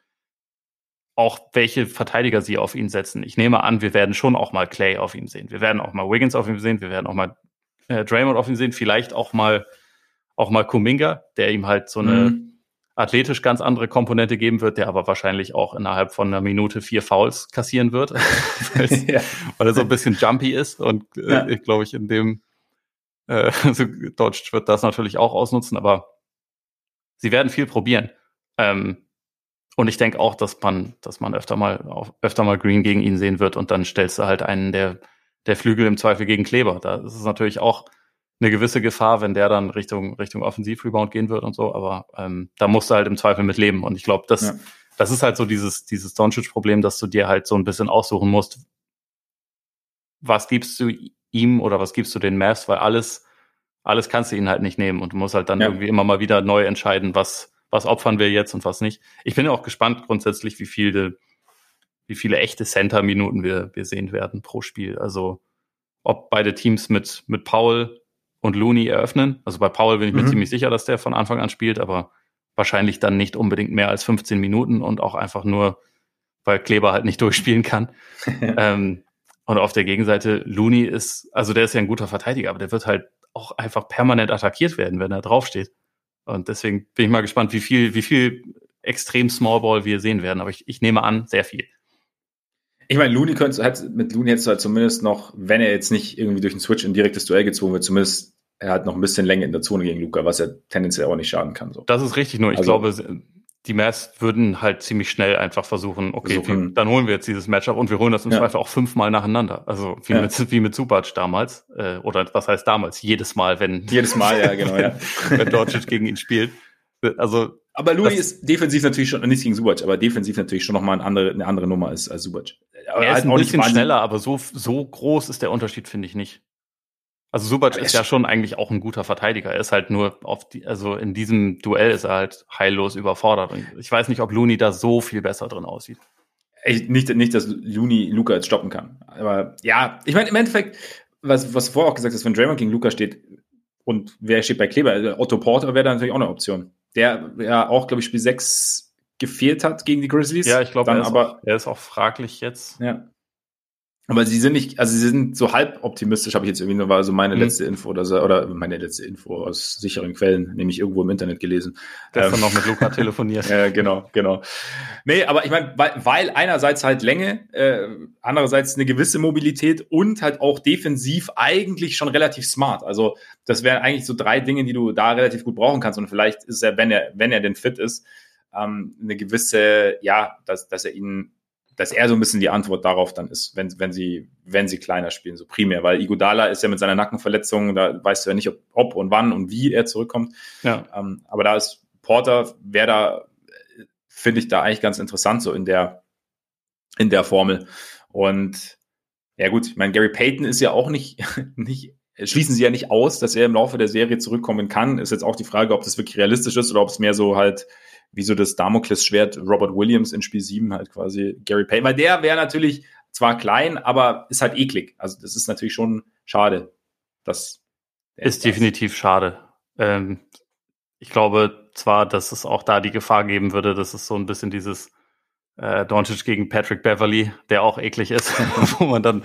auch welche Verteidiger sie auf ihn setzen. Ich nehme an, wir werden schon auch mal Clay auf ihm sehen. Wir werden auch mal Wiggins auf ihm sehen. Wir werden auch mal äh, Draymond auf ihm sehen. Vielleicht auch mal auch mal Kuminga, der ihm halt so eine mhm. athletisch ganz andere Komponente geben wird, der aber wahrscheinlich auch innerhalb von einer Minute vier Fouls kassieren wird, ja. weil er so ein bisschen jumpy ist und äh, ja. ich glaube ich in dem äh, also Dodge wird das natürlich auch ausnutzen, aber sie werden viel probieren. Ähm, und ich denke auch, dass man, dass man öfter mal, auf, öfter mal Green gegen ihn sehen wird und dann stellst du halt einen der, der Flügel im Zweifel gegen Kleber. Da ist es natürlich auch eine gewisse Gefahr, wenn der dann Richtung, Richtung Offensiv-Rebound gehen wird und so, aber ähm, da musst du halt im Zweifel mit leben. Und ich glaube, das, ja. das ist halt so dieses, dieses Doncic-Problem, dass du dir halt so ein bisschen aussuchen musst, was gibst du ihm oder was gibst du den Mavs, weil alles alles kannst du ihnen halt nicht nehmen und du musst halt dann ja. irgendwie immer mal wieder neu entscheiden, was, was opfern wir jetzt und was nicht. Ich bin ja auch gespannt grundsätzlich, wie viele, wie viele echte Center-Minuten wir, wir sehen werden pro Spiel. Also ob beide Teams mit, mit Paul und Looney eröffnen. Also bei Paul bin ich mir mhm. ziemlich sicher, dass der von Anfang an spielt, aber wahrscheinlich dann nicht unbedingt mehr als 15 Minuten und auch einfach nur weil Kleber halt nicht durchspielen kann. ähm, und auf der Gegenseite, Looney ist, also der ist ja ein guter Verteidiger, aber der wird halt auch einfach permanent attackiert werden, wenn er draufsteht. Und deswegen bin ich mal gespannt, wie viel, wie viel extrem Small Ball wir sehen werden. Aber ich, ich nehme an, sehr viel. Ich meine, Looney könnte halt, mit Looney hättest du halt zumindest noch, wenn er jetzt nicht irgendwie durch einen Switch in direktes Duell gezwungen wird, zumindest er hat noch ein bisschen Länge in der Zone gegen Luca, was er tendenziell auch nicht schaden kann. So. Das ist richtig, nur ich also, glaube, die Mavs würden halt ziemlich schnell einfach versuchen, okay, versuchen, dann holen wir jetzt dieses Matchup und wir holen das im ja. Zweifel auch fünfmal nacheinander. Also wie, ja. mit, wie mit Subac damals. Äh, oder was heißt damals? Jedes Mal, wenn. Jedes Mal, ja, genau, ja. wenn Dortmund gegen ihn spielt. Also. Aber Louis ist defensiv natürlich schon, nicht gegen Subac, aber defensiv natürlich schon nochmal eine andere, eine andere Nummer als, als Subac. Aber er ist halt ein bisschen schneller, aber so, so groß ist der Unterschied, finde ich nicht. Also Subac ist ja schon eigentlich auch ein guter Verteidiger. Er ist halt nur auf die, also in diesem Duell ist er halt heillos überfordert. Und ich weiß nicht, ob Looney da so viel besser drin aussieht. Ich, nicht, nicht, dass Looney Luca jetzt stoppen kann. Aber ja, ich meine, im Endeffekt, was, was vorher auch gesagt ist, wenn Draymond gegen Luca steht und wer steht bei Kleber? Also Otto Porter wäre da natürlich auch eine Option. Der ja auch, glaube ich, Spiel 6 gefehlt hat gegen die Grizzlies. Ja, ich glaube, er, er ist auch fraglich jetzt. Ja. Aber sie sind nicht, also sie sind so halb optimistisch, habe ich jetzt irgendwie nur, war so meine mhm. letzte Info oder so, oder meine letzte Info aus sicheren Quellen, nämlich irgendwo im Internet gelesen. Gestern ähm, noch mit Luca telefoniert. Ja, äh, genau, genau. Nee, aber ich meine, weil, weil einerseits halt Länge, äh, andererseits eine gewisse Mobilität und halt auch defensiv eigentlich schon relativ smart. Also das wären eigentlich so drei Dinge, die du da relativ gut brauchen kannst. Und vielleicht ist er, wenn er, wenn er denn fit ist, ähm, eine gewisse, ja, dass, dass er ihnen dass er so ein bisschen die Antwort darauf dann ist, wenn, wenn sie, wenn sie kleiner spielen, so primär, weil Igodala ist ja mit seiner Nackenverletzung, da weißt du ja nicht, ob, ob und wann und wie er zurückkommt. Ja. Ähm, aber da ist Porter, wäre da, finde ich da eigentlich ganz interessant, so in der, in der Formel. Und ja gut, ich meine, Gary Payton ist ja auch nicht, nicht, schließen sie ja nicht aus, dass er im Laufe der Serie zurückkommen kann. Ist jetzt auch die Frage, ob das wirklich realistisch ist oder ob es mehr so halt wie so das Damoklesschwert Robert Williams in Spiel 7 halt quasi Gary Payne, weil der wäre natürlich zwar klein, aber ist halt eklig. Also das ist natürlich schon schade. Das ist definitiv schade. Ähm, ich glaube zwar, dass es auch da die Gefahr geben würde, dass es so ein bisschen dieses äh, Doncic gegen Patrick Beverly, der auch eklig ist, wo man dann,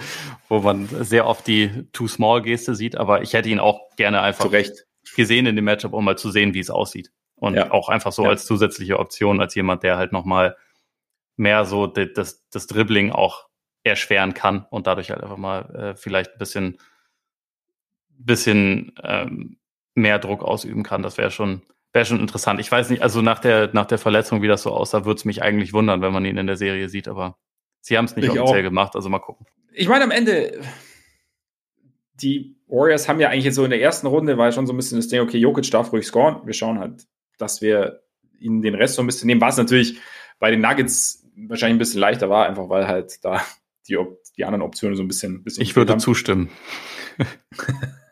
wo man sehr oft die Too Small Geste sieht, aber ich hätte ihn auch gerne einfach Zurecht. gesehen in dem Matchup, um mal zu sehen, wie es aussieht. Und ja. auch einfach so ja. als zusätzliche Option, als jemand, der halt nochmal mehr so das, das Dribbling auch erschweren kann und dadurch halt einfach mal äh, vielleicht ein bisschen, bisschen ähm, mehr Druck ausüben kann. Das wäre schon, wäre schon interessant. Ich weiß nicht, also nach der, nach der Verletzung, wie das so aussah, würde es mich eigentlich wundern, wenn man ihn in der Serie sieht, aber sie haben es nicht ich offiziell auch. gemacht, also mal gucken. Ich meine, am Ende, die Warriors haben ja eigentlich jetzt so in der ersten Runde, war ja schon so ein bisschen das Ding, okay, Jokic darf ruhig scoren. Wir schauen halt, dass wir ihnen den Rest so ein bisschen nehmen, was natürlich bei den Nuggets wahrscheinlich ein bisschen leichter war, einfach weil halt da die, die anderen Optionen so ein bisschen. bisschen ich würde haben. zustimmen.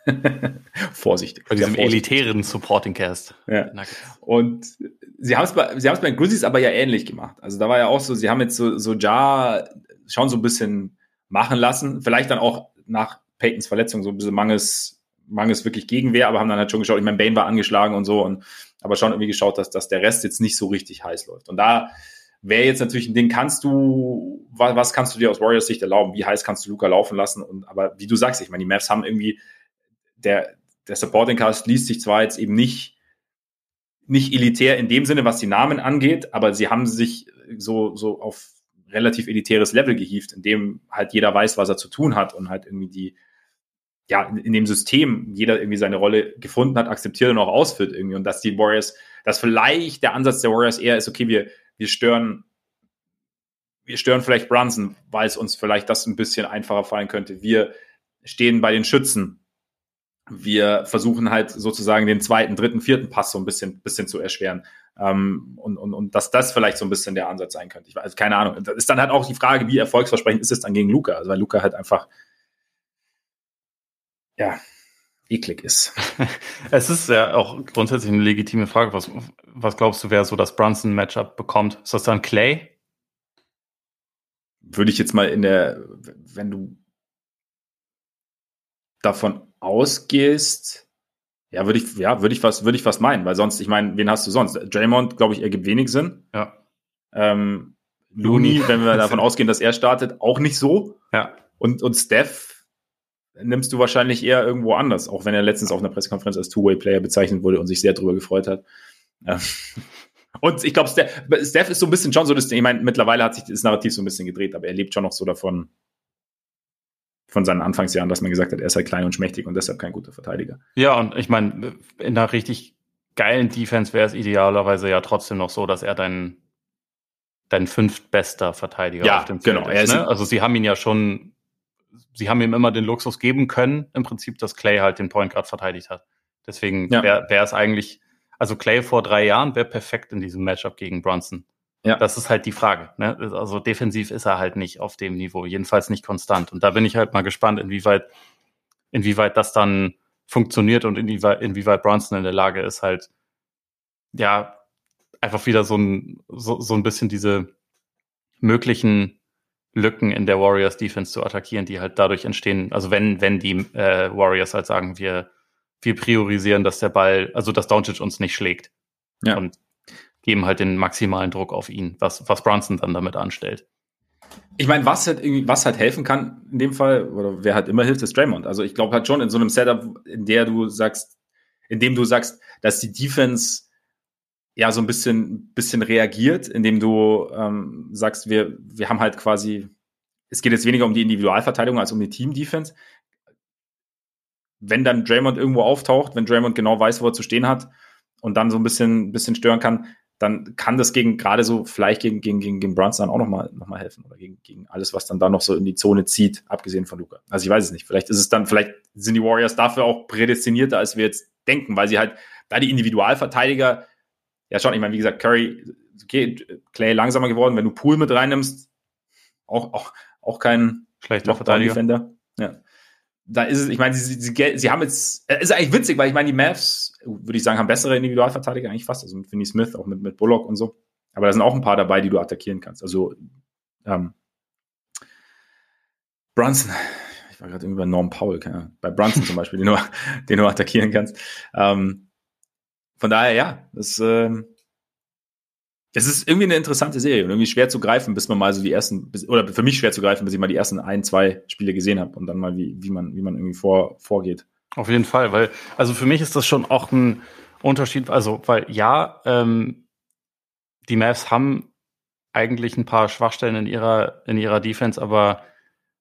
vorsichtig. Bei diesem elitären Supporting Cast. Ja. Und sie haben es bei, sie haben es bei den Grizzlies aber ja ähnlich gemacht. Also da war ja auch so, sie haben jetzt so, so Ja schon so ein bisschen machen lassen. Vielleicht dann auch nach Peytons Verletzung so ein bisschen mangels, mangels wirklich Gegenwehr, aber haben dann halt schon geschaut. Ich meine, Bane war angeschlagen und so und aber schon irgendwie geschaut, dass, dass der Rest jetzt nicht so richtig heiß läuft. Und da wäre jetzt natürlich ein Ding, kannst du, was, was kannst du dir aus Warriors Sicht erlauben? Wie heiß kannst du Luca laufen lassen? Und aber wie du sagst, ich meine, die Mavs haben irgendwie, der, der Supporting Cast liest sich zwar jetzt eben nicht, nicht elitär in dem Sinne, was die Namen angeht, aber sie haben sich so, so auf relativ elitäres Level gehievt, in dem halt jeder weiß, was er zu tun hat und halt irgendwie die, ja, in, dem System jeder irgendwie seine Rolle gefunden hat, akzeptiert und auch ausführt irgendwie. Und dass die Warriors, dass vielleicht der Ansatz der Warriors eher ist, okay, wir, wir stören, wir stören vielleicht Brunson, weil es uns vielleicht das ein bisschen einfacher fallen könnte. Wir stehen bei den Schützen. Wir versuchen halt sozusagen den zweiten, dritten, vierten Pass so ein bisschen, bisschen zu erschweren. Ähm, und, und, und dass das vielleicht so ein bisschen der Ansatz sein könnte. Ich weiß, keine Ahnung. Das ist dann halt auch die Frage, wie erfolgsversprechend ist es dann gegen Luca? Also weil Luca halt einfach ja, eklig ist. es ist ja auch grundsätzlich eine legitime Frage. Was, was glaubst du, wer so das Brunson-Matchup bekommt? Ist das dann Clay? Würde ich jetzt mal in der, wenn du davon ausgehst, ja, würde ich, ja, würde ich was, würde ich was meinen, weil sonst, ich meine, wen hast du sonst? Draymond, glaube ich, ergibt wenig Sinn. Ja. Ähm, Looney, wenn wir davon ausgehen, dass er startet, auch nicht so. Ja. Und, und Steph nimmst du wahrscheinlich eher irgendwo anders, auch wenn er letztens auf einer Pressekonferenz als Two-Way-Player bezeichnet wurde und sich sehr darüber gefreut hat. Und ich glaube, Steph, Steph ist so ein bisschen schon so das Ding. Ich meine, mittlerweile hat sich das Narrativ so ein bisschen gedreht, aber er lebt schon noch so davon, von seinen Anfangsjahren, dass man gesagt hat, er ist halt klein und schmächtig und deshalb kein guter Verteidiger. Ja, und ich meine, in einer richtig geilen Defense wäre es idealerweise ja trotzdem noch so, dass er dein, dein fünftbester Verteidiger ja, auf dem Feld genau. ist. Ne? Also sie haben ihn ja schon, sie haben ihm immer den Luxus geben können, im Prinzip, dass Clay halt den Point Guard verteidigt hat. Deswegen ja. wäre es eigentlich, also Clay vor drei Jahren wäre perfekt in diesem Matchup gegen Bronson. Ja. Das ist halt die Frage. Ne? Also defensiv ist er halt nicht auf dem Niveau, jedenfalls nicht konstant. Und da bin ich halt mal gespannt, inwieweit, inwieweit das dann funktioniert und inwieweit, inwieweit Bronson in der Lage ist, halt, ja, einfach wieder so ein, so, so ein bisschen diese möglichen Lücken in der Warriors Defense zu attackieren, die halt dadurch entstehen. Also wenn, wenn die äh, Warriors halt sagen, wir, wir priorisieren, dass der Ball, also dass Doncic uns nicht schlägt. Ja. Und geben halt den maximalen Druck auf ihn, was, was Brunson dann damit anstellt. Ich meine, was halt irgendwie, was halt helfen kann in dem Fall, oder wer halt immer hilft, ist Draymond. Also ich glaube halt schon in so einem Setup, in der du sagst, in dem du sagst, dass die Defense ja so ein bisschen, bisschen reagiert, indem du ähm, sagst, wir, wir haben halt quasi, es geht jetzt weniger um die Individualverteidigung als um die Team-Defense. Wenn dann Draymond irgendwo auftaucht, wenn Draymond genau weiß, wo er zu stehen hat und dann so ein bisschen, bisschen stören kann, dann kann das gegen gerade so vielleicht gegen, gegen, gegen, gegen Brunson dann auch nochmal noch mal helfen oder gegen, gegen alles, was dann da noch so in die Zone zieht, abgesehen von Luca. Also ich weiß es nicht. Vielleicht ist es dann, vielleicht sind die Warriors dafür auch prädestinierter, als wir jetzt denken, weil sie halt da die Individualverteidiger, ja schon, ich meine, wie gesagt, Curry, okay, Clay langsamer geworden, wenn du Pool mit reinnimmst, auch, auch, auch kein schlechter Verteidiger. Defender. Ja da ist es, ich meine, sie, sie, sie haben jetzt, es ist eigentlich witzig, weil ich meine, die Mavs, würde ich sagen, haben bessere Individualverteidiger eigentlich fast, also mit Finney Smith, auch mit, mit Bullock und so. Aber da sind auch ein paar dabei, die du attackieren kannst. Also, ähm, Brunson, ich war gerade irgendwie bei Norm Powell, bei Brunson zum Beispiel, den du, den du attackieren kannst. Ähm, von daher, ja, das, ähm, es ist irgendwie eine interessante Serie und irgendwie schwer zu greifen, bis man mal so die ersten, bis, oder für mich schwer zu greifen, bis ich mal die ersten ein, zwei Spiele gesehen habe und dann mal, wie, wie man, wie man irgendwie vor, vorgeht. Auf jeden Fall, weil, also für mich ist das schon auch ein Unterschied, also, weil ja, ähm, die Mavs haben eigentlich ein paar Schwachstellen in ihrer, in ihrer Defense, aber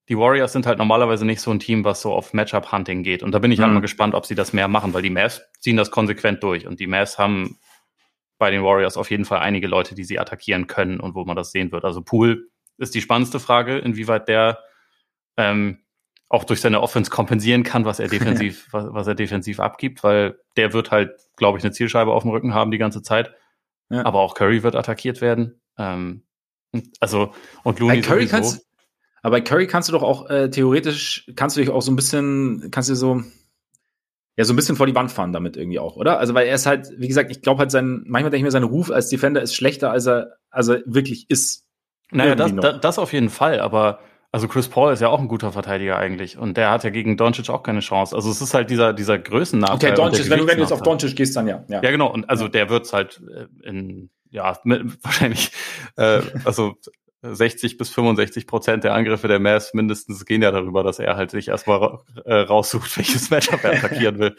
die Warriors sind halt normalerweise nicht so ein Team, was so auf Matchup-Hunting geht. Und da bin ich halt mhm. halt mal gespannt, ob sie das mehr machen, weil die Mavs ziehen das konsequent durch. Und die Mavs haben bei den Warriors auf jeden Fall einige Leute, die sie attackieren können und wo man das sehen wird. Also Pool ist die spannendste Frage, inwieweit der ähm, auch durch seine Offense kompensieren kann, was er defensiv, was, was, er defensiv abgibt, weil der wird halt, glaube ich, eine Zielscheibe auf dem Rücken haben die ganze Zeit. Ja. Aber auch Curry wird attackiert werden. Ähm, also und Looney bei Curry kannst, aber bei Curry kannst du doch auch äh, theoretisch kannst du dich auch so ein bisschen, kannst du so ja so ein bisschen vor die Wand fahren damit irgendwie auch, oder? Also weil er ist halt, wie gesagt, ich glaube halt sein, manchmal denke ich mir, sein Ruf als Defender ist schlechter, als er, als er wirklich ist. Naja, das, das, das auf jeden Fall, aber also Chris Paul ist ja auch ein guter Verteidiger eigentlich und der hat ja gegen Doncic auch keine Chance. Also es ist halt dieser dieser Größennachteil. Okay, Doncic, wenn du, wenn du jetzt auf Doncic gehst, dann ja. Ja, ja genau. Und also ja. der wird's halt äh, in ja mit, wahrscheinlich äh, also 60 bis 65 Prozent der Angriffe der Mavs mindestens gehen ja darüber, dass er halt sich erstmal äh, raussucht, welches Matchup er attackieren will.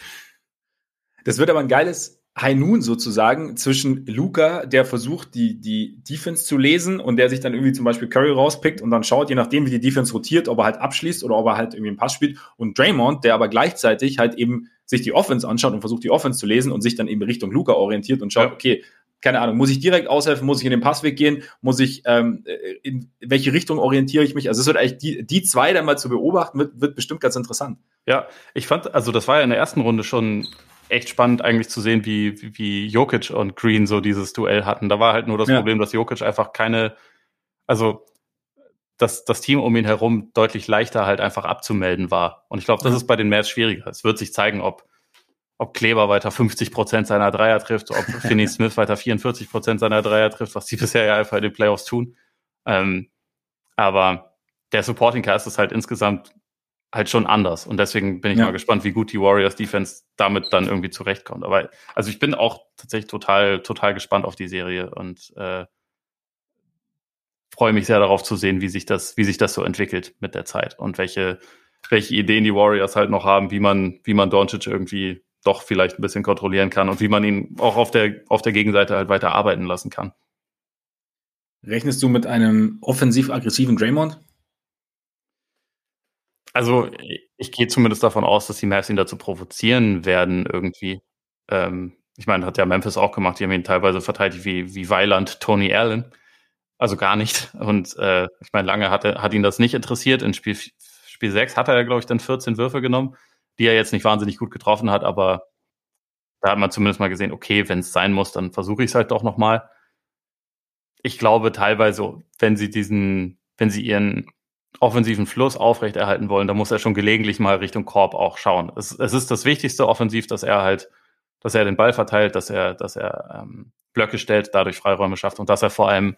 Das wird aber ein geiles High Noon sozusagen zwischen Luca, der versucht, die, die Defense zu lesen und der sich dann irgendwie zum Beispiel Curry rauspickt und dann schaut, je nachdem, wie die Defense rotiert, ob er halt abschließt oder ob er halt irgendwie einen Pass spielt. Und Draymond, der aber gleichzeitig halt eben sich die Offense anschaut und versucht, die Offense zu lesen und sich dann eben Richtung Luca orientiert und schaut, ja. okay, keine Ahnung, muss ich direkt aushelfen, muss ich in den Passweg gehen, muss ich, ähm, in welche Richtung orientiere ich mich? Also es wird eigentlich die, die zwei dann mal zu beobachten, wird, wird bestimmt ganz interessant. Ja, ich fand, also das war ja in der ersten Runde schon echt spannend eigentlich zu sehen, wie, wie, Jokic und Green so dieses Duell hatten. Da war halt nur das ja. Problem, dass Jokic einfach keine, also dass das Team um ihn herum deutlich leichter halt einfach abzumelden war. Und ich glaube, das ja. ist bei den Mavs schwieriger. Es wird sich zeigen, ob ob Kleber weiter 50 Prozent seiner Dreier trifft, ob Finney Smith weiter 44 Prozent seiner Dreier trifft, was die bisher ja einfach in den Playoffs tun. Ähm, aber der Supporting Cast ist halt insgesamt halt schon anders. Und deswegen bin ich ja. mal gespannt, wie gut die Warriors Defense damit dann irgendwie zurechtkommt. Aber also ich bin auch tatsächlich total, total gespannt auf die Serie und äh, freue mich sehr darauf zu sehen, wie sich das, wie sich das so entwickelt mit der Zeit und welche, welche Ideen die Warriors halt noch haben, wie man, wie man Doncic irgendwie doch vielleicht ein bisschen kontrollieren kann und wie man ihn auch auf der, auf der Gegenseite halt weiter arbeiten lassen kann. Rechnest du mit einem offensiv-aggressiven Draymond? Also, ich gehe zumindest davon aus, dass die Mavs ihn dazu provozieren werden, irgendwie. Ähm, ich meine, hat ja Memphis auch gemacht, die haben ihn teilweise verteidigt wie, wie Weiland Tony Allen. Also gar nicht. Und äh, ich meine, lange hat, er, hat ihn das nicht interessiert. In Spiel, Spiel 6 hat er, glaube ich, dann 14 Würfe genommen, die er jetzt nicht wahnsinnig gut getroffen hat, aber da hat man zumindest mal gesehen, okay, wenn es sein muss, dann versuche ich es halt doch nochmal. Ich glaube teilweise, wenn sie diesen, wenn sie ihren offensiven Fluss aufrechterhalten wollen, dann muss er schon gelegentlich mal Richtung Korb auch schauen. Es, es ist das Wichtigste offensiv, dass er halt, dass er den Ball verteilt, dass er, dass er ähm, Blöcke stellt, dadurch Freiräume schafft und dass er vor allem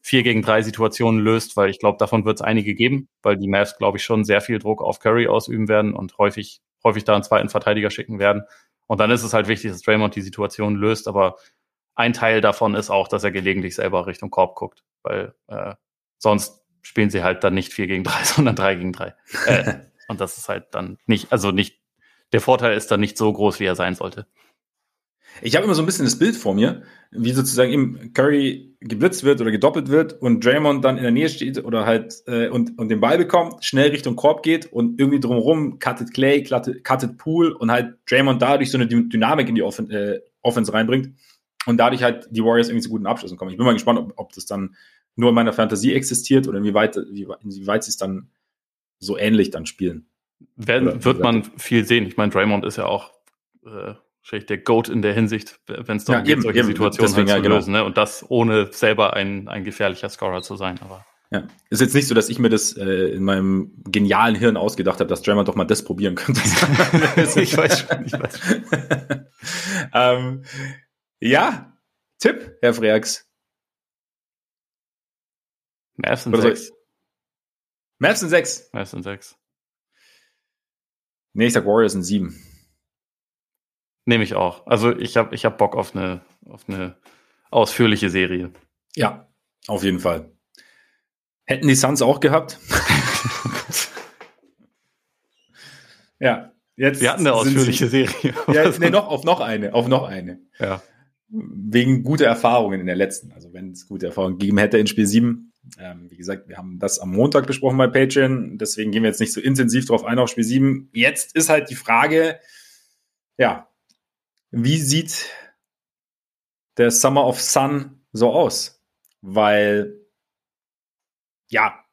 vier gegen drei Situationen löst, weil ich glaube, davon wird es einige geben, weil die Mavs, glaube ich, schon sehr viel Druck auf Curry ausüben werden und häufig, häufig da einen zweiten Verteidiger schicken werden. Und dann ist es halt wichtig, dass Draymond die Situation löst, aber ein Teil davon ist auch, dass er gelegentlich selber Richtung Korb guckt, weil äh, sonst spielen sie halt dann nicht vier gegen drei, sondern drei gegen drei. Äh, und das ist halt dann nicht, also nicht, der Vorteil ist dann nicht so groß, wie er sein sollte. Ich habe immer so ein bisschen das Bild vor mir, wie sozusagen eben Curry geblitzt wird oder gedoppelt wird und Draymond dann in der Nähe steht oder halt äh, und, und den Ball bekommt, schnell Richtung Korb geht und irgendwie drumherum cuttet Clay, cuttet, cuttet Pool und halt Draymond dadurch so eine Dynamik in die Offen äh, Offense reinbringt und dadurch halt die Warriors irgendwie zu guten Abschlüssen kommen. Ich bin mal gespannt, ob, ob das dann nur in meiner Fantasie existiert oder inwieweit, inwieweit sie es dann so ähnlich dann spielen. Werden, wird man viel sehen. Ich meine, Draymond ist ja auch äh, der Goat in der Hinsicht, wenn es darum ja, geht, solche eben, Situationen halt zu ja, genau. lösen. Ne? Und das ohne selber ein, ein gefährlicher Scorer zu sein. Aber ja. Ist jetzt nicht so, dass ich mir das äh, in meinem genialen Hirn ausgedacht habe, dass Draymond doch mal das probieren könnte. ich weiß schon, ich weiß schon. ähm, ja, Tipp, Herr Freaks. Mavs sind sechs. Mavs sind sechs. Mavs sind sechs. Nee, ich sag Warriors sind sieben. Nehme ich auch. Also ich habe ich hab Bock auf eine, auf eine ausführliche Serie. Ja, auf jeden Fall. Hätten die Suns auch gehabt? ja, jetzt. Wir hatten eine ausführliche sie, Serie. ja, nee, noch auf noch eine, auf noch eine. Ja. Wegen guter Erfahrungen in der letzten. Also wenn es gute Erfahrungen gegeben hätte in Spiel 7. Ähm, wie gesagt, wir haben das am Montag besprochen bei Patreon. Deswegen gehen wir jetzt nicht so intensiv drauf ein auf Spiel 7. Jetzt ist halt die Frage, ja, wie sieht der Summer of Sun so aus? Weil, ja,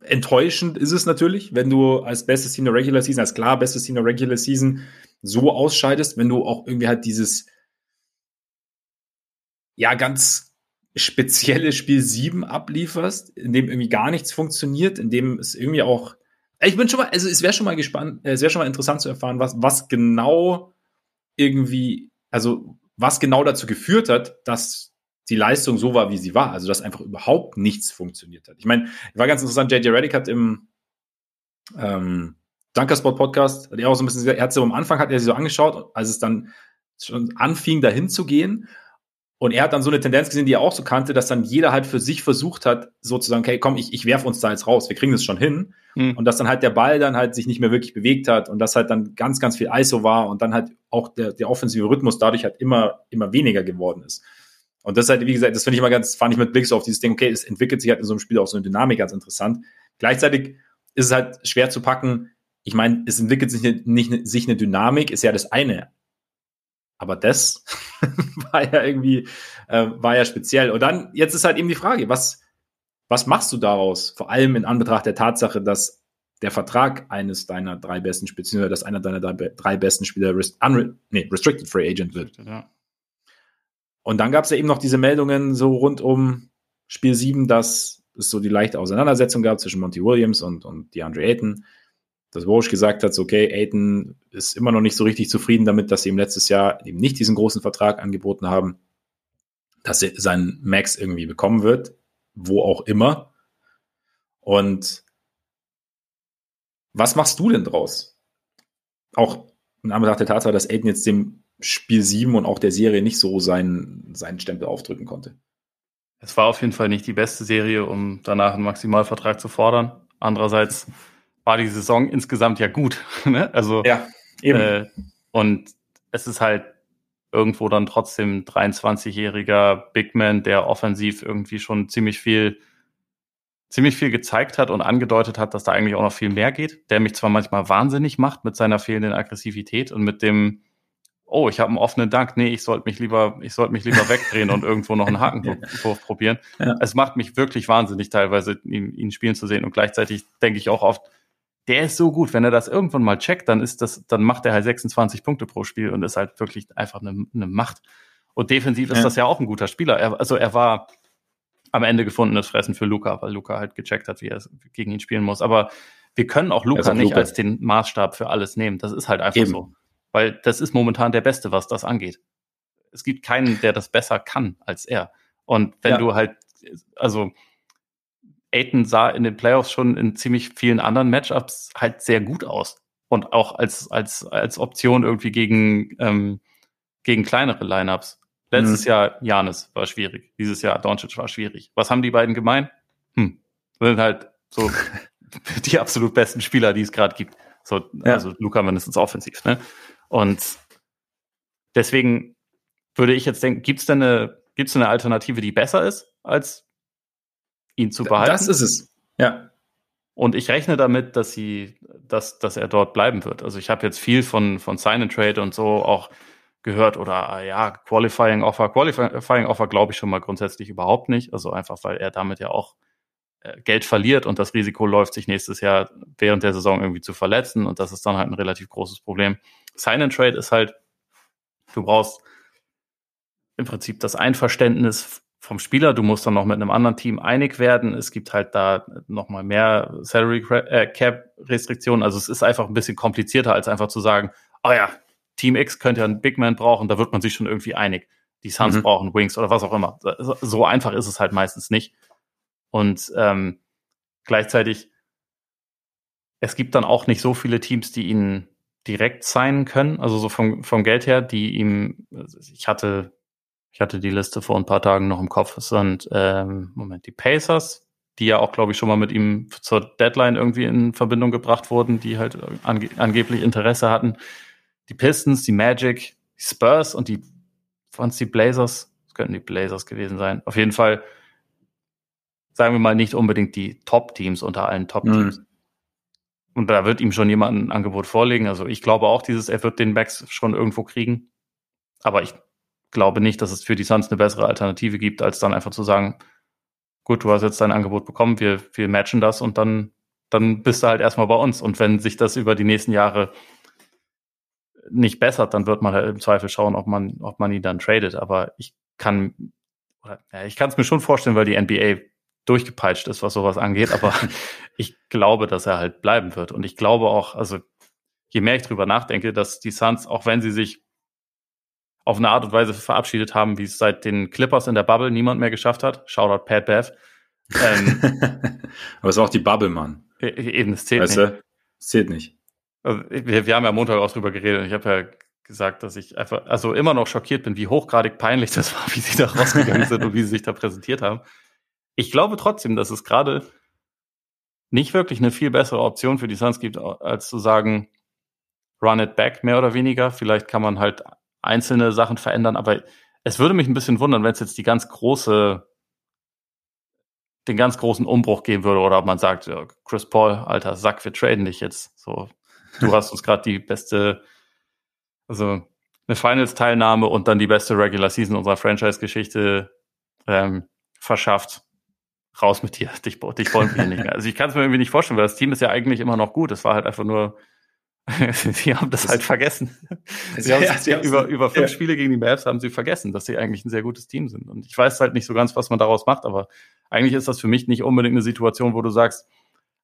enttäuschend ist es natürlich, wenn du als bestes Team der Regular Season, als klar bestes Team der Regular Season so ausscheidest, wenn du auch irgendwie halt dieses, ja, ganz spezielle Spiel 7 ablieferst, in dem irgendwie gar nichts funktioniert, in dem es irgendwie auch, ich bin schon mal, also es wäre schon mal gespannt, es wäre schon mal interessant zu erfahren, was, was genau irgendwie, also was genau dazu geführt hat, dass die Leistung so war, wie sie war. Also dass einfach überhaupt nichts funktioniert hat. Ich meine, war ganz interessant, JJ Reddick hat im ähm, Dunkerspot Podcast, hat er auch so ein bisschen, er hat so am Anfang hat er sich so angeschaut, als es dann schon anfing, dahin zu gehen. Und er hat dann so eine Tendenz gesehen, die er auch so kannte, dass dann jeder halt für sich versucht hat, sozusagen, okay, komm, ich, ich werf uns da jetzt raus, wir kriegen das schon hin. Mhm. Und dass dann halt der Ball dann halt sich nicht mehr wirklich bewegt hat und dass halt dann ganz, ganz viel ISO war und dann halt auch der, der offensive Rhythmus dadurch halt immer, immer weniger geworden ist. Und das halt, wie gesagt, das finde ich mal ganz, fand ich mit Blick so auf dieses Ding, okay, es entwickelt sich halt in so einem Spiel auch so eine Dynamik ganz interessant. Gleichzeitig ist es halt schwer zu packen. Ich meine, es entwickelt sich nicht, nicht sich eine Dynamik, ist ja das eine. Aber das war ja irgendwie, äh, war ja speziell. Und dann, jetzt ist halt eben die Frage, was, was machst du daraus? Vor allem in Anbetracht der Tatsache, dass der Vertrag eines deiner drei besten Spieler, dass einer deiner drei besten Spieler rest, unre, nee, Restricted Free Agent wird. Ja. Und dann gab es ja eben noch diese Meldungen so rund um Spiel 7, dass es so die leichte Auseinandersetzung gab zwischen Monty Williams und, und DeAndre Ayton dass Walsh gesagt hat, okay, Aiton ist immer noch nicht so richtig zufrieden damit, dass sie ihm letztes Jahr eben nicht diesen großen Vertrag angeboten haben, dass er seinen Max irgendwie bekommen wird, wo auch immer. Und was machst du denn draus? Auch in Anbetracht der Tatsache, dass Aiden jetzt dem Spiel 7 und auch der Serie nicht so seinen, seinen Stempel aufdrücken konnte. Es war auf jeden Fall nicht die beste Serie, um danach einen Maximalvertrag zu fordern. Andererseits war die Saison insgesamt ja gut. Ne? Also ja, eben. Äh, und es ist halt irgendwo dann trotzdem 23-jähriger Big Man, der offensiv irgendwie schon ziemlich viel ziemlich viel gezeigt hat und angedeutet hat, dass da eigentlich auch noch viel mehr geht, der mich zwar manchmal wahnsinnig macht mit seiner fehlenden Aggressivität und mit dem oh, ich habe einen offenen Dank, nee, ich sollte mich lieber, ich sollte mich lieber wegdrehen und irgendwo noch einen Hakenwurf probieren. Ja. Es macht mich wirklich wahnsinnig, teilweise ihn, ihn spielen zu sehen. Und gleichzeitig denke ich auch oft, der ist so gut, wenn er das irgendwann mal checkt, dann ist das, dann macht er halt 26 Punkte pro Spiel und ist halt wirklich einfach eine, eine Macht. Und defensiv ist ja. das ja auch ein guter Spieler. Er, also er war am Ende gefundenes Fressen für Luca, weil Luca halt gecheckt hat, wie er gegen ihn spielen muss. Aber wir können auch Luca nicht Luca. als den Maßstab für alles nehmen. Das ist halt einfach Eben. so. Weil das ist momentan der Beste, was das angeht. Es gibt keinen, der das besser kann als er. Und wenn ja. du halt, also Aiton sah in den Playoffs schon in ziemlich vielen anderen Matchups halt sehr gut aus. Und auch als, als, als Option irgendwie gegen, ähm, gegen kleinere Lineups. Letztes mhm. Jahr Janis war schwierig. Dieses Jahr Doncic war schwierig. Was haben die beiden gemein? Hm. Sind halt so die absolut besten Spieler, die es gerade gibt. So, ja. also Luca mindestens offensiv, ne? Und deswegen würde ich jetzt denken, gibt es denn eine, gibt's eine Alternative, die besser ist, als ihn zu behalten? Das ist es, ja. Und ich rechne damit, dass sie, dass, dass er dort bleiben wird. Also ich habe jetzt viel von, von Sign and Trade und so auch gehört oder ah ja, Qualifying Offer. Qualifying Offer glaube ich schon mal grundsätzlich überhaupt nicht. Also einfach, weil er damit ja auch äh, Geld verliert und das Risiko läuft, sich nächstes Jahr während der Saison irgendwie zu verletzen und das ist dann halt ein relativ großes Problem. Sign and Trade ist halt, du brauchst im Prinzip das Einverständnis vom Spieler. Du musst dann noch mit einem anderen Team einig werden. Es gibt halt da noch mal mehr Salary äh, Cap Restriktionen. Also es ist einfach ein bisschen komplizierter als einfach zu sagen, oh ja, Team X könnte ja einen Big Man brauchen. Da wird man sich schon irgendwie einig. Die Suns mhm. brauchen Wings oder was auch immer. So einfach ist es halt meistens nicht. Und ähm, gleichzeitig, es gibt dann auch nicht so viele Teams, die ihn direkt signen können, also so vom, vom Geld her, die ihm, ich hatte, ich hatte die Liste vor ein paar Tagen noch im Kopf, es sind, ähm, Moment, die Pacers, die ja auch, glaube ich, schon mal mit ihm zur Deadline irgendwie in Verbindung gebracht wurden, die halt ange angeblich Interesse hatten. Die Pistons, die Magic, die Spurs und die, waren die Blazers? Das könnten die Blazers gewesen sein. Auf jeden Fall, sagen wir mal, nicht unbedingt die Top-Teams unter allen Top-Teams. Mhm. Und da wird ihm schon jemand ein Angebot vorlegen. Also ich glaube auch, dieses, er wird den Max schon irgendwo kriegen. Aber ich glaube nicht, dass es für die Suns eine bessere Alternative gibt, als dann einfach zu sagen, gut, du hast jetzt dein Angebot bekommen, wir, wir matchen das und dann, dann bist du halt erstmal bei uns. Und wenn sich das über die nächsten Jahre nicht bessert, dann wird man halt im Zweifel schauen, ob man, ob man ihn dann tradet. Aber ich kann, oder, ja, ich kann es mir schon vorstellen, weil die NBA durchgepeitscht ist, was sowas angeht, aber ich glaube, dass er halt bleiben wird. Und ich glaube auch, also je mehr ich drüber nachdenke, dass die Suns, auch wenn sie sich auf eine Art und Weise verabschiedet haben, wie es seit den Clippers in der Bubble niemand mehr geschafft hat, Shoutout Pat Bev. Ähm, aber es ist auch die Bubble, Mann. E, e, eben, es zählt weißt nicht. Du? Es zählt nicht. Also, wir, wir haben ja Montag auch drüber geredet und ich habe ja gesagt, dass ich einfach, also immer noch schockiert bin, wie hochgradig peinlich das war, wie sie da rausgegangen sind und wie sie sich da präsentiert haben. Ich glaube trotzdem, dass es gerade nicht wirklich eine viel bessere Option für die Suns gibt, als zu sagen, run it back, mehr oder weniger. Vielleicht kann man halt einzelne Sachen verändern, aber es würde mich ein bisschen wundern, wenn es jetzt die ganz große, den ganz großen Umbruch geben würde oder ob man sagt, ja, Chris Paul, alter Sack, wir traden dich jetzt. So, du hast uns gerade die beste, also eine Finals-Teilnahme und dann die beste Regular Season unserer Franchise-Geschichte ähm, verschafft raus mit dir, dich, dich wollen wir nicht mehr. Also ich kann es mir irgendwie nicht vorstellen, weil das Team ist ja eigentlich immer noch gut. Es war halt einfach nur, sie haben das, das halt vergessen. Sie haben, ja, sie haben über, über fünf ja. Spiele gegen die Mavs haben sie vergessen, dass sie eigentlich ein sehr gutes Team sind. Und ich weiß halt nicht so ganz, was man daraus macht, aber eigentlich ist das für mich nicht unbedingt eine Situation, wo du sagst,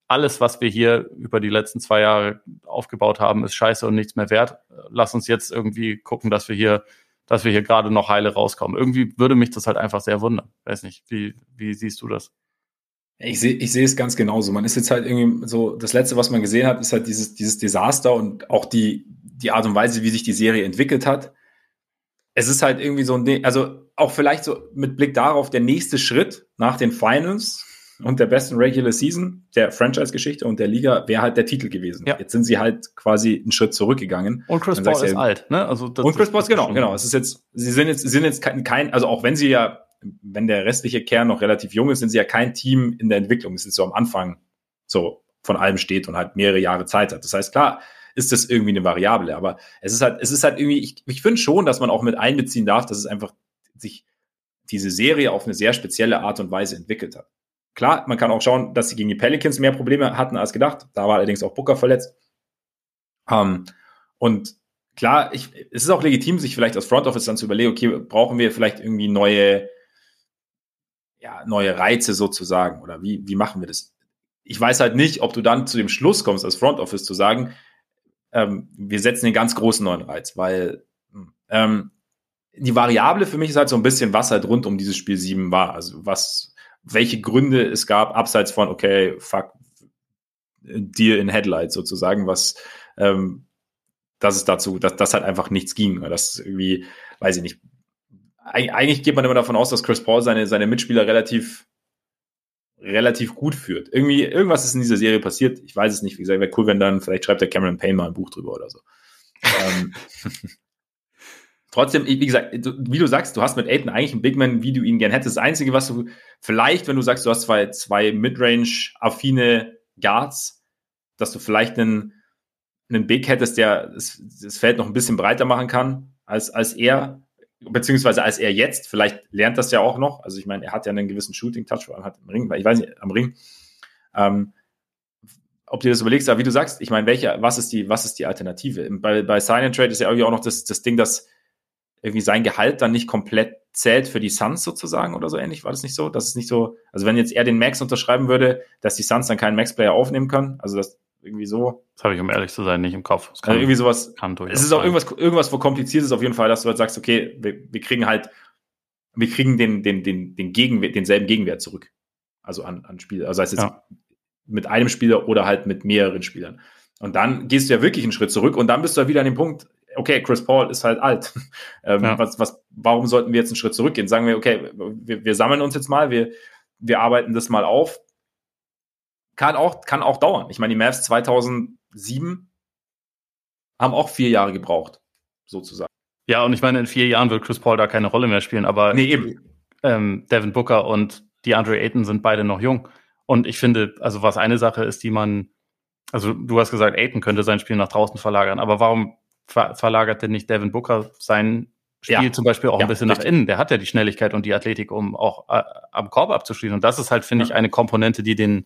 alles, was wir hier über die letzten zwei Jahre aufgebaut haben, ist scheiße und nichts mehr wert. Lass uns jetzt irgendwie gucken, dass wir hier dass wir hier gerade noch heile rauskommen. Irgendwie würde mich das halt einfach sehr wundern. Weiß nicht, wie, wie siehst du das? Ich sehe ich sehe es ganz genauso. Man ist jetzt halt irgendwie so, das Letzte, was man gesehen hat, ist halt dieses, dieses Desaster und auch die, die Art und Weise, wie sich die Serie entwickelt hat. Es ist halt irgendwie so ein also auch vielleicht so mit Blick darauf der nächste Schritt nach den Finals und der besten Regular Season der Franchise-Geschichte und der Liga wäre halt der Titel gewesen. Ja. Jetzt sind sie halt quasi einen Schritt zurückgegangen. Und Chris Paul ist ja, alt, ne? Also und Chris Paul, genau, genau. Es ist jetzt, sie sind jetzt, sie sind jetzt kein, also auch wenn sie ja, wenn der restliche Kern noch relativ jung ist, sind sie ja kein Team in der Entwicklung. Es ist so am Anfang so von allem steht und halt mehrere Jahre Zeit hat. Das heißt, klar, ist das irgendwie eine Variable, aber es ist halt, es ist halt irgendwie, ich, ich finde schon, dass man auch mit einbeziehen darf, dass es einfach sich diese Serie auf eine sehr spezielle Art und Weise entwickelt hat. Klar, man kann auch schauen, dass sie gegen die Pelicans mehr Probleme hatten als gedacht. Da war allerdings auch Booker verletzt. Um, ähm, und klar, ich, es ist auch legitim, sich vielleicht als Front Office dann zu überlegen, okay, brauchen wir vielleicht irgendwie neue, ja, neue Reize sozusagen oder wie, wie machen wir das? Ich weiß halt nicht, ob du dann zu dem Schluss kommst, als Front Office zu sagen, ähm, wir setzen den ganz großen neuen Reiz, weil hm, ähm, die Variable für mich ist halt so ein bisschen, was halt rund um dieses Spiel 7 war. Also was, welche Gründe es gab, abseits von, okay, fuck, Deal in Headlights sozusagen, was, ähm, dass es dazu, dass das halt einfach nichts ging. Das irgendwie, weiß ich nicht. Eig eigentlich geht man immer davon aus, dass Chris Paul seine, seine Mitspieler relativ, relativ gut führt. Irgendwie, irgendwas ist in dieser Serie passiert. Ich weiß es nicht. Wie gesagt, wäre cool, wenn dann, vielleicht schreibt der Cameron Payne mal ein Buch drüber oder so. ähm, Trotzdem, wie gesagt, wie du sagst, du hast mit Aiden eigentlich einen Big Man, wie du ihn gern hättest. Das Einzige, was du vielleicht, wenn du sagst, du hast zwei, zwei Midrange-affine Guards, dass du vielleicht einen, einen Big hättest, der das, das Feld noch ein bisschen breiter machen kann als, als er, beziehungsweise als er jetzt. Vielleicht lernt das ja auch noch. Also ich meine, er hat ja einen gewissen Shooting-Touch, vor allem hat im Ring, ich weiß nicht, am Ring. Ähm, ob du das überlegst, aber wie du sagst, ich meine, welche, was ist die, was ist die Alternative? Bei, bei Sign and Trade ist ja irgendwie auch noch das, das Ding, dass irgendwie sein Gehalt dann nicht komplett zählt für die Suns sozusagen oder so ähnlich? War das nicht so? Das ist nicht so, also wenn jetzt er den Max unterschreiben würde, dass die Suns dann keinen Max-Player aufnehmen können, also das irgendwie so. Das habe ich, um ehrlich zu sein, nicht im Kopf. Kann, also irgendwie sowas. Kann es ist auch irgendwas, irgendwas, wo kompliziert ist auf jeden Fall, dass du halt sagst, okay, wir, wir kriegen halt, wir kriegen den, den, den, den Gegenwert, denselben Gegenwert zurück. Also an, an Spieler. Also heißt jetzt ja. mit einem Spieler oder halt mit mehreren Spielern. Und dann gehst du ja wirklich einen Schritt zurück und dann bist du ja wieder an dem Punkt, okay, Chris Paul ist halt alt. ähm, ja. was, was, warum sollten wir jetzt einen Schritt zurückgehen? Sagen wir, okay, wir, wir sammeln uns jetzt mal, wir, wir arbeiten das mal auf. Kann auch, kann auch dauern. Ich meine, die Mavs 2007 haben auch vier Jahre gebraucht, sozusagen. Ja, und ich meine, in vier Jahren wird Chris Paul da keine Rolle mehr spielen, aber nee, eben. Ähm, Devin Booker und DeAndre Ayton sind beide noch jung. Und ich finde, also was eine Sache ist, die man, also du hast gesagt, Ayton könnte sein Spiel nach draußen verlagern, aber warum ver verlagert denn nicht Devin Booker sein Spiel ja. zum Beispiel auch ja, ein bisschen richtig. nach innen? Der hat ja die Schnelligkeit und die Athletik, um auch äh, am Korb abzuschließen. Und das ist halt, finde ja. ich, eine Komponente, die den,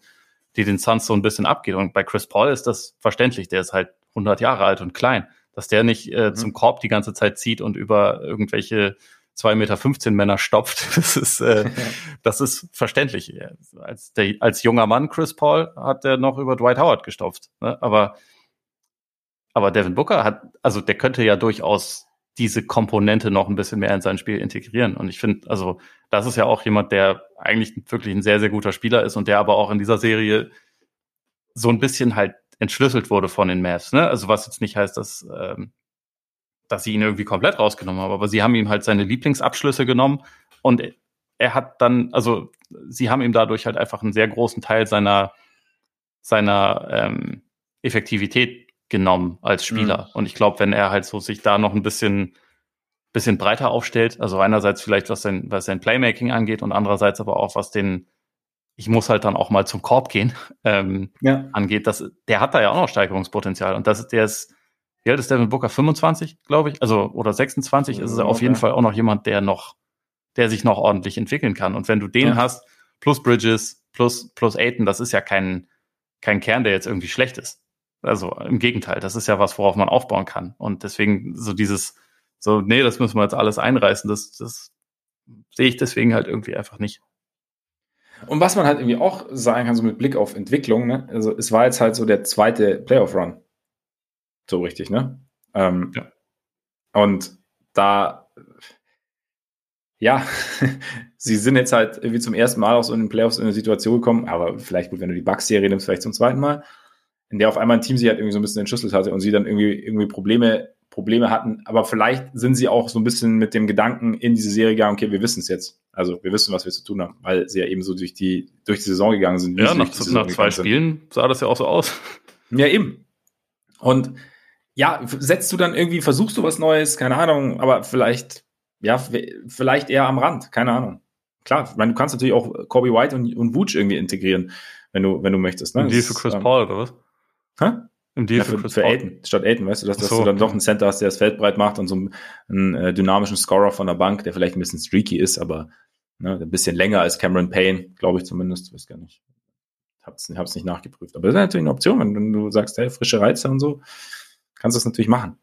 die den Suns so ein bisschen abgeht. Und bei Chris Paul ist das verständlich. Der ist halt 100 Jahre alt und klein. Dass der nicht äh, mhm. zum Korb die ganze Zeit zieht und über irgendwelche 2,15 Meter Männer stopft, das ist, äh, das ist verständlich. Als, der, als junger Mann Chris Paul hat der noch über Dwight Howard gestopft. Ne? Aber aber Devin Booker hat, also der könnte ja durchaus diese Komponente noch ein bisschen mehr in sein Spiel integrieren. Und ich finde, also das ist ja auch jemand, der eigentlich wirklich ein sehr, sehr guter Spieler ist und der aber auch in dieser Serie so ein bisschen halt entschlüsselt wurde von den Mavs. Ne? Also was jetzt nicht heißt, dass, ähm, dass sie ihn irgendwie komplett rausgenommen haben, aber sie haben ihm halt seine Lieblingsabschlüsse genommen und er hat dann, also sie haben ihm dadurch halt einfach einen sehr großen Teil seiner, seiner ähm, Effektivität genommen als Spieler. Mhm. Und ich glaube, wenn er halt so sich da noch ein bisschen, bisschen breiter aufstellt, also einerseits vielleicht was sein, was sein Playmaking angeht und andererseits aber auch was den, ich muss halt dann auch mal zum Korb gehen, ähm, ja. angeht, das, der hat da ja auch noch Steigerungspotenzial. Und das, der ist, wie alt ist Devin Booker? 25, glaube ich, also, oder 26 ja, ist er auf jeden Fall auch noch jemand, der noch, der sich noch ordentlich entwickeln kann. Und wenn du den ja. hast, plus Bridges, plus, plus Aiton, das ist ja kein, kein Kern, der jetzt irgendwie schlecht ist. Also im Gegenteil, das ist ja was, worauf man aufbauen kann. Und deswegen so dieses, so, nee, das müssen wir jetzt alles einreißen, das, das sehe ich deswegen halt irgendwie einfach nicht. Und was man halt irgendwie auch sagen kann, so mit Blick auf Entwicklung, ne? also es war jetzt halt so der zweite Playoff-Run. So richtig, ne? Ähm, ja. Und da, ja, sie sind jetzt halt irgendwie zum ersten Mal auch so in den Playoffs in eine Situation gekommen, aber vielleicht gut, wenn du die Bucks-Serie nimmst, vielleicht zum zweiten Mal in der auf einmal ein Team sie halt irgendwie so ein bisschen entschlüsselt hatte und sie dann irgendwie, irgendwie Probleme Probleme hatten. Aber vielleicht sind sie auch so ein bisschen mit dem Gedanken in diese Serie gegangen, okay, wir wissen es jetzt. Also wir wissen, was wir zu tun haben, weil sie ja eben so durch die, durch die Saison gegangen sind. Ja, nach, nach zwei Spielen sah das ja auch so aus. Ja, eben. Und ja, setzt du dann irgendwie, versuchst du was Neues, keine Ahnung, aber vielleicht, ja, vielleicht eher am Rand, keine Ahnung. Klar, meine, du kannst natürlich auch Kobe White und, und Wooch irgendwie integrieren, wenn du, wenn du möchtest. Ne? Im Deal für Chris ähm, Paul oder was? Hä? Im Deal ja, für, für, für. Aiden, statt Aiden, weißt du, dass, so. dass du dann doch einen Center hast, der das Feld breit macht und so einen, einen äh, dynamischen Scorer von der Bank, der vielleicht ein bisschen streaky ist, aber ne, ein bisschen länger als Cameron Payne, glaube ich zumindest, weiß gar nicht. Hab's, hab's nicht nachgeprüft. Aber das ist natürlich eine Option, wenn, du sagst, hey, frische Reize und so, kannst du das natürlich machen.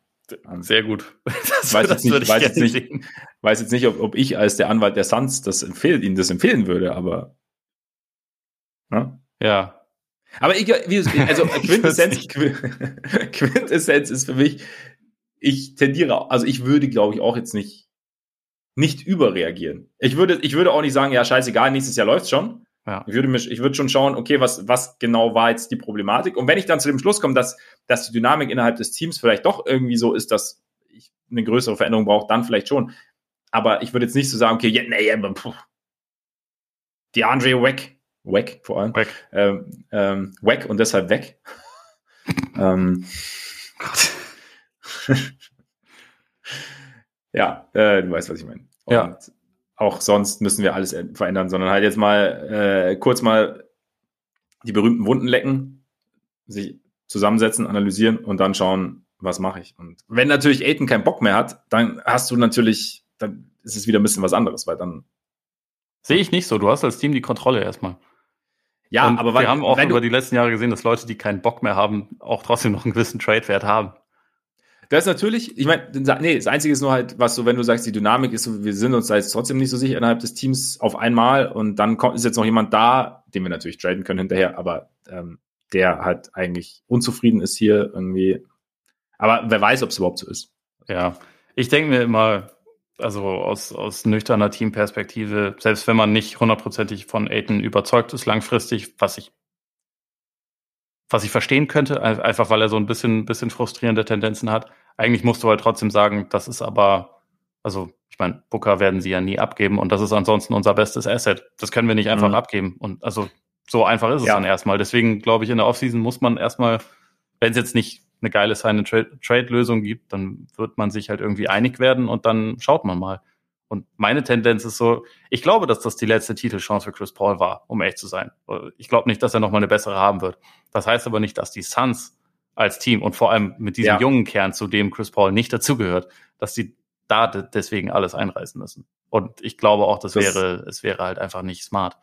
Sehr gut. Das, weiß, jetzt nicht, weiß, jetzt nicht, weiß jetzt nicht, ob, ob ich als der Anwalt der Suns das empfehlen, Ihnen das empfehlen würde, aber. Ne? Ja. Aber ich, also Quintessenz, Quintessenz ist für mich, ich tendiere, also ich würde, glaube ich, auch jetzt nicht, nicht überreagieren. Ich würde, ich würde auch nicht sagen, ja, scheißegal, nächstes Jahr läuft's schon. Ja. Ich würde mich, ich würde schon schauen, okay, was, was genau war jetzt die Problematik? Und wenn ich dann zu dem Schluss komme, dass, dass die Dynamik innerhalb des Teams vielleicht doch irgendwie so ist, dass ich eine größere Veränderung brauche, dann vielleicht schon. Aber ich würde jetzt nicht so sagen, okay, ja, nee, puh. die Andre weg, weg vor allem, weg, ähm, ähm, weg und deshalb weg. ähm, ja, äh, du weißt, was ich meine. Ja auch sonst müssen wir alles verändern, sondern halt jetzt mal äh, kurz mal die berühmten Wunden lecken, sich zusammensetzen, analysieren und dann schauen, was mache ich. Und wenn natürlich Aiden keinen Bock mehr hat, dann hast du natürlich, dann ist es wieder ein bisschen was anderes, weil dann. Sehe ich nicht so. Du hast als Team die Kontrolle erstmal. Ja, und aber weil, wir haben auch über die letzten Jahre gesehen, dass Leute, die keinen Bock mehr haben, auch trotzdem noch einen gewissen Trade-Wert haben. Das ist natürlich, ich meine, nee, das Einzige ist nur halt, was so, wenn du sagst, die Dynamik ist so, wir sind uns da jetzt trotzdem nicht so sicher innerhalb des Teams auf einmal und dann kommt, ist jetzt noch jemand da, den wir natürlich traden können hinterher, aber ähm, der halt eigentlich unzufrieden ist hier irgendwie. Aber wer weiß, ob es überhaupt so ist. Ja, ich denke mir immer, also aus, aus nüchterner Teamperspektive, selbst wenn man nicht hundertprozentig von Aiden überzeugt ist langfristig, was ich was ich verstehen könnte, einfach weil er so ein bisschen, bisschen frustrierende Tendenzen hat. Eigentlich musst du halt trotzdem sagen, das ist aber, also ich meine, Booker werden sie ja nie abgeben und das ist ansonsten unser bestes Asset. Das können wir nicht einfach mhm. abgeben. Und also so einfach ist es ja. dann erstmal. Deswegen glaube ich, in der Offseason muss man erstmal, wenn es jetzt nicht eine geile Sign-and-Trade-Lösung gibt, dann wird man sich halt irgendwie einig werden und dann schaut man mal. Und meine Tendenz ist so, ich glaube, dass das die letzte Titelchance für Chris Paul war, um echt zu sein. Ich glaube nicht, dass er nochmal eine bessere haben wird. Das heißt aber nicht, dass die Suns als Team und vor allem mit diesem ja. jungen Kern, zu dem Chris Paul nicht dazugehört, dass die da deswegen alles einreißen müssen. Und ich glaube auch, das, das wäre, es wäre halt einfach nicht smart.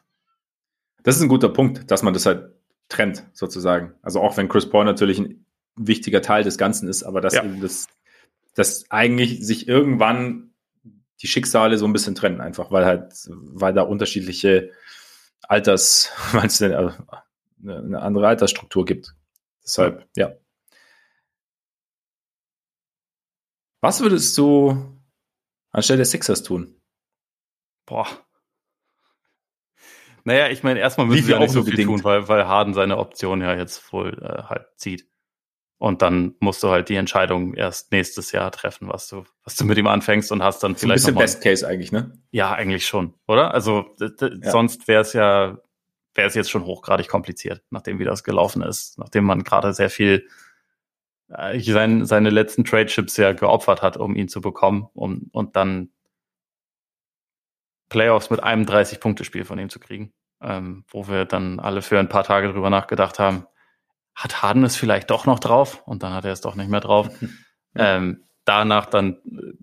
Das ist ein guter Punkt, dass man das halt trennt, sozusagen. Also auch wenn Chris Paul natürlich ein wichtiger Teil des Ganzen ist, aber dass ja. eben das, das eigentlich sich irgendwann die Schicksale so ein bisschen trennen, einfach weil halt, weil da unterschiedliche Alters, meinst du, äh, eine andere Altersstruktur gibt. Deshalb, ja. Was würdest du anstelle der Sixers tun? Boah. Naja, ich meine, erstmal müssen wir auch nicht so viel bedingt. tun, weil, weil Harden seine Option ja jetzt wohl äh, halt zieht. Und dann musst du halt die Entscheidung erst nächstes Jahr treffen, was du, was du mit ihm anfängst und hast dann vielleicht. Ein bisschen Best Case eigentlich, ne? Ja, eigentlich schon, oder? Also ja. sonst wäre es ja, wäre es jetzt schon hochgradig kompliziert, nachdem wie das gelaufen ist, nachdem man gerade sehr viel äh, sein, seine letzten Trade Chips ja geopfert hat, um ihn zu bekommen, um und dann Playoffs mit einem 30-Punkte-Spiel von ihm zu kriegen, ähm, wo wir dann alle für ein paar Tage drüber nachgedacht haben, hat Harden es vielleicht doch noch drauf und dann hat er es doch nicht mehr drauf. ähm, danach dann äh,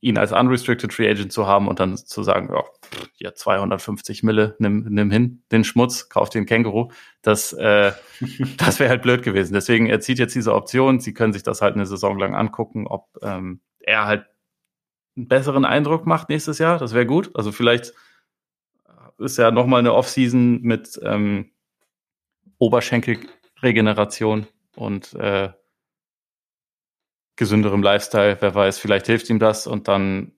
ihn als unrestricted Free Agent zu haben und dann zu sagen, ja, ja 250 Mille, nimm, nimm hin den Schmutz, kauf den Känguru, das, äh, das wäre halt blöd gewesen. Deswegen, er zieht jetzt diese Option, sie können sich das halt eine Saison lang angucken, ob ähm, er halt einen besseren Eindruck macht nächstes Jahr, das wäre gut. Also vielleicht ist ja nochmal eine Offseason mit ähm, Oberschenkel Regeneration und äh, gesünderem Lifestyle. Wer weiß, vielleicht hilft ihm das und dann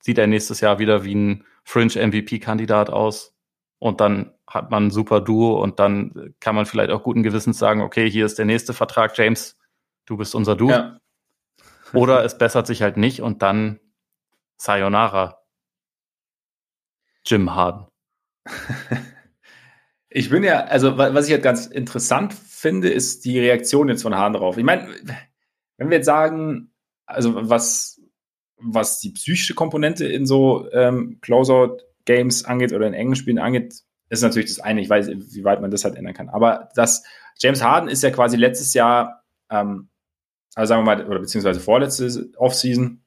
sieht er nächstes Jahr wieder wie ein Fringe-MVP-Kandidat aus. Und dann hat man ein super Duo und dann kann man vielleicht auch guten Gewissens sagen, okay, hier ist der nächste Vertrag, James, du bist unser Duo. Ja. Oder es bessert sich halt nicht und dann Sayonara. Jim Harden. Ich bin ja, also was ich halt ganz interessant finde, ist die Reaktion jetzt von Hahn drauf. Ich meine, wenn wir jetzt sagen, also was, was die psychische Komponente in so ähm, Closeout-Games angeht oder in engen Spielen angeht, ist natürlich das eine. Ich weiß, wie weit man das halt ändern kann. Aber das James Harden ist ja quasi letztes Jahr, ähm, also sagen wir mal, oder beziehungsweise vorletzte Offseason,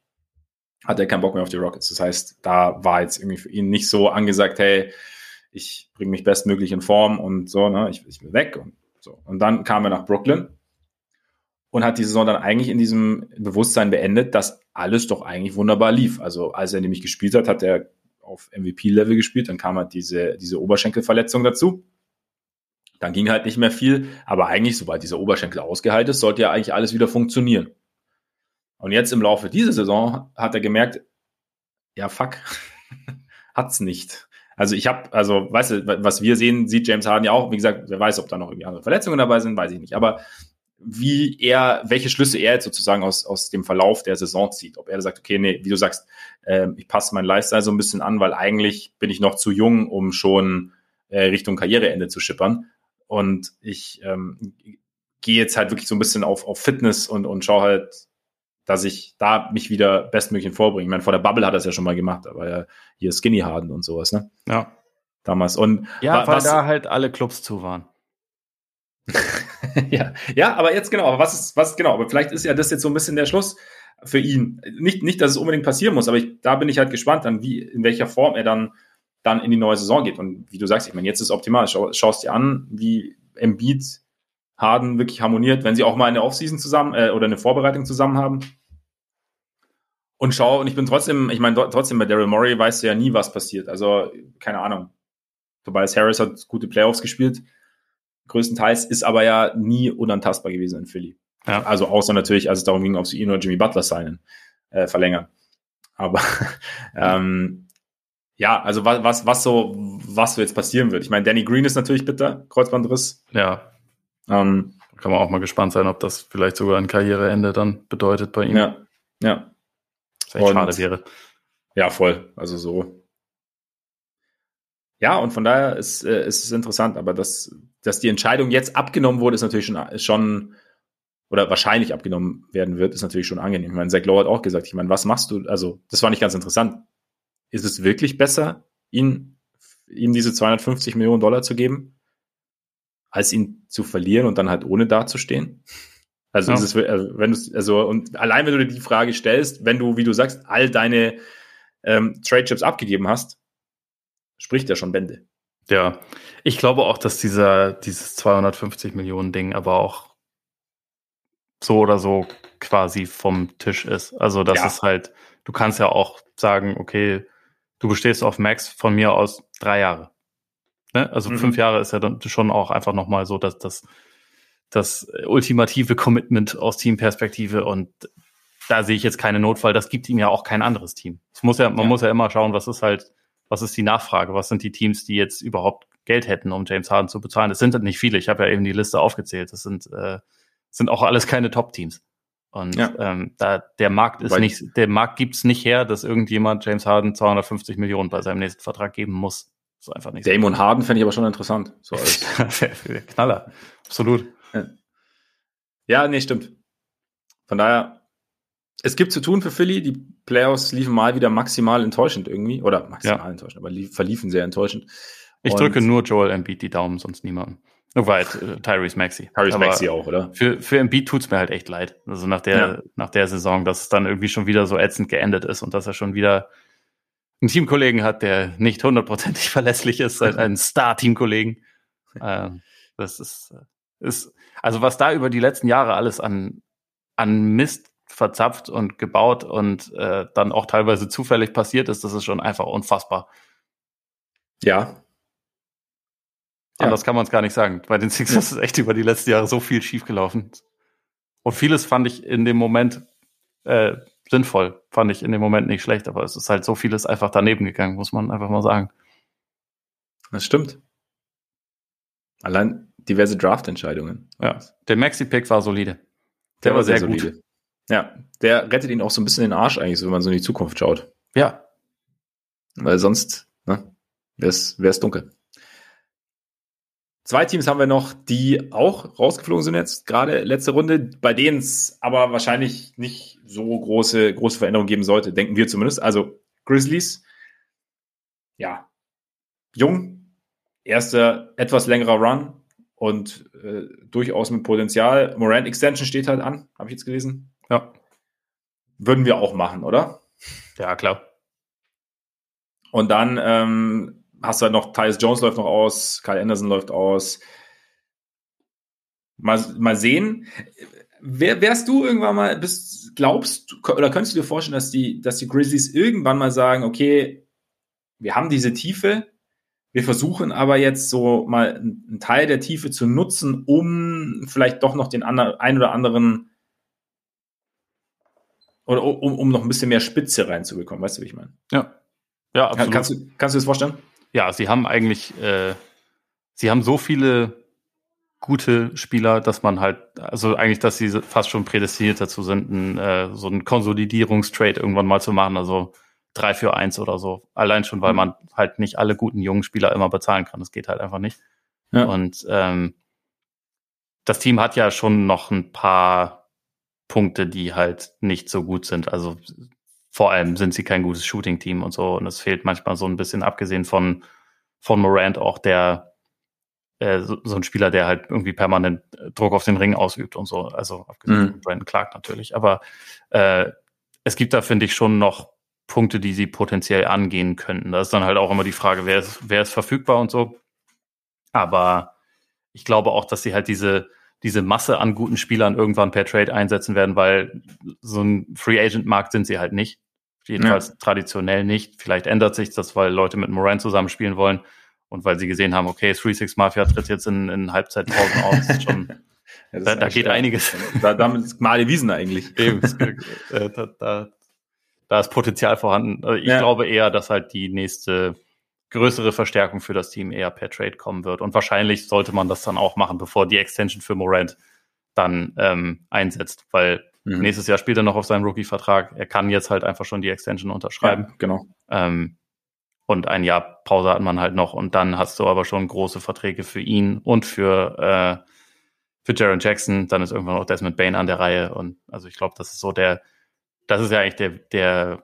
hat er keinen Bock mehr auf die Rockets. Das heißt, da war jetzt irgendwie für ihn nicht so angesagt, hey, ich bringe mich bestmöglich in Form und so, ne, ich, ich will weg und so. Und dann kam er nach Brooklyn und hat die Saison dann eigentlich in diesem Bewusstsein beendet, dass alles doch eigentlich wunderbar lief. Also als er nämlich gespielt hat, hat er auf MVP-Level gespielt, dann kam halt diese, diese Oberschenkelverletzung dazu. Dann ging halt nicht mehr viel, aber eigentlich, sobald dieser Oberschenkel ausgeheilt ist, sollte ja eigentlich alles wieder funktionieren. Und jetzt im Laufe dieser Saison hat er gemerkt, ja, fuck, hat's nicht. Also ich habe, also weißt du, was wir sehen, sieht James Harden ja auch. Wie gesagt, wer weiß, ob da noch irgendwie andere Verletzungen dabei sind, weiß ich nicht. Aber wie er, welche Schlüsse er jetzt sozusagen aus, aus dem Verlauf der Saison zieht. Ob er sagt, okay, nee, wie du sagst, äh, ich passe meinen Lifestyle so ein bisschen an, weil eigentlich bin ich noch zu jung, um schon äh, Richtung Karriereende zu schippern. Und ich ähm, gehe jetzt halt wirklich so ein bisschen auf, auf Fitness und, und schaue halt, dass ich da mich wieder bestmöglich vorbringe. Ich meine, vor der Bubble hat er es ja schon mal gemacht, aber ja hier Skinny Harden und sowas, ne? Ja. Damals. Und ja, weil was, da halt alle Clubs zu waren. ja, ja, aber jetzt genau, aber was ist, was genau, aber vielleicht ist ja das jetzt so ein bisschen der Schluss für ihn. Nicht, nicht, dass es unbedingt passieren muss, aber ich, da bin ich halt gespannt, dann wie, in welcher Form er dann, dann in die neue Saison geht. Und wie du sagst, ich meine, jetzt ist optimal. Schau, schaust dir an, wie Embiid Harden wirklich harmoniert, wenn sie auch mal eine Offseason zusammen äh, oder eine Vorbereitung zusammen haben. Und schau, und ich bin trotzdem, ich meine, trotzdem bei Daryl Morey weißt du ja nie, was passiert. Also, keine Ahnung. Tobias Harris hat gute Playoffs gespielt größtenteils, ist aber ja nie unantastbar gewesen in Philly. Ja. Also außer natürlich, als es darum ging, ob sie ihn oder Jimmy Butler signen, äh, verlängern. Aber ähm, ja, also was, was, was so, was so jetzt passieren wird. Ich meine, Danny Green ist natürlich bitter, Kreuzbandriss. Ja. Ähm, Kann man auch mal gespannt sein, ob das vielleicht sogar ein Karriereende dann bedeutet bei ihm. Ja, ja. Was echt schade wäre. Ja, voll. Also so. Ja, und von daher ist, äh, ist es interessant, aber das dass die Entscheidung jetzt abgenommen wurde, ist natürlich schon, ist schon oder wahrscheinlich abgenommen werden wird, ist natürlich schon angenehm. Ich meine, Zach Lowe hat auch gesagt, ich meine, was machst du? Also, das war nicht ganz interessant. Ist es wirklich besser, ihn, ihm diese 250 Millionen Dollar zu geben, als ihn zu verlieren und dann halt ohne dazustehen? Also, ja. ist also wenn du, also, und allein wenn du dir die Frage stellst, wenn du, wie du sagst, all deine ähm, Trade Chips abgegeben hast, spricht ja schon Bände. Ja, ich glaube auch, dass dieser, dieses 250 Millionen Ding aber auch so oder so quasi vom Tisch ist. Also das ja. ist halt, du kannst ja auch sagen, okay, du bestehst auf Max von mir aus drei Jahre. Ne? Also mhm. fünf Jahre ist ja dann schon auch einfach nochmal so, dass das, das ultimative Commitment aus Teamperspektive und da sehe ich jetzt keine Notfall. Das gibt ihm ja auch kein anderes Team. Es muss ja, man ja. muss ja immer schauen, was ist halt was ist die Nachfrage? Was sind die Teams, die jetzt überhaupt Geld hätten, um James Harden zu bezahlen? Das sind nicht viele. Ich habe ja eben die Liste aufgezählt. Das sind, äh, sind auch alles keine Top-Teams. Und ja. ähm, da der Markt ist Weil nicht, der Markt gibt es nicht her, dass irgendjemand James Harden 250 Millionen bei seinem nächsten Vertrag geben muss. Das ist einfach nicht. Damon so. Harden fände ich aber schon interessant. So Knaller, absolut. Ja. ja, nee, stimmt. Von daher, es gibt zu tun für Philly. Die Playoffs liefen mal wieder maximal enttäuschend irgendwie. Oder maximal ja. enttäuschend, aber lief, verliefen sehr enttäuschend. Ich Und drücke nur Joel Embiid die Daumen, sonst niemanden. Nur weit, äh, Tyrese Maxi. Tyrese Maxi auch, oder? Für, für Embiid tut's mir halt echt leid. Also nach der, ja. nach der Saison, dass es dann irgendwie schon wieder so ätzend geendet ist und dass er schon wieder einen Teamkollegen hat, der nicht hundertprozentig verlässlich ist, einen Star-Teamkollegen. ähm, das ist, äh, ist, also was da über die letzten Jahre alles an, an Mist verzapft und gebaut und äh, dann auch teilweise zufällig passiert ist, das ist schon einfach unfassbar. Ja. Anders ja. kann man es gar nicht sagen. Bei den Sixers ist echt über die letzten Jahre so viel schiefgelaufen. Und vieles fand ich in dem Moment äh, sinnvoll, fand ich in dem Moment nicht schlecht, aber es ist halt so vieles einfach daneben gegangen, muss man einfach mal sagen. Das stimmt. Allein diverse Draft-Entscheidungen. Ja, der Maxi-Pick war solide. Der, der war, sehr, sehr gut. Ja, der rettet ihn auch so ein bisschen den Arsch eigentlich, wenn man so in die Zukunft schaut. Ja. Weil sonst, ne, wäre es dunkel. Zwei Teams haben wir noch, die auch rausgeflogen sind jetzt, gerade letzte Runde, bei denen es aber wahrscheinlich nicht so große, große Veränderungen geben sollte, denken wir zumindest. Also Grizzlies, ja, jung, erster etwas längerer Run und äh, durchaus mit Potenzial. Morant Extension steht halt an, habe ich jetzt gelesen. Ja. Würden wir auch machen, oder? Ja, klar. Und dann ähm, hast du halt noch, Tyus Jones läuft noch aus, Kyle Anderson läuft aus. Mal, mal sehen. Wer, wärst du irgendwann mal, bist, glaubst du, oder könntest du dir vorstellen, dass die, dass die Grizzlies irgendwann mal sagen, okay, wir haben diese Tiefe, wir versuchen aber jetzt so mal einen Teil der Tiefe zu nutzen, um vielleicht doch noch den anderen, ein oder anderen oder um, um noch ein bisschen mehr Spitze reinzubekommen, weißt du, wie ich meine? Ja. Ja, absolut. Kannst du, kannst du das vorstellen? Ja, sie haben eigentlich, äh, sie haben so viele gute Spieler, dass man halt, also eigentlich, dass sie fast schon prädestiniert dazu sind, ein, äh, so einen Konsolidierungstrade irgendwann mal zu machen, also drei für eins oder so. Allein schon, weil mhm. man halt nicht alle guten jungen Spieler immer bezahlen kann. Das geht halt einfach nicht. Ja. Und ähm, das Team hat ja schon noch ein paar Punkte, die halt nicht so gut sind. Also vor allem sind sie kein gutes Shooting-Team und so. Und es fehlt manchmal so ein bisschen, abgesehen von, von Morant, auch der, äh, so, so, ein Spieler, der halt irgendwie permanent Druck auf den Ring ausübt und so. Also abgesehen mhm. von Brandon Clark natürlich. Aber äh, es gibt da, finde ich, schon noch Punkte, die sie potenziell angehen könnten. Da ist dann halt auch immer die Frage, wer ist, wer ist verfügbar und so. Aber ich glaube auch, dass sie halt diese, diese Masse an guten Spielern irgendwann per Trade einsetzen werden, weil so ein Free Agent Markt sind sie halt nicht. Jedenfalls ja. traditionell nicht. Vielleicht ändert sich das, weil Leute mit Moran zusammenspielen wollen und weil sie gesehen haben, okay, 3-6 Mafia tritt jetzt in, in Halbzeitpausen ist schon, ja, da, da geht einiges. Da, damit ist Mali Wiesen eigentlich. Eben, äh, da, da, da ist Potenzial vorhanden. Also ich ja. glaube eher, dass halt die nächste größere Verstärkung für das Team eher per Trade kommen wird. Und wahrscheinlich sollte man das dann auch machen, bevor die Extension für Morant dann ähm, einsetzt, weil mhm. nächstes Jahr spielt er noch auf seinem Rookie-Vertrag. Er kann jetzt halt einfach schon die Extension unterschreiben. Ja, genau. Ähm, und ein Jahr Pause hat man halt noch und dann hast du aber schon große Verträge für ihn und für äh, für Jaron Jackson. Dann ist irgendwann auch Desmond Bain an der Reihe und also ich glaube, das ist so der, das ist ja eigentlich der der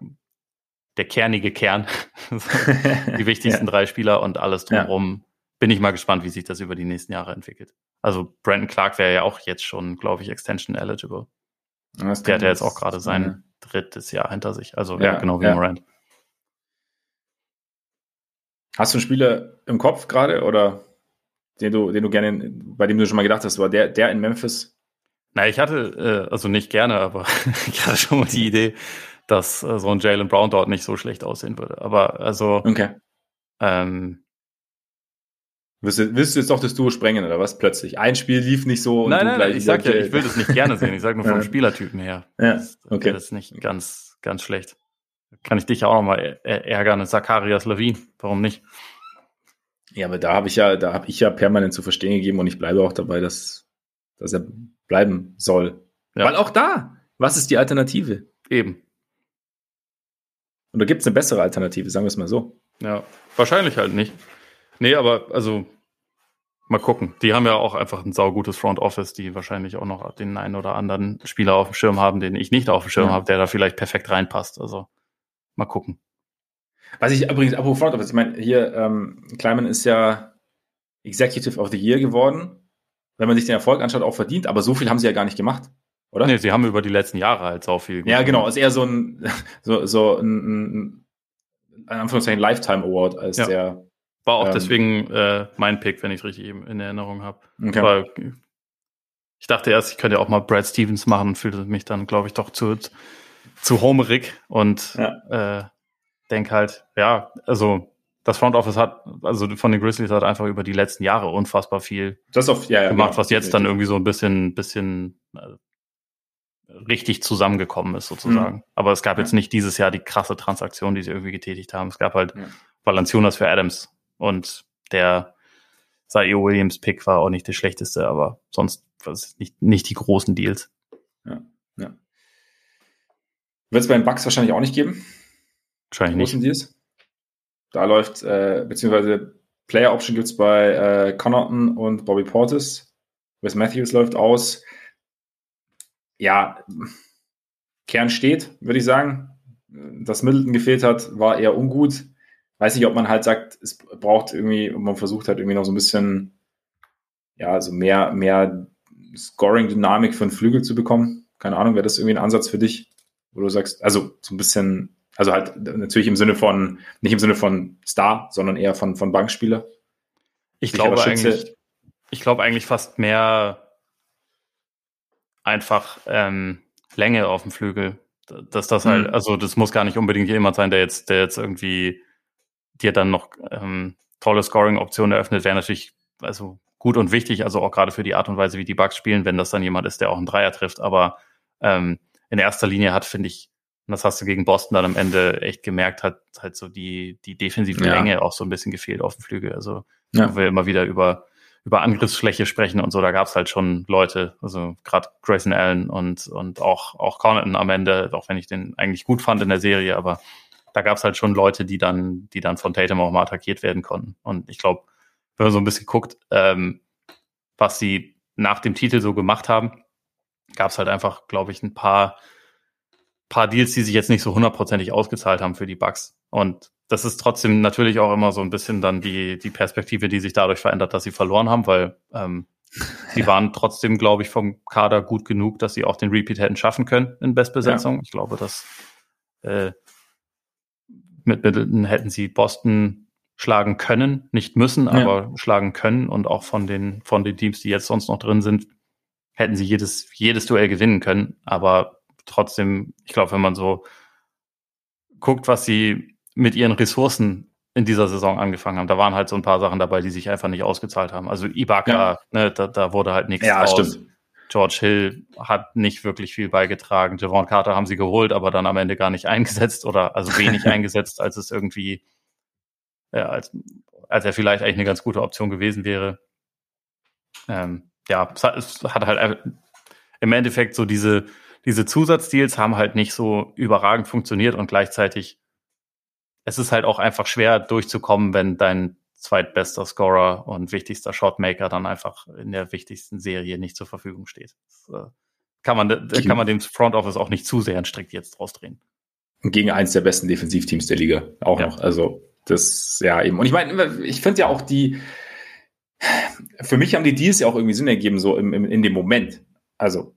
der kernige Kern, die wichtigsten ja. drei Spieler und alles drumherum. Ja. Bin ich mal gespannt, wie sich das über die nächsten Jahre entwickelt. Also Brandon Clark wäre ja auch jetzt schon, glaube ich, Extension eligible. Der hat ja jetzt auch gerade sein ja. drittes Jahr hinter sich. Also ja, genau wie Morant. Hast du einen Spieler im Kopf gerade oder den du, den du gerne, bei dem du schon mal gedacht hast, war der, der in Memphis? Na, ich hatte, äh, also nicht gerne, aber ich hatte schon mal die Idee, dass äh, so ein Jalen Brown dort nicht so schlecht aussehen würde. Aber also okay. ähm, Willst du, willst du jetzt doch das Duo sprengen oder was? Plötzlich. Ein Spiel lief nicht so. Und nein, nein, nein, ich sag ja, ich will das nicht gerne sehen. Ich sage nur vom Spielertypen her. Ja, okay. Das ist nicht ganz, ganz schlecht. Kann ich dich ja auch nochmal ärgern. Zacharias Levine. Warum nicht? Ja, aber da habe ich ja, da habe ich ja permanent zu verstehen gegeben und ich bleibe auch dabei, dass, dass er bleiben soll. Ja. Weil auch da, was ist die Alternative? Eben. Und da gibt es eine bessere Alternative, sagen wir es mal so. Ja, wahrscheinlich halt nicht. Nee, aber also mal gucken. Die haben ja auch einfach ein saugutes Front Office, die wahrscheinlich auch noch den einen oder anderen Spieler auf dem Schirm haben, den ich nicht auf dem Schirm ja. habe, der da vielleicht perfekt reinpasst. Also mal gucken. Was ich übrigens, apropos Front Office, ich meine, hier, ähm, Kleiman ist ja Executive of the Year geworden. Wenn man sich den Erfolg anschaut, auch verdient, aber so viel haben sie ja gar nicht gemacht oder? Nee, sie haben über die letzten Jahre halt so viel. Ja, genau. Ist eher so ein, so, so ein, ein Anführungszeichen Lifetime Award als ja. der. War auch ähm, deswegen äh, mein Pick, wenn ich es richtig in Erinnerung habe. Okay. Weil ich dachte erst, ich könnte ja auch mal Brad Stevens machen, fühlte mich dann, glaube ich, doch zu, zu homerig und ja. äh, denk halt, ja, also das Front Office hat, also von den Grizzlies hat einfach über die letzten Jahre unfassbar viel auf, ja, ja, gemacht, was jetzt dann irgendwie so ein bisschen, bisschen äh, richtig zusammengekommen ist, sozusagen. Mhm. Aber es gab jetzt nicht dieses Jahr die krasse Transaktion, die sie irgendwie getätigt haben. Es gab halt ja. Valanciunas für Adams und der Zaire Williams Pick war auch nicht der schlechteste, aber sonst war es nicht, nicht die großen Deals. Ja, ja. Wird es bei den Bucks wahrscheinlich auch nicht geben. Wahrscheinlich nicht. Deals. Da läuft, äh, beziehungsweise Player Option gibt es bei äh, Connaughton und Bobby Portis. Wes Matthews läuft aus. Ja, Kern steht, würde ich sagen. Dass Middleton gefehlt hat, war eher ungut. Weiß nicht, ob man halt sagt, es braucht irgendwie, man versucht halt irgendwie noch so ein bisschen, ja, also mehr, mehr Scoring-Dynamik für einen Flügel zu bekommen. Keine Ahnung, wäre das irgendwie ein Ansatz für dich, wo du sagst, also so ein bisschen also halt natürlich im Sinne von, nicht im Sinne von Star, sondern eher von, von Bankspieler. Ich glaube eigentlich, ich glaube eigentlich fast mehr einfach ähm, Länge auf dem Flügel. Dass das halt, mhm. also das muss gar nicht unbedingt jemand sein, der jetzt, der jetzt irgendwie dir dann noch ähm, tolle Scoring-Optionen eröffnet, wäre natürlich also gut und wichtig, also auch gerade für die Art und Weise, wie die Bugs spielen, wenn das dann jemand ist, der auch einen Dreier trifft. Aber ähm, in erster Linie hat, finde ich, und das hast du gegen Boston dann am Ende echt gemerkt, hat halt so die, die defensive ja. Länge auch so ein bisschen gefehlt auf dem Flügel. Also, ja. wir immer wieder über, über Angriffsfläche sprechen und so, da gab es halt schon Leute, also gerade Grayson Allen und, und auch, auch Connaughton am Ende, auch wenn ich den eigentlich gut fand in der Serie, aber da gab es halt schon Leute, die dann, die dann von Tatum auch mal attackiert werden konnten. Und ich glaube, wenn man so ein bisschen guckt, ähm, was sie nach dem Titel so gemacht haben, gab es halt einfach, glaube ich, ein paar paar Deals, die sich jetzt nicht so hundertprozentig ausgezahlt haben für die Bugs. Und das ist trotzdem natürlich auch immer so ein bisschen dann die, die Perspektive, die sich dadurch verändert, dass sie verloren haben, weil ähm, sie waren trotzdem, glaube ich, vom Kader gut genug, dass sie auch den Repeat hätten schaffen können in Bestbesetzung. Ja. Ich glaube, dass äh, mit Middleton hätten sie Boston schlagen können, nicht müssen, ja. aber schlagen können und auch von den, von den Teams, die jetzt sonst noch drin sind, hätten sie jedes, jedes Duell gewinnen können. Aber trotzdem, ich glaube, wenn man so guckt, was sie mit ihren Ressourcen in dieser Saison angefangen haben, da waren halt so ein paar Sachen dabei, die sich einfach nicht ausgezahlt haben. Also Ibaka, ja. ne, da, da, wurde halt nichts ja, draus. Stimmt. George Hill hat nicht wirklich viel beigetragen. Javon Carter haben sie geholt, aber dann am Ende gar nicht eingesetzt oder also wenig eingesetzt, als es irgendwie, ja, als, als er vielleicht eigentlich eine ganz gute Option gewesen wäre. Ähm, ja, es hat, es hat halt im Endeffekt so diese, diese Zusatzdeals haben halt nicht so überragend funktioniert und gleichzeitig es ist halt auch einfach schwer durchzukommen, wenn dein zweitbester Scorer und wichtigster Shotmaker dann einfach in der wichtigsten Serie nicht zur Verfügung steht. Das, äh, kann man, da kann man dem Front Office auch nicht zu sehr strikt jetzt rausdrehen. Gegen eins der besten Defensivteams der Liga auch ja. noch. Also das, ja eben. Und ich meine, ich finde ja auch die, für mich haben die Deals ja auch irgendwie Sinn ergeben, so im, im, in dem Moment. Also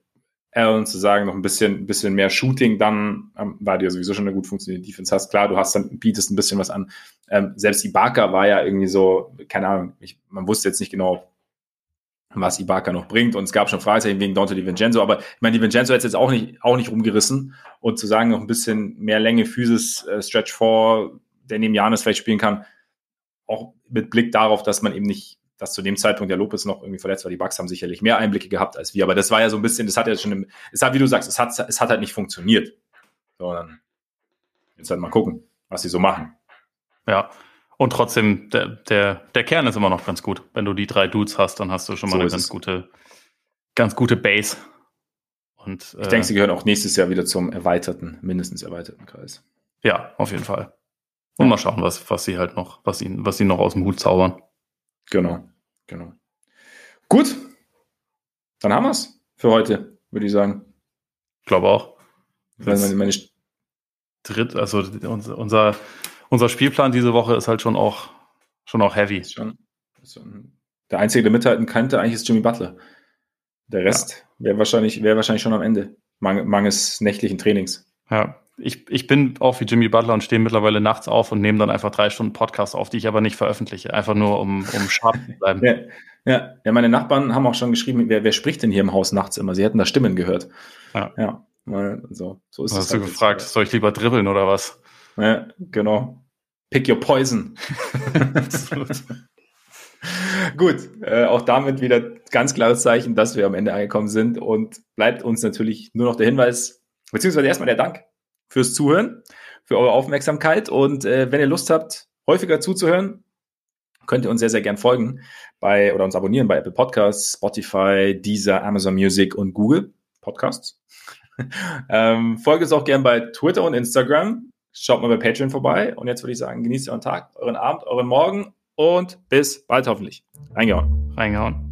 Allen zu sagen, noch ein bisschen, bisschen mehr Shooting, dann, ähm, du ja sowieso schon eine gut funktionierende Defense hast. Klar, du hast dann, bietest ein bisschen was an. Ähm, selbst Ibaka war ja irgendwie so, keine Ahnung, ich, man wusste jetzt nicht genau, was Ibaka noch bringt. Und es gab schon Fragezeichen wegen Dante DiVincenzo. Aber ich meine, DiVincenzo hat jetzt auch nicht, auch nicht rumgerissen. Und zu sagen, noch ein bisschen mehr Länge, Physis, äh, Stretch 4, der neben Janis vielleicht spielen kann, auch mit Blick darauf, dass man eben nicht dass zu dem Zeitpunkt der Lopez noch irgendwie verletzt war. Die Bugs haben sicherlich mehr Einblicke gehabt als wir, aber das war ja so ein bisschen, das hat ja schon, im, es hat, wie du sagst, es hat, es hat halt nicht funktioniert. So, dann jetzt halt mal gucken, was sie so machen. Ja. Und trotzdem, der, der, der Kern ist immer noch ganz gut. Wenn du die drei Dudes hast, dann hast du schon mal so eine ganz es. gute, ganz gute Base. Und, ich äh, denke, sie gehören auch nächstes Jahr wieder zum erweiterten, mindestens erweiterten Kreis. Ja, auf jeden Fall. Und ja. mal schauen, was, was sie halt noch, was sie, was sie noch aus dem Hut zaubern. Genau. Genau. Gut, dann haben wir es für heute, würde ich sagen. Ich glaube auch. Meine, meine Dritt, also unser, unser Spielplan diese Woche ist halt schon auch, schon auch heavy. Schon, schon, der Einzige, der mithalten könnte, eigentlich ist Jimmy Butler. Der Rest ja. wäre wahrscheinlich, wär wahrscheinlich schon am Ende, mang, mangels nächtlichen Trainings. Ja, ich, ich bin auch wie Jimmy Butler und stehe mittlerweile nachts auf und nehme dann einfach drei Stunden Podcast auf, die ich aber nicht veröffentliche, einfach nur um, um scharf zu bleiben. Ja, ja, ja, meine Nachbarn haben auch schon geschrieben, wer, wer spricht denn hier im Haus nachts immer? Sie hätten da Stimmen gehört. Ja. Ja, so, so ist es. Hast halt du gefragt, jetzt. soll ich lieber dribbeln oder was? Ja, genau. Pick your poison. Gut, äh, auch damit wieder ganz klares Zeichen, dass wir am Ende angekommen sind und bleibt uns natürlich nur noch der Hinweis, beziehungsweise erstmal der Dank fürs Zuhören, für eure Aufmerksamkeit. Und äh, wenn ihr Lust habt, häufiger zuzuhören, könnt ihr uns sehr, sehr gern folgen bei oder uns abonnieren bei Apple Podcasts, Spotify, Deezer, Amazon Music und Google Podcasts. ähm, folgt uns auch gern bei Twitter und Instagram. Schaut mal bei Patreon vorbei. Und jetzt würde ich sagen, genießt euren Tag, euren Abend, euren Morgen und bis bald hoffentlich. Reingehauen. Reingehauen.